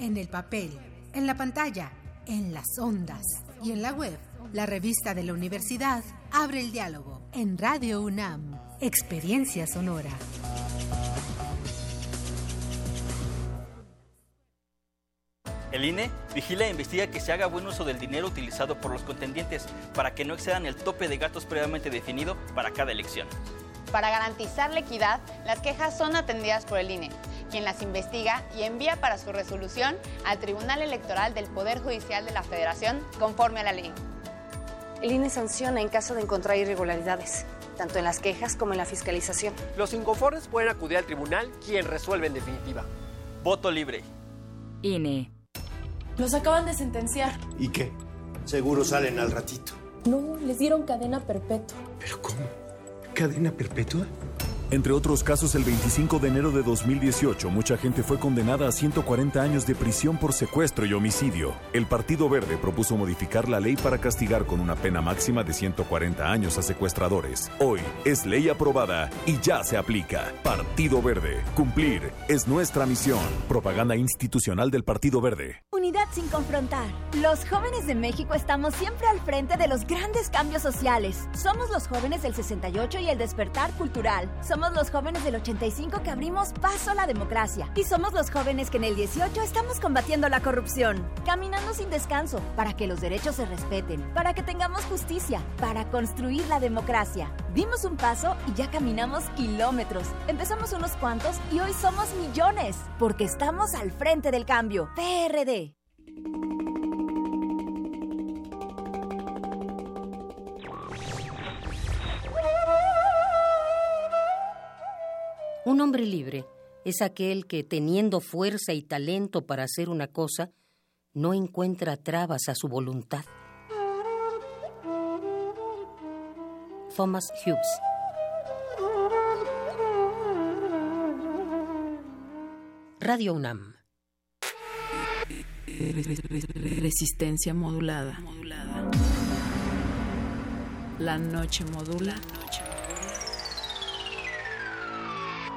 en el papel, en la pantalla, en las ondas y en la web. La revista de la universidad abre el diálogo en Radio UNAM. Experiencia sonora. El INE vigila e investiga que se haga buen uso del dinero utilizado por los contendientes para que no excedan el tope de gastos previamente definido para cada elección. Para garantizar la equidad, las quejas son atendidas por el INE, quien las investiga y envía para su resolución al Tribunal Electoral del Poder Judicial de la Federación conforme a la ley. El INE sanciona en caso de encontrar irregularidades. tanto en las quejas como en la fiscalización. Los inconformes pueden acudir al tribunal, quien resuelve en definitiva. Voto libre. INE. Los acaban de sentenciar. ¿Y qué? Seguro salen al ratito. No, les dieron cadena perpetua. ¿Pero cómo? ¿Cadena perpetua? Entre otros casos, el 25 de enero de 2018, mucha gente fue condenada a 140 años de prisión por secuestro y homicidio. El Partido Verde propuso modificar la ley para castigar con una pena máxima de 140 años a secuestradores. Hoy es ley aprobada y ya se aplica. Partido Verde. Cumplir es nuestra misión. Propaganda institucional del Partido Verde. Unidad sin confrontar. Los jóvenes de México estamos siempre al frente de los grandes cambios sociales. Somos los jóvenes del 68 y el despertar cultural. Somos los jóvenes del 85 que abrimos paso a la democracia. Y somos los jóvenes que en el 18 estamos combatiendo la corrupción. Caminando sin descanso para que los derechos se respeten, para que tengamos justicia, para construir la democracia. Dimos un paso y ya caminamos kilómetros. Empezamos unos cuantos y hoy somos millones. Porque estamos al frente del cambio. PRD. Un hombre libre es aquel que, teniendo fuerza y talento para hacer una cosa, no encuentra trabas a su voluntad. Thomas Hughes Radio UNAM Resistencia modulada. La noche modula.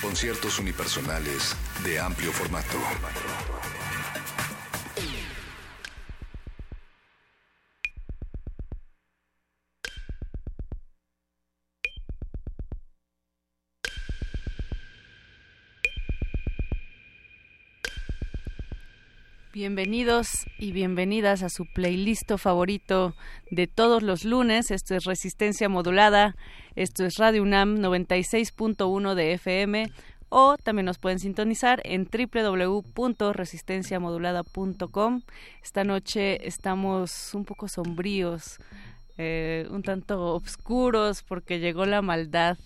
Conciertos unipersonales de amplio formato. Bienvenidos y bienvenidas a su playlist favorito de todos los lunes. Esto es Resistencia Modulada, esto es Radio UNAM 96.1 de FM o también nos pueden sintonizar en www.resistenciamodulada.com. Esta noche estamos un poco sombríos. Eh, un tanto oscuros porque llegó la maldad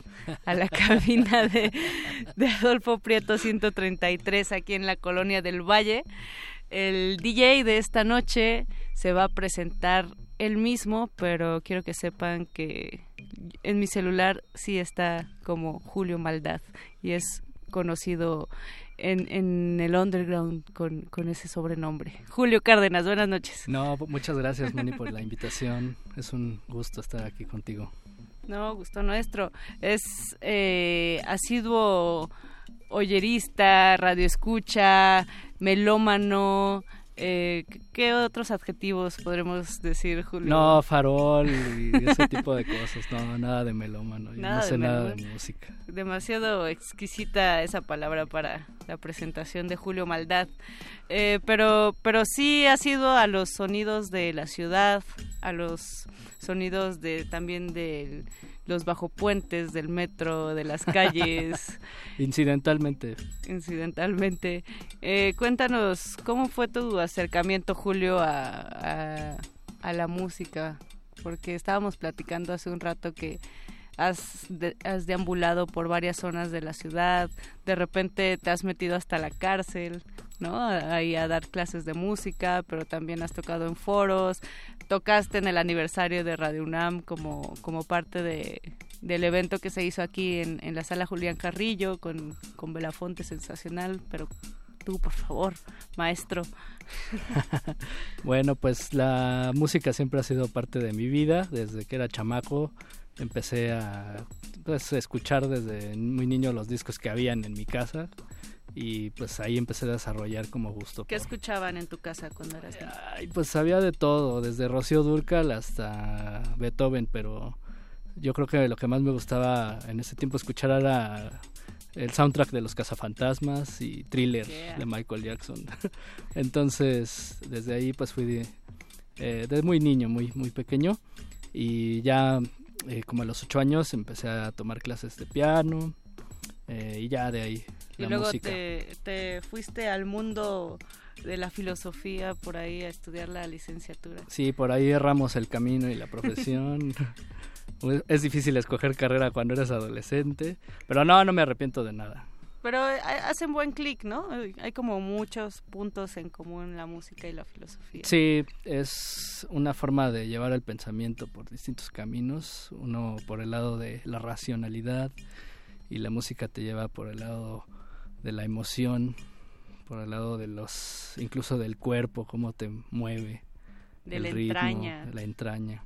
a la cabina de, de Adolfo Prieto 133 aquí en la colonia del Valle el DJ de esta noche se va a presentar él mismo, pero quiero que sepan que en mi celular sí está como Julio Maldad y es conocido en, en el underground con, con, ese sobrenombre. Julio Cárdenas, buenas noches. No, muchas gracias, Moni, por la invitación. Es un gusto estar aquí contigo. No, gusto nuestro. Es eh, asiduo oyerista, radioescucha, melómano, eh, ¿Qué otros adjetivos podremos decir, Julio? No, farol y ese tipo de cosas. No, nada de melómano. no sé nada de música. Demasiado exquisita esa palabra para la presentación de Julio Maldad. Eh, pero, pero sí ha sido a los sonidos de la ciudad, a los sonidos de también del los bajopuentes del metro, de las calles. Incidentalmente. Incidentalmente. Eh, cuéntanos, ¿cómo fue tu acercamiento, Julio, a, a, la música? Porque estábamos platicando hace un rato que has, has deambulado por varias zonas de la ciudad, de repente te has metido hasta la cárcel, Ahí a dar clases de música, pero también has tocado en foros, tocaste en el aniversario de Radio UNAM como, como parte de, del evento que se hizo aquí en, en la sala Julián Carrillo con, con Belafonte sensacional, pero tú, por favor, maestro. bueno, pues la música siempre ha sido parte de mi vida, desde que era chamaco empecé a pues, escuchar desde muy niño los discos que habían en mi casa y pues ahí empecé a desarrollar como gusto. ¿Qué escuchaban en tu casa cuando eras niño? Ay, pues había de todo, desde Rocío Durcal hasta Beethoven, pero yo creo que lo que más me gustaba en ese tiempo escuchar era el soundtrack de los cazafantasmas y thriller de Michael Jackson. Entonces, desde ahí pues fui de, eh, muy niño, muy, muy pequeño. Y ya eh, como a los ocho años empecé a tomar clases de piano. Eh, y ya de ahí. Y luego Te, te fuiste al mundo de la filosofía por ahí a estudiar la licenciatura. Sí, por ahí erramos el camino y la profesión. es difícil escoger carrera cuando eres adolescente, pero no, no me arrepiento de nada. Pero eh, hacen buen clic, ¿no? Hay como muchos puntos en común la música y la filosofía. Sí, es una forma de llevar el pensamiento por distintos caminos. Uno por el lado de la racionalidad y la música te lleva por el lado de la emoción, por el lado de los, incluso del cuerpo, cómo te mueve. De la entraña. la entraña.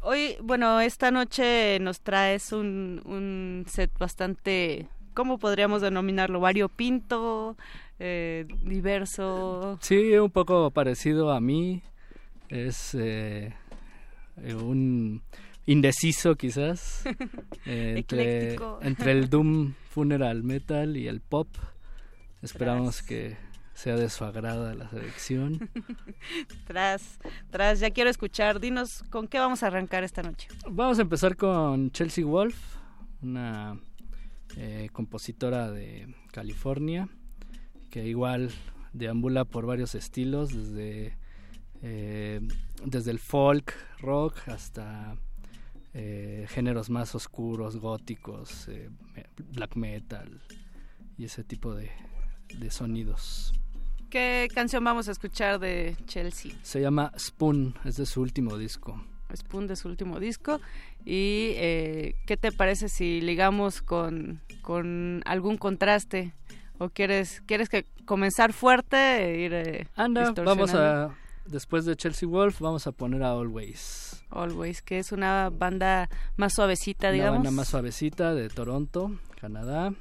Hoy, bueno, esta noche nos traes un, un set bastante ¿cómo podríamos denominarlo? Variopinto, eh, diverso. Sí, un poco parecido a mí. Es eh, un indeciso quizás. entre, entre el Doom Funeral Metal y el Pop. Esperamos que sea de su agrado la selección. tras, tras, ya quiero escuchar. Dinos, ¿con qué vamos a arrancar esta noche? Vamos a empezar con Chelsea Wolf, una eh, compositora de California, que igual deambula por varios estilos, desde, eh, desde el folk, rock, hasta eh, géneros más oscuros, góticos, black metal y ese tipo de, de sonidos. ¿Qué canción vamos a escuchar de Chelsea? Se llama Spoon, es de su último disco. Spoon de su último disco. ¿Y eh, qué te parece si ligamos con, con algún contraste? ¿O quieres, quieres que comenzar fuerte e ir eh, Anda, vamos a... Después de Chelsea Wolf vamos a poner a Always. Always, que es una banda más suavecita, digamos. Una banda más suavecita de Toronto, Canadá.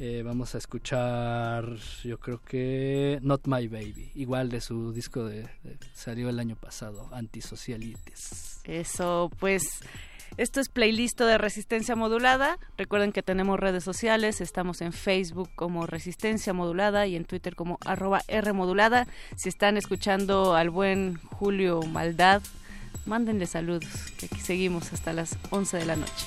Eh, vamos a escuchar, yo creo que Not My Baby, igual de su disco de, salió el año pasado, Antisocialites. Eso, pues esto es playlist de Resistencia Modulada. Recuerden que tenemos redes sociales, estamos en Facebook como Resistencia Modulada y en Twitter como arroba R Modulada. Si están escuchando al buen Julio Maldad, mándenle saludos, que aquí seguimos hasta las 11 de la noche.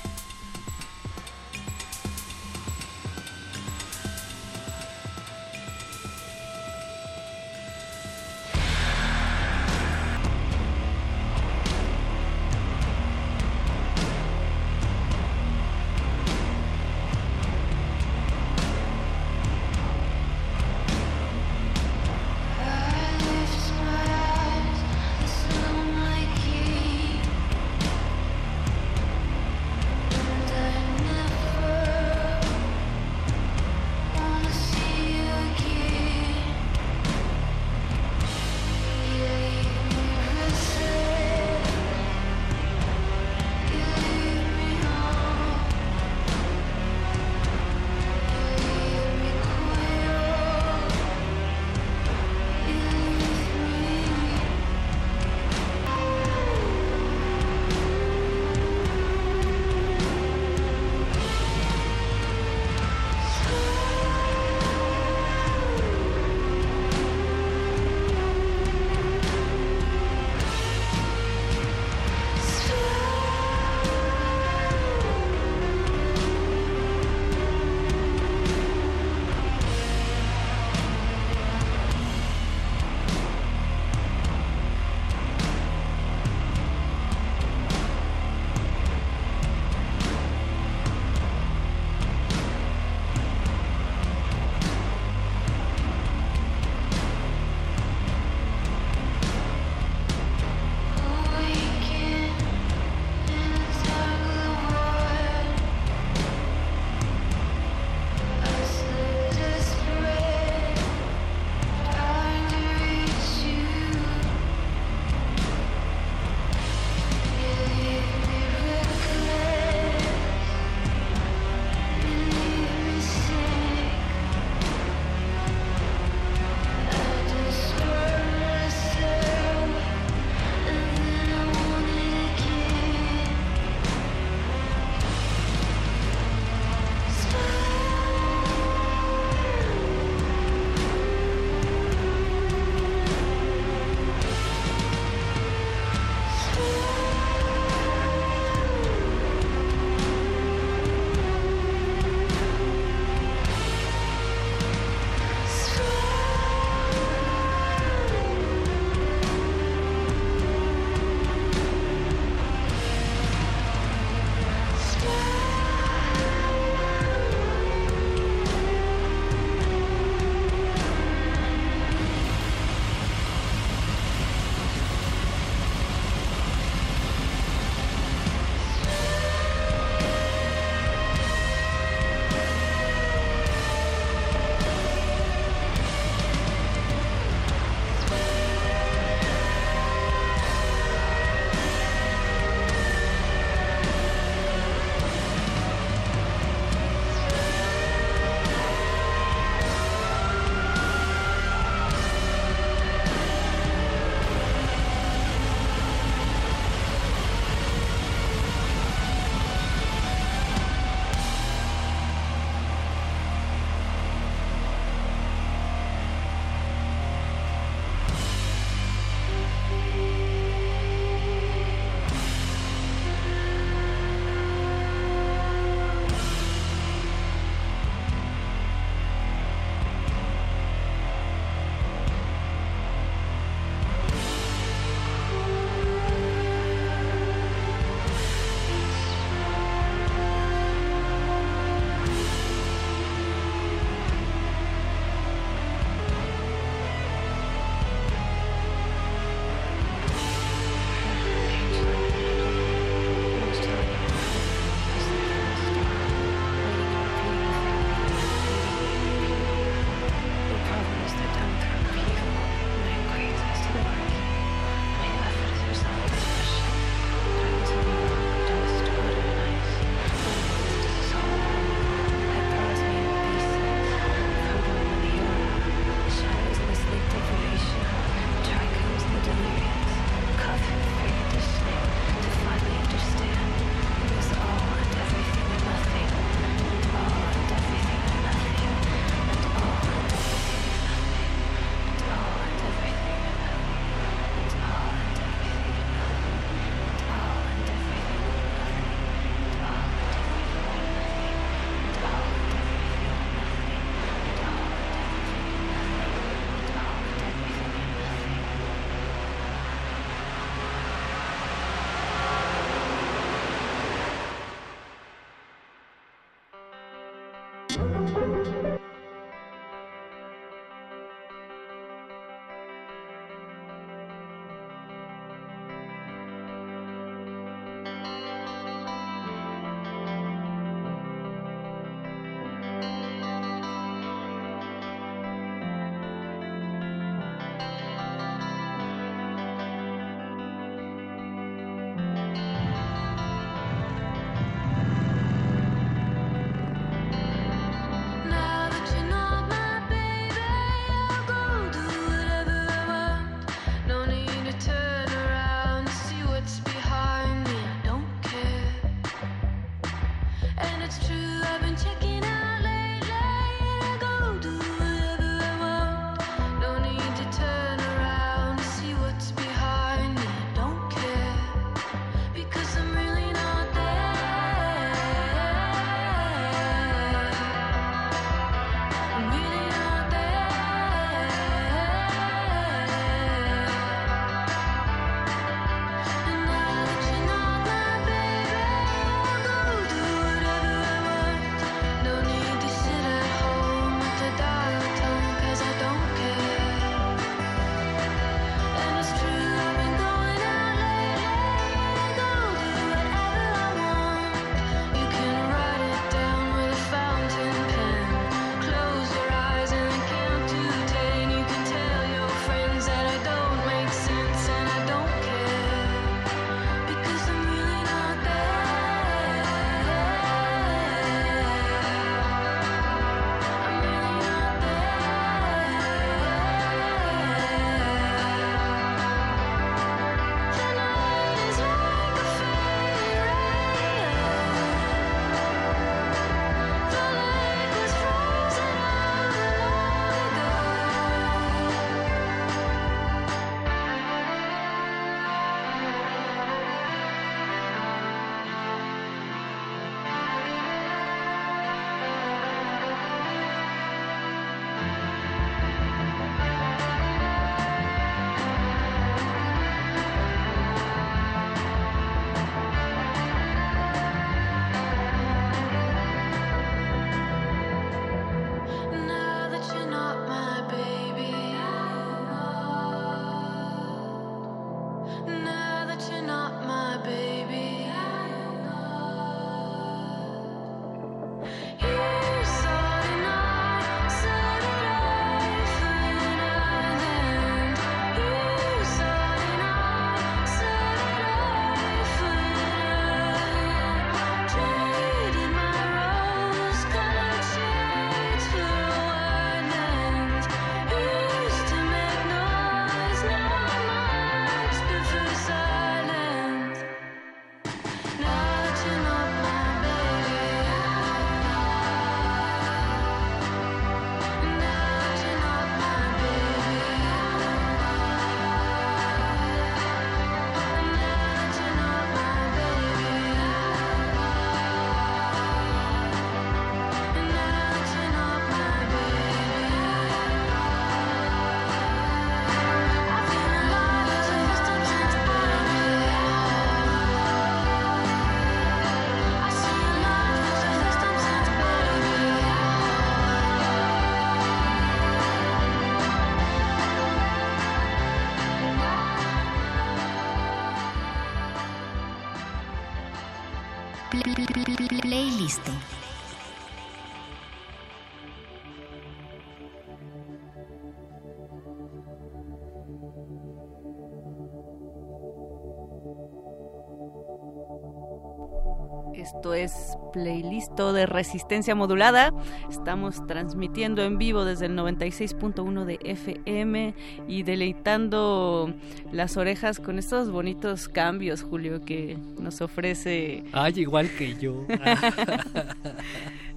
Esto es playlist de resistencia modulada. Estamos transmitiendo en vivo desde el 96.1 de FM y deleitando las orejas con estos bonitos cambios, Julio, que nos ofrece. Ay, igual que yo.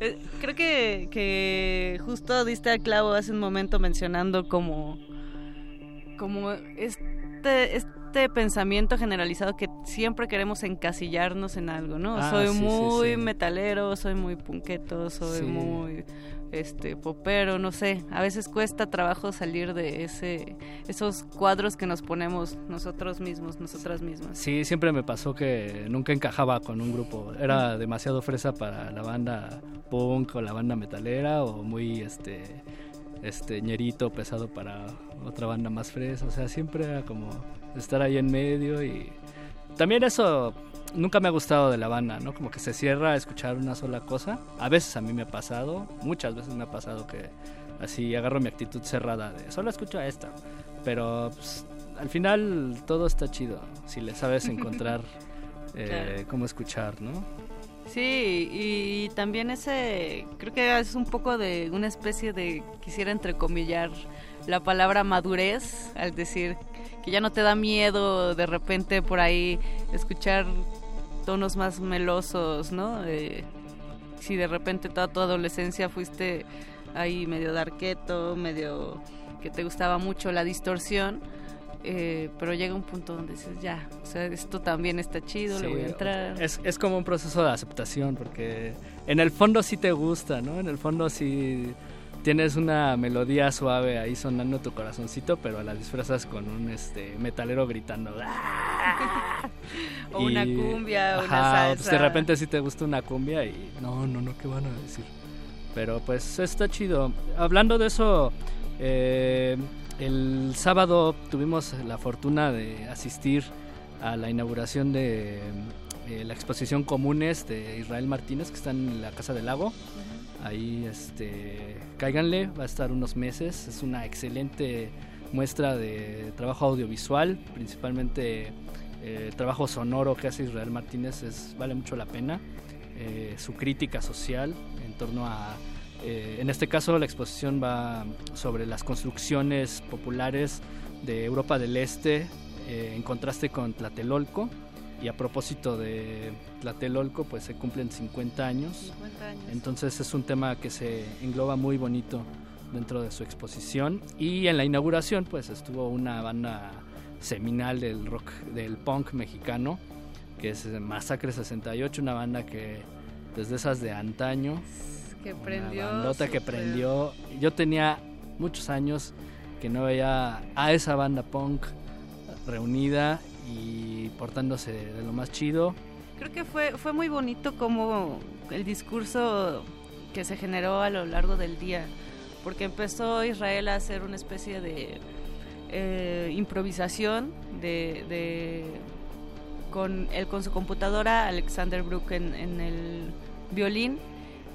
Eh, creo que, que justo diste al clavo hace un momento mencionando como, como este, este pensamiento generalizado que siempre queremos encasillarnos en algo, ¿no? Ah, soy sí, muy sí. metalero, soy muy punqueto, soy muy este popero, no sé. A veces cuesta trabajo salir de ese esos cuadros que nos ponemos nosotros mismos, nosotras mismas. Sí, siempre me pasó que nunca encajaba con un grupo. Era demasiado fresa para la banda punk o la banda metalera o muy este este ñerito pesado para otra banda más fresa. O sea, siempre era como estar ahí en medio y también eso nunca me ha gustado de la banda, ¿no? Como que se cierra a escuchar una sola cosa. A veces a mí me ha pasado, muchas veces me ha pasado que así agarro mi actitud cerrada de solo escucho a esta. Pero pues, al final todo está chido si le sabes encontrar eh, Claro. cómo escuchar, ¿no? Sí, y también ese, creo que es un poco de una especie de, quisiera entrecomillar la palabra madurez, al decir que ya no te da miedo de repente por ahí escuchar tonos más melosos, ¿no? Eh, si de repente toda tu adolescencia fuiste ahí medio darqueto, medio que te gustaba mucho la distorsión, eh, pero llega un punto donde dices, ya, o sea, esto también está chido, le voy a entrar. Es, es como un proceso de aceptación, porque en el fondo sí te gusta, ¿no? En el fondo sí tienes una melodía suave ahí sonando tu corazoncito, pero la disfrazas con un este metalero gritando. "Ah". O una cumbia, una ajá, pues salsa. de repente sí te gusta una cumbia y no, no, no, ¿qué van a decir? Pero pues está chido. Hablando de eso, eh, el sábado tuvimos la fortuna de asistir a la inauguración de eh, la exposición Comunes de Israel Martínez, que está en la Casa del Lago. Ahí, este, cáiganle, va a estar unos meses. Es una excelente muestra de trabajo audiovisual, principalmente eh, el trabajo sonoro que hace Israel Martínez es, vale mucho la pena. Eh, su crítica social en torno a, eh, en este caso la exposición va sobre las construcciones populares de Europa del Este eh, en contraste con Tlatelolco. Y a propósito de Tlatelolco, pues se cumplen 50 años. 50 años. Entonces es un tema que se engloba muy bonito dentro de su exposición. Y en la inauguración, pues estuvo una banda seminal del rock, del punk mexicano, que es Masacre 68, una banda que desde esas de antaño, que prendió. bandota que prendió. Yo tenía muchos años que no veía a esa banda punk reunida y portándose de lo más chido. Creo que fue, fue muy bonito como el discurso que se generó a lo largo del día, porque empezó Israel a hacer una especie de eh, improvisación de, de- con él con su computadora, Alexander Brook en, en el violín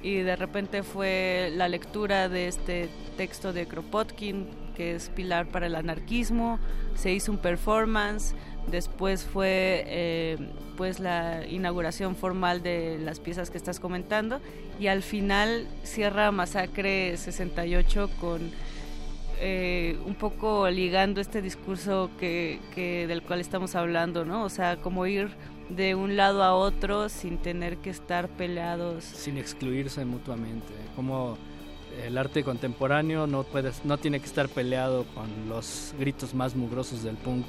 y de repente fue la lectura de este texto de Kropotkin que es pilar para el anarquismo, se hizo un performance, después fue eh, pues la inauguración formal de las piezas que estás comentando y al final cierra Masacre 68 con eh, un poco ligando este discurso que, del cual estamos hablando, ¿no? O sea, como ir de un lado a otro sin tener que estar peleados. sin excluirse mutuamente. Como el arte contemporáneo no puedes, no tiene que estar peleado con los gritos más mugrosos del punk,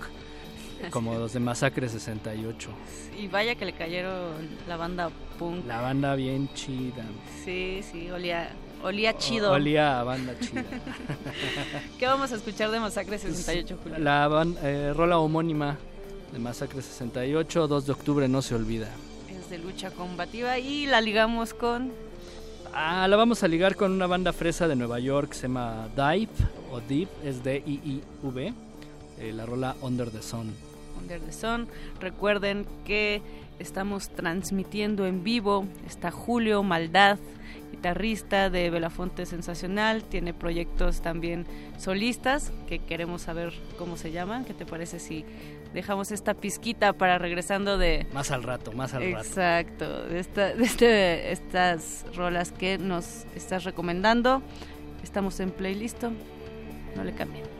como los de Masacre 68. Y vaya que le cayeron la banda punk. La banda bien chida. Sí, sí, olía, olía chido. Olía a banda chida. ¿Qué vamos a escuchar de Masacre 68, Julio? La ban- eh, rola homónima de Masacre 68, 2 de octubre no se olvida. Es de lucha combativa y la ligamos con... Ah, la vamos a ligar con una banda fresa de Nueva York que se llama Dive o Deep, es D-I-I-V. eh, la rola Under the Sun. Under the Sun. Recuerden que estamos transmitiendo en vivo. Está Julio Maldad, guitarrista de Belafonte Sensacional. Tiene proyectos también solistas que queremos saber cómo se llaman. ¿Qué te parece si dejamos esta pizquita para regresando de... Más al rato, más al rato. Exacto, esta, de este, estas rolas que nos estás recomendando. Estamos en playlist, no le cambien.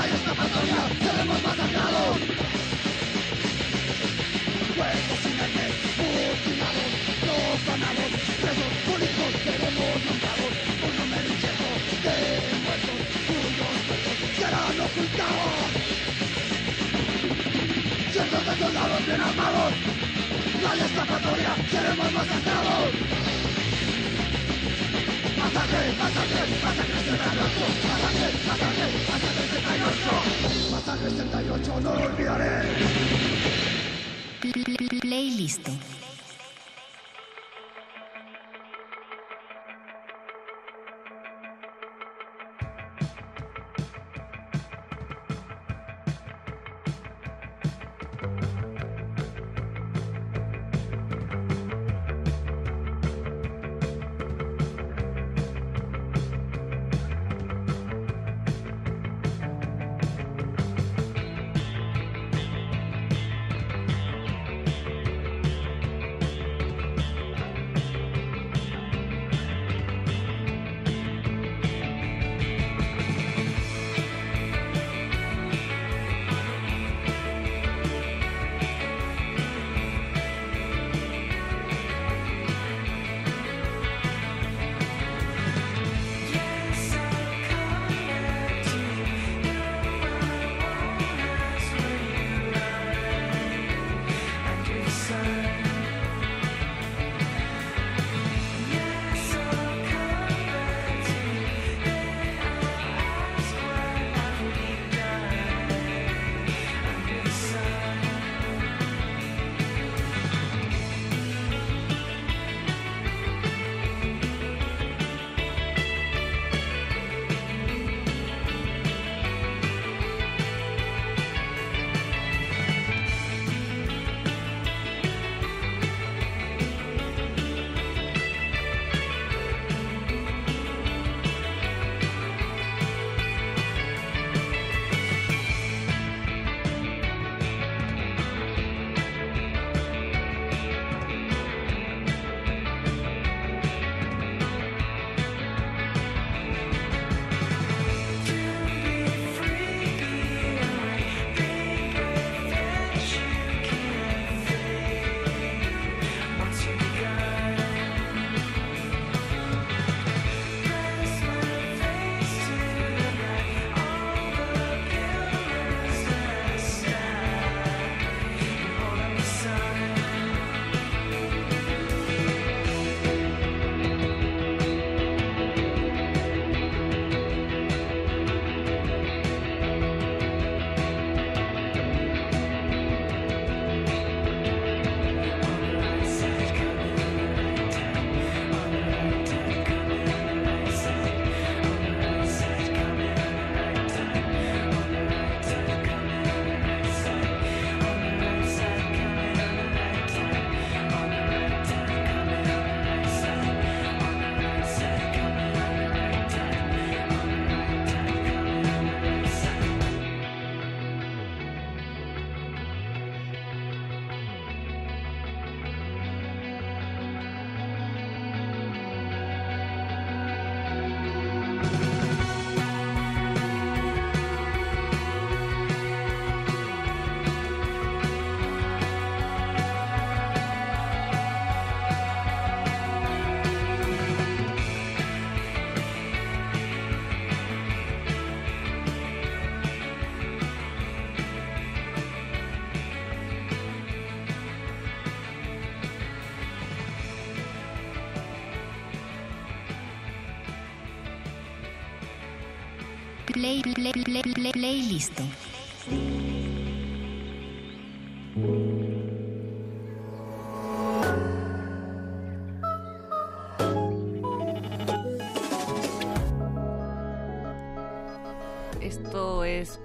hay escapatoria, seremos masacrados. Cuerpos sin aire, mutilados, los ganados, presos políticos seremos nombrados. Un número incierto de muertos, cuyos cuerpos serán ocultados. Cientos de soldados bien armados, hay escapatoria, seremos masacrados. Masacre, masacre, masacre 78, masacre, masacre, masacre 78, masacre 78, no lo olvidaré. Playlist.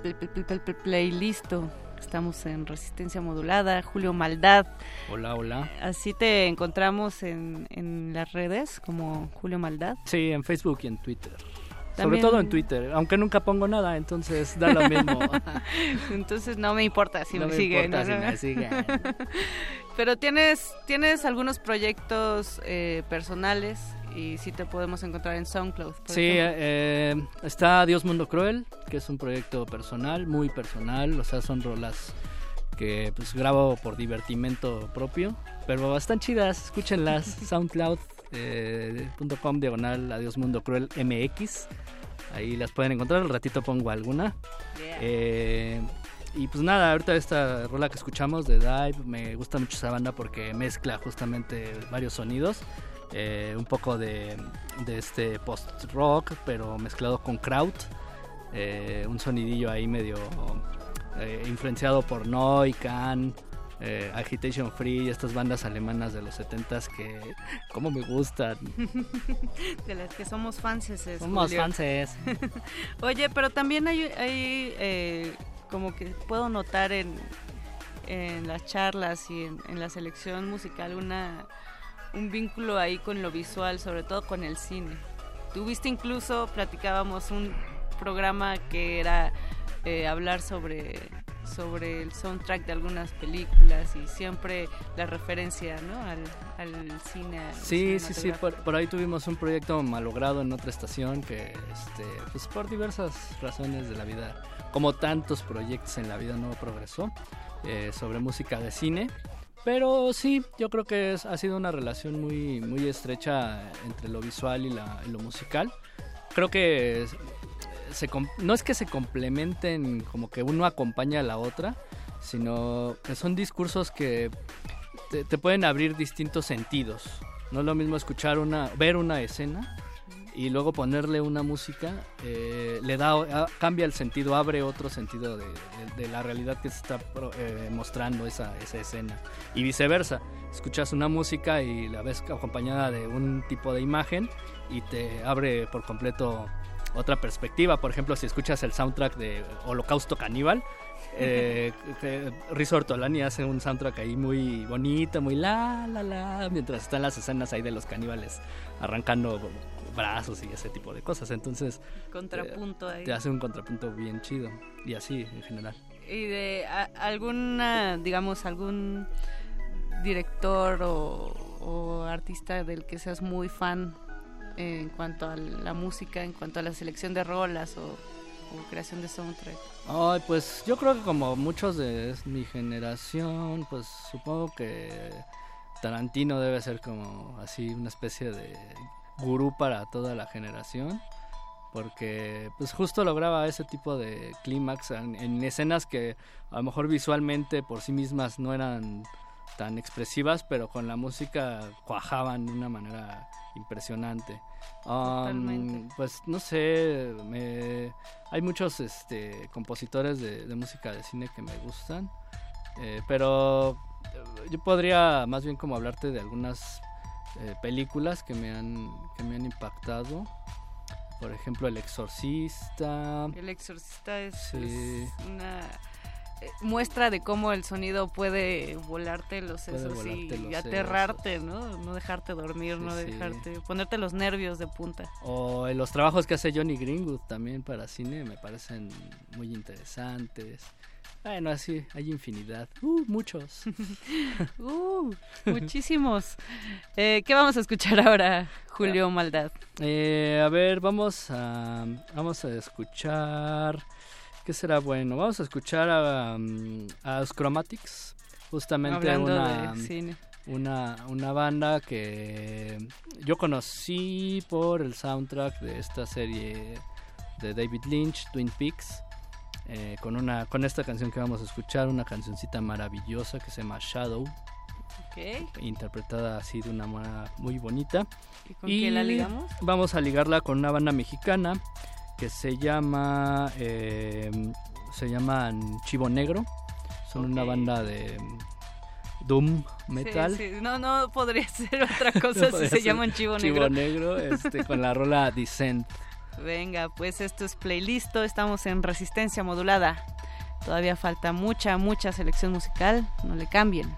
Esto es Play, play, play, play, play, listo. Estamos en Resistencia Modulada. Julio Maldad. Hola, hola. Así te encontramos en, en las redes como Julio Maldad. Sí, en Facebook y en Twitter. Sobre todo en Twitter, aunque nunca pongo nada, entonces da lo mismo. Entonces no me importa si No me, me siguen. importa ¿no? si me siguen. Pero tienes, tienes algunos proyectos eh, personales y sí te podemos encontrar en SoundCloud. Sí, eh, está Dios Mundo Cruel, que es un proyecto personal, muy personal, o sea, son rolas que pues grabo por divertimento propio, pero están chidas, escúchenlas, soundcloud.com diagonal Adiós Mundo Cruel MX, ahí las pueden encontrar, al ratito pongo alguna. Eh, y pues nada, ahorita esta rola que escuchamos de Dive, me gusta mucho esa banda porque mezcla justamente varios sonidos. eh, un poco de, de este post-rock, pero mezclado con kraut. eh, un sonidillo ahí medio eh, influenciado por Noi, Can, eh, Agitation Free, estas bandas alemanas de los 70s que como me gustan. de las que somos fanses. Somos fanses. Oye, pero también hay, hay eh, como que puedo notar en, en las charlas y en, en la selección musical una un vínculo ahí con lo visual, sobre todo con el cine. Tuviste incluso, platicábamos un programa que era eh, hablar sobre sobre el soundtrack de algunas películas y siempre la referencia ¿no? al, al cine. al Sí, sí, sí, por, por ahí tuvimos un proyecto malogrado en otra estación que, este, pues por diversas razones de la vida, como tantos proyectos en la vida no progresó, eh, sobre música de cine. Pero sí, yo creo que ha sido una relación muy, muy estrecha entre lo visual y, lo musical. Creo que no es que se complementen como que uno acompaña a la otra, sino que son discursos que te, te pueden abrir distintos sentidos. No es lo mismo escuchar una, ver una escena y luego ponerle una música, eh, le da, a- cambia el sentido, abre otro sentido de, la realidad que se está eh, mostrando esa, esa escena. Y viceversa, escuchas una música y la ves acompañada de un tipo de imagen y te abre por completo otra perspectiva. Por ejemplo, si escuchas el soundtrack de Holocausto Caníbal, eh, Ortolani hace un soundtrack ahí muy bonito, muy la, la, la, mientras están las escenas ahí de los caníbales arrancando brazos y ese tipo de cosas. Entonces, Contrapunto eh, ahí. te hace un contrapunto bien chido. Y así, en general. y de a- alguna, digamos, algún director o, o artista del que seas muy fan en cuanto a la música, en cuanto a la selección de rolas o, creación de soundtrack. Ay, pues yo creo que como muchos de mi generación, pues supongo que Tarantino debe ser como así una especie de gurú para toda la generación. Porque pues justo lograba ese tipo de clímax en, en escenas que a lo mejor visualmente por sí mismas no eran tan expresivas, pero con la música cuajaban de una manera impresionante. Um, pues no sé, me- hay muchos este, compositores de, de música de cine que me gustan, eh, pero eh, yo podría más bien como hablarte de algunas eh, películas que me han que me han impactado. Por ejemplo, El Exorcista. El exorcista es, Sí. es una muestra de cómo el sonido puede volarte los Puede sesos volarte y los aterrarte, ¿no? No dejarte dormir, Sí, no sí. dejarte, ponerte los nervios de punta. O en los trabajos que hace Johnny Greenwood también para cine me parecen muy interesantes. Bueno, así, hay infinidad. Uh, muchos. Uh, muchísimos. Eh, ¿Qué vamos a escuchar ahora, Julio Maldad? Eh, a ver, vamos a, vamos a escuchar. ¿Qué será bueno? Vamos a escuchar a, um, a Os Chromatics. Justamente Hablando una, de cine. una, una banda que yo conocí por el soundtrack de esta serie de David Lynch, Twin Peaks. eh, con, una, con esta canción que vamos a escuchar, una cancioncita maravillosa que se llama Shadow. Interpretada así de una manera muy bonita. ¿Y con quién la ligamos? Vamos a ligarla con una banda mexicana que se llama eh, se llaman Chivo Negro. Son una banda de doom metal. Sí, sí. No, no podría ser otra cosa si se llaman Chivo Negro. Chivo Negro, este, con la rola Descent. Venga, pues esto es playlist, estamos en resistencia modulada. Todavía falta mucha, mucha selección musical, no le cambien.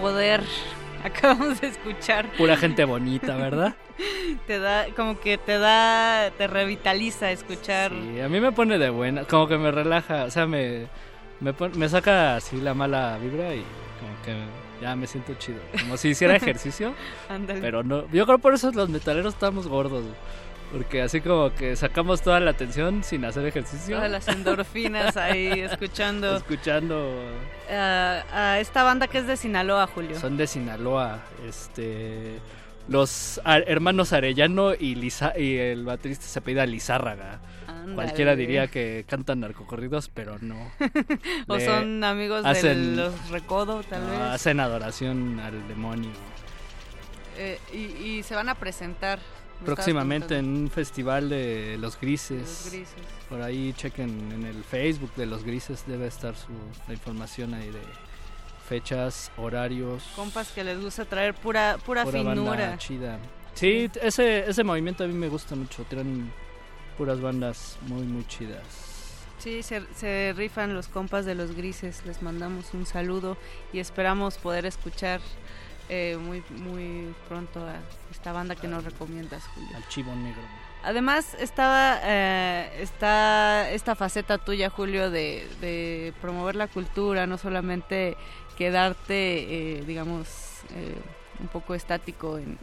Poder acabamos de escuchar. Pura gente bonita, ¿verdad? te da, como que te da, te revitaliza escuchar. Sí, a mí me pone de buena, como que me relaja, o sea, me, me, me saca así la mala vibra y como que ya me siento chido. Como si hiciera ejercicio. pero no, yo creo por eso los metaleros estamos gordos. Porque así como que sacamos toda la atención sin hacer ejercicio. Todas las endorfinas ahí escuchando. Escuchando. a esta banda que es de Sinaloa, Julio. Son de Sinaloa. Este. Los hermanos Arellano y, Lisa, y el baterista se apellida Lizárraga. Cualquiera diría que cantan narcocorridos, pero no. o son amigos de los Recodo, tal vez. Hacen adoración al demonio. Eh, y, y se van a presentar próximamente en un festival de Los Grises. Por ahí chequen en el Facebook de Los Grises, debe estar su, la información ahí de fechas, horarios. Compas que les gusta traer pura, pura, finura. chida. Sí, ese, ese movimiento a mí me gusta mucho, tienen puras bandas muy, muy chidas. Sí, se, se rifan los compas de Los Grises, les mandamos un saludo y esperamos poder escuchar eh, muy, muy pronto a esta banda que nos recomiendas, Julio. Al Chivo Negro. Además estaba eh, está esta faceta tuya, Julio, de, promover la cultura, no solamente quedarte, eh, digamos, eh, un poco estático en,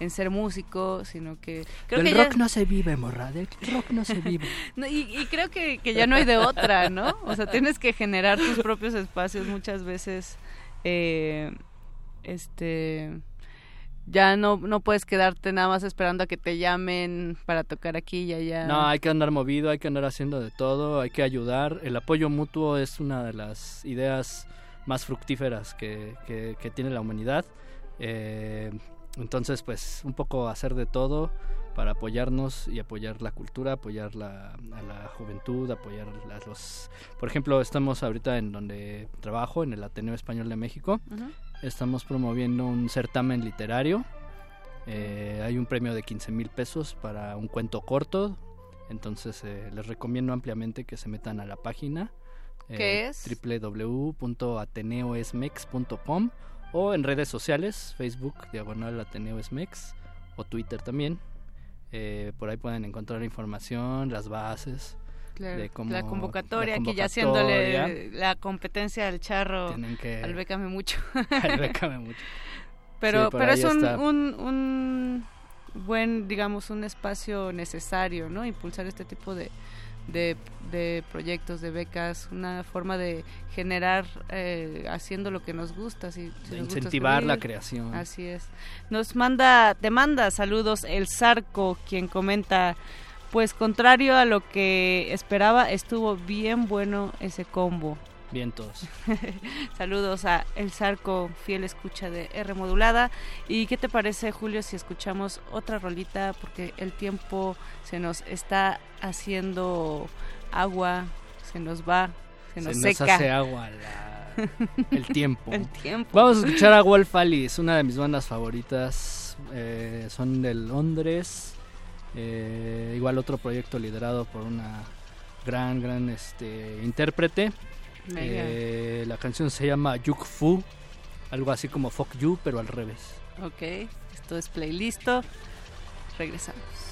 en, ser músico, sino que... Creo el rock no se vive, morra, el rock no se vive. y, y, creo que, que, ya no hay de otra, ¿no? O sea, tienes que generar tus propios espacios muchas veces. Eh, este ya no, no puedes quedarte nada más esperando a que te llamen para tocar aquí y allá. No, hay que andar movido, hay que andar haciendo de todo, hay que ayudar. El apoyo mutuo es una de las ideas más fructíferas que, que, tiene la humanidad. Eh, entonces, pues, un poco hacer de todo para apoyarnos y apoyar la cultura, apoyar la, a la juventud, apoyar a los... Por ejemplo, estamos ahorita en donde trabajo, en el Ateneo Español de México, estamos promoviendo un certamen literario. Eh, hay un premio de 15 mil pesos para un cuento corto. Entonces eh, les recomiendo ampliamente que se metan a la página. Eh, ¿Qué es? www.ateneoesmex.com o en redes sociales, Facebook, Diagonal Ateneo o Twitter también. por ahí pueden encontrar información, las bases la convocatoria, que ya haciéndole la competencia al charro, al Bécame mucho. mucho. Pero, pero es un, un, buen, digamos, un espacio necesario, ¿no? Impulsar este tipo de, de, proyectos, de becas, una forma de generar eh, haciendo lo que nos gusta. Si, incentivar la creación. Así es. Nos manda, te manda saludos el Zarco, quien comenta pues contrario a lo que esperaba, estuvo bien bueno ese combo. Bien todos. Saludos a El Zarco, fiel escucha de R modulada. ¿Y qué te parece, Julio, si escuchamos otra rolita? Porque el tiempo se nos está haciendo agua, se nos va, se nos se seca. Nos hace agua el tiempo. el tiempo. Vamos a escuchar a Wolf Alice, una de mis bandas favoritas. Eh, son de Londres. Eh, igual otro proyecto liderado por una gran, gran este, intérprete. Eh, la canción se llama Yuk Fu, algo así como Fuck You, pero al revés. Ok, esto es playlist. Regresamos.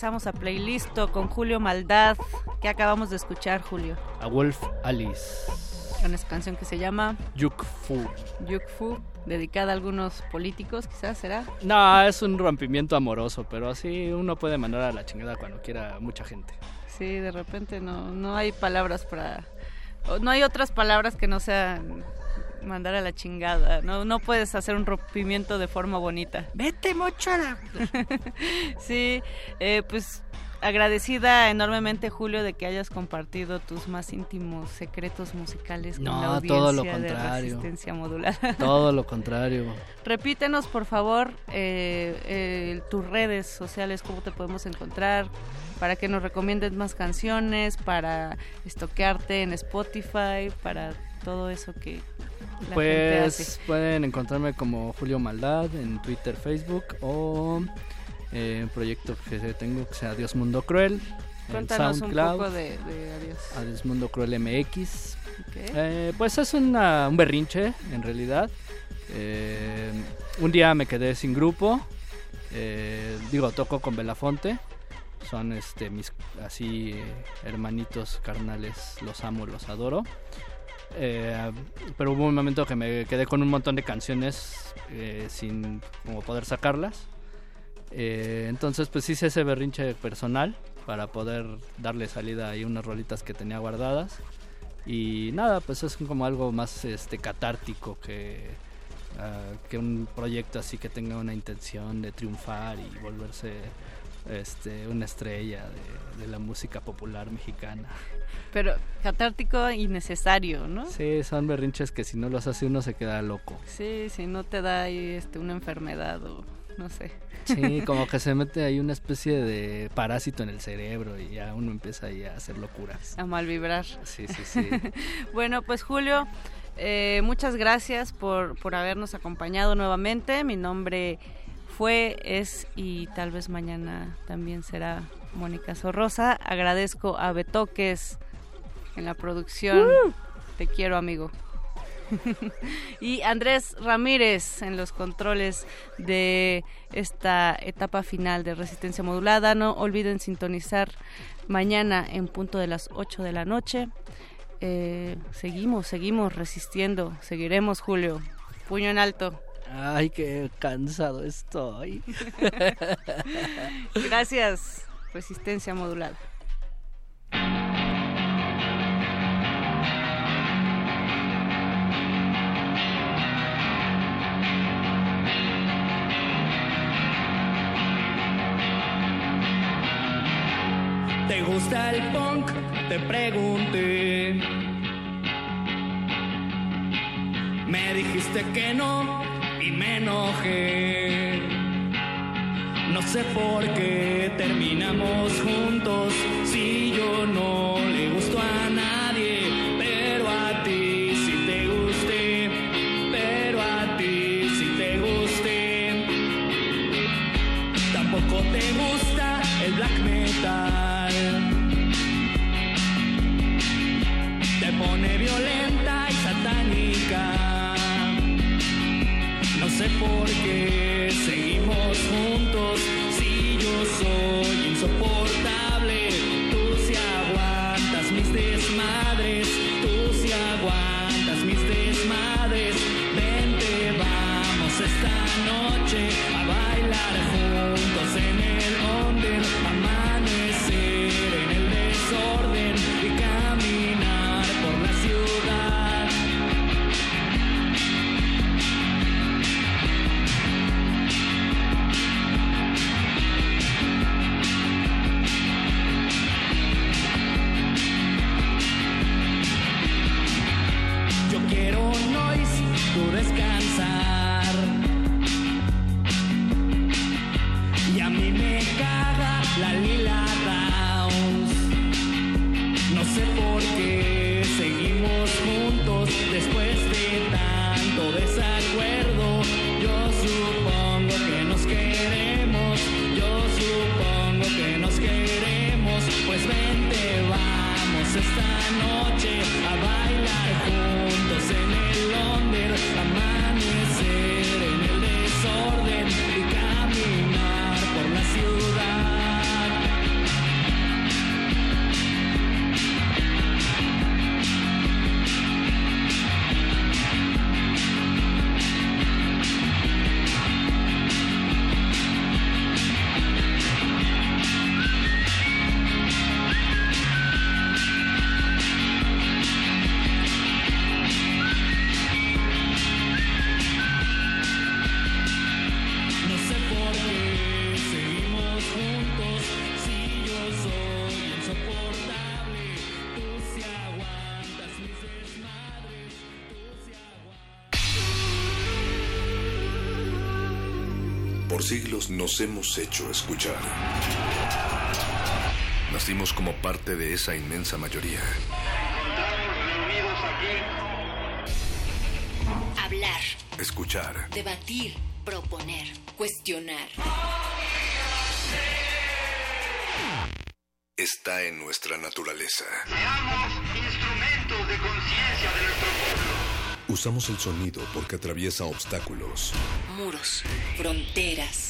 Regresamos a Playlisto con Julio Maldad. que acabamos de escuchar, Julio? A Wolf Alice. Una canción que se llama Yuk Fu. Yuk Fu, dedicada a algunos políticos, quizás será. No, es un rompimiento amoroso, pero así uno puede mandar a la chingada cuando quiera mucha gente. Sí, de repente no, no hay palabras para... No hay otras palabras que no sean mandar a la chingada. No, no puedes hacer un rompimiento de forma bonita. Vete, mochada. sí, eh, pues agradecida enormemente Julio de que hayas compartido tus más íntimos secretos musicales con no, la audiencia todo lo de contrario. resistencia modulada. Todo lo contrario. Repítenos por favor eh, eh, tus redes sociales, cómo te podemos encontrar, para que nos recomiendes más canciones, para estoquearte en Spotify, para todo eso que la gente hace. Pues pueden encontrarme como Julio Maldad en Twitter, Facebook o eh, un proyecto que tengo que sea Adiós Mundo Cruel. Cuéntanos un SoundCloud, poco de, de Adiós. Adiós Mundo Cruel MX. Eh, pues es una- un berrinche, en realidad. Eh, un día me quedé sin grupo. Eh, digo, toco con Belafonte. Son este mis así eh, hermanitos carnales. Los amo, los adoro. Eh, pero hubo un momento que me quedé con un montón de canciones eh, sin poder sacarlas. Eh, entonces pues hice ese berrinche personal para poder darle salida a unas rolitas que tenía guardadas. Y nada, pues es como algo más este catártico que, ah, que un proyecto así que tenga una intención de triunfar y volverse este, una estrella de, de la música popular mexicana. Pero catártico y necesario, ¿no? Sí, son berrinches que si no los hace uno se queda loco. Sí, si no te da ahí este, una enfermedad o no sé. Sí, como que se mete ahí una especie de parásito en el cerebro y ya uno empieza ahí a hacer locuras. A mal vibrar. Sí, sí, sí. bueno, pues Julio, eh, muchas gracias por, por habernos acompañado nuevamente. Mi nombre fue, es y tal vez mañana también será Mónica Sorrosa. Agradezco a Betoques en la producción. Te quiero, amigo. y Andrés Ramírez en los controles de esta etapa final de resistencia modulada. No olviden sintonizar mañana en punto de las 8 de la noche. Eh, seguimos, seguimos resistiendo, seguiremos Julio. Puño en alto. Ay, qué cansado estoy. Gracias, resistencia modulada. ¿Te gusta el punk? Te pregunté. Me dijiste que no y me enojé. No sé por qué terminamos juntos si yo no nos hemos hecho escuchar. Nacimos como parte de esa inmensa mayoría. Hablar, Escuchar, debatir, proponer, cuestionar. está en nuestra naturaleza. Seamos instrumentos de conciencia de nuestro pueblo. Usamos el sonido porque atraviesa obstáculos. Muros, fronteras.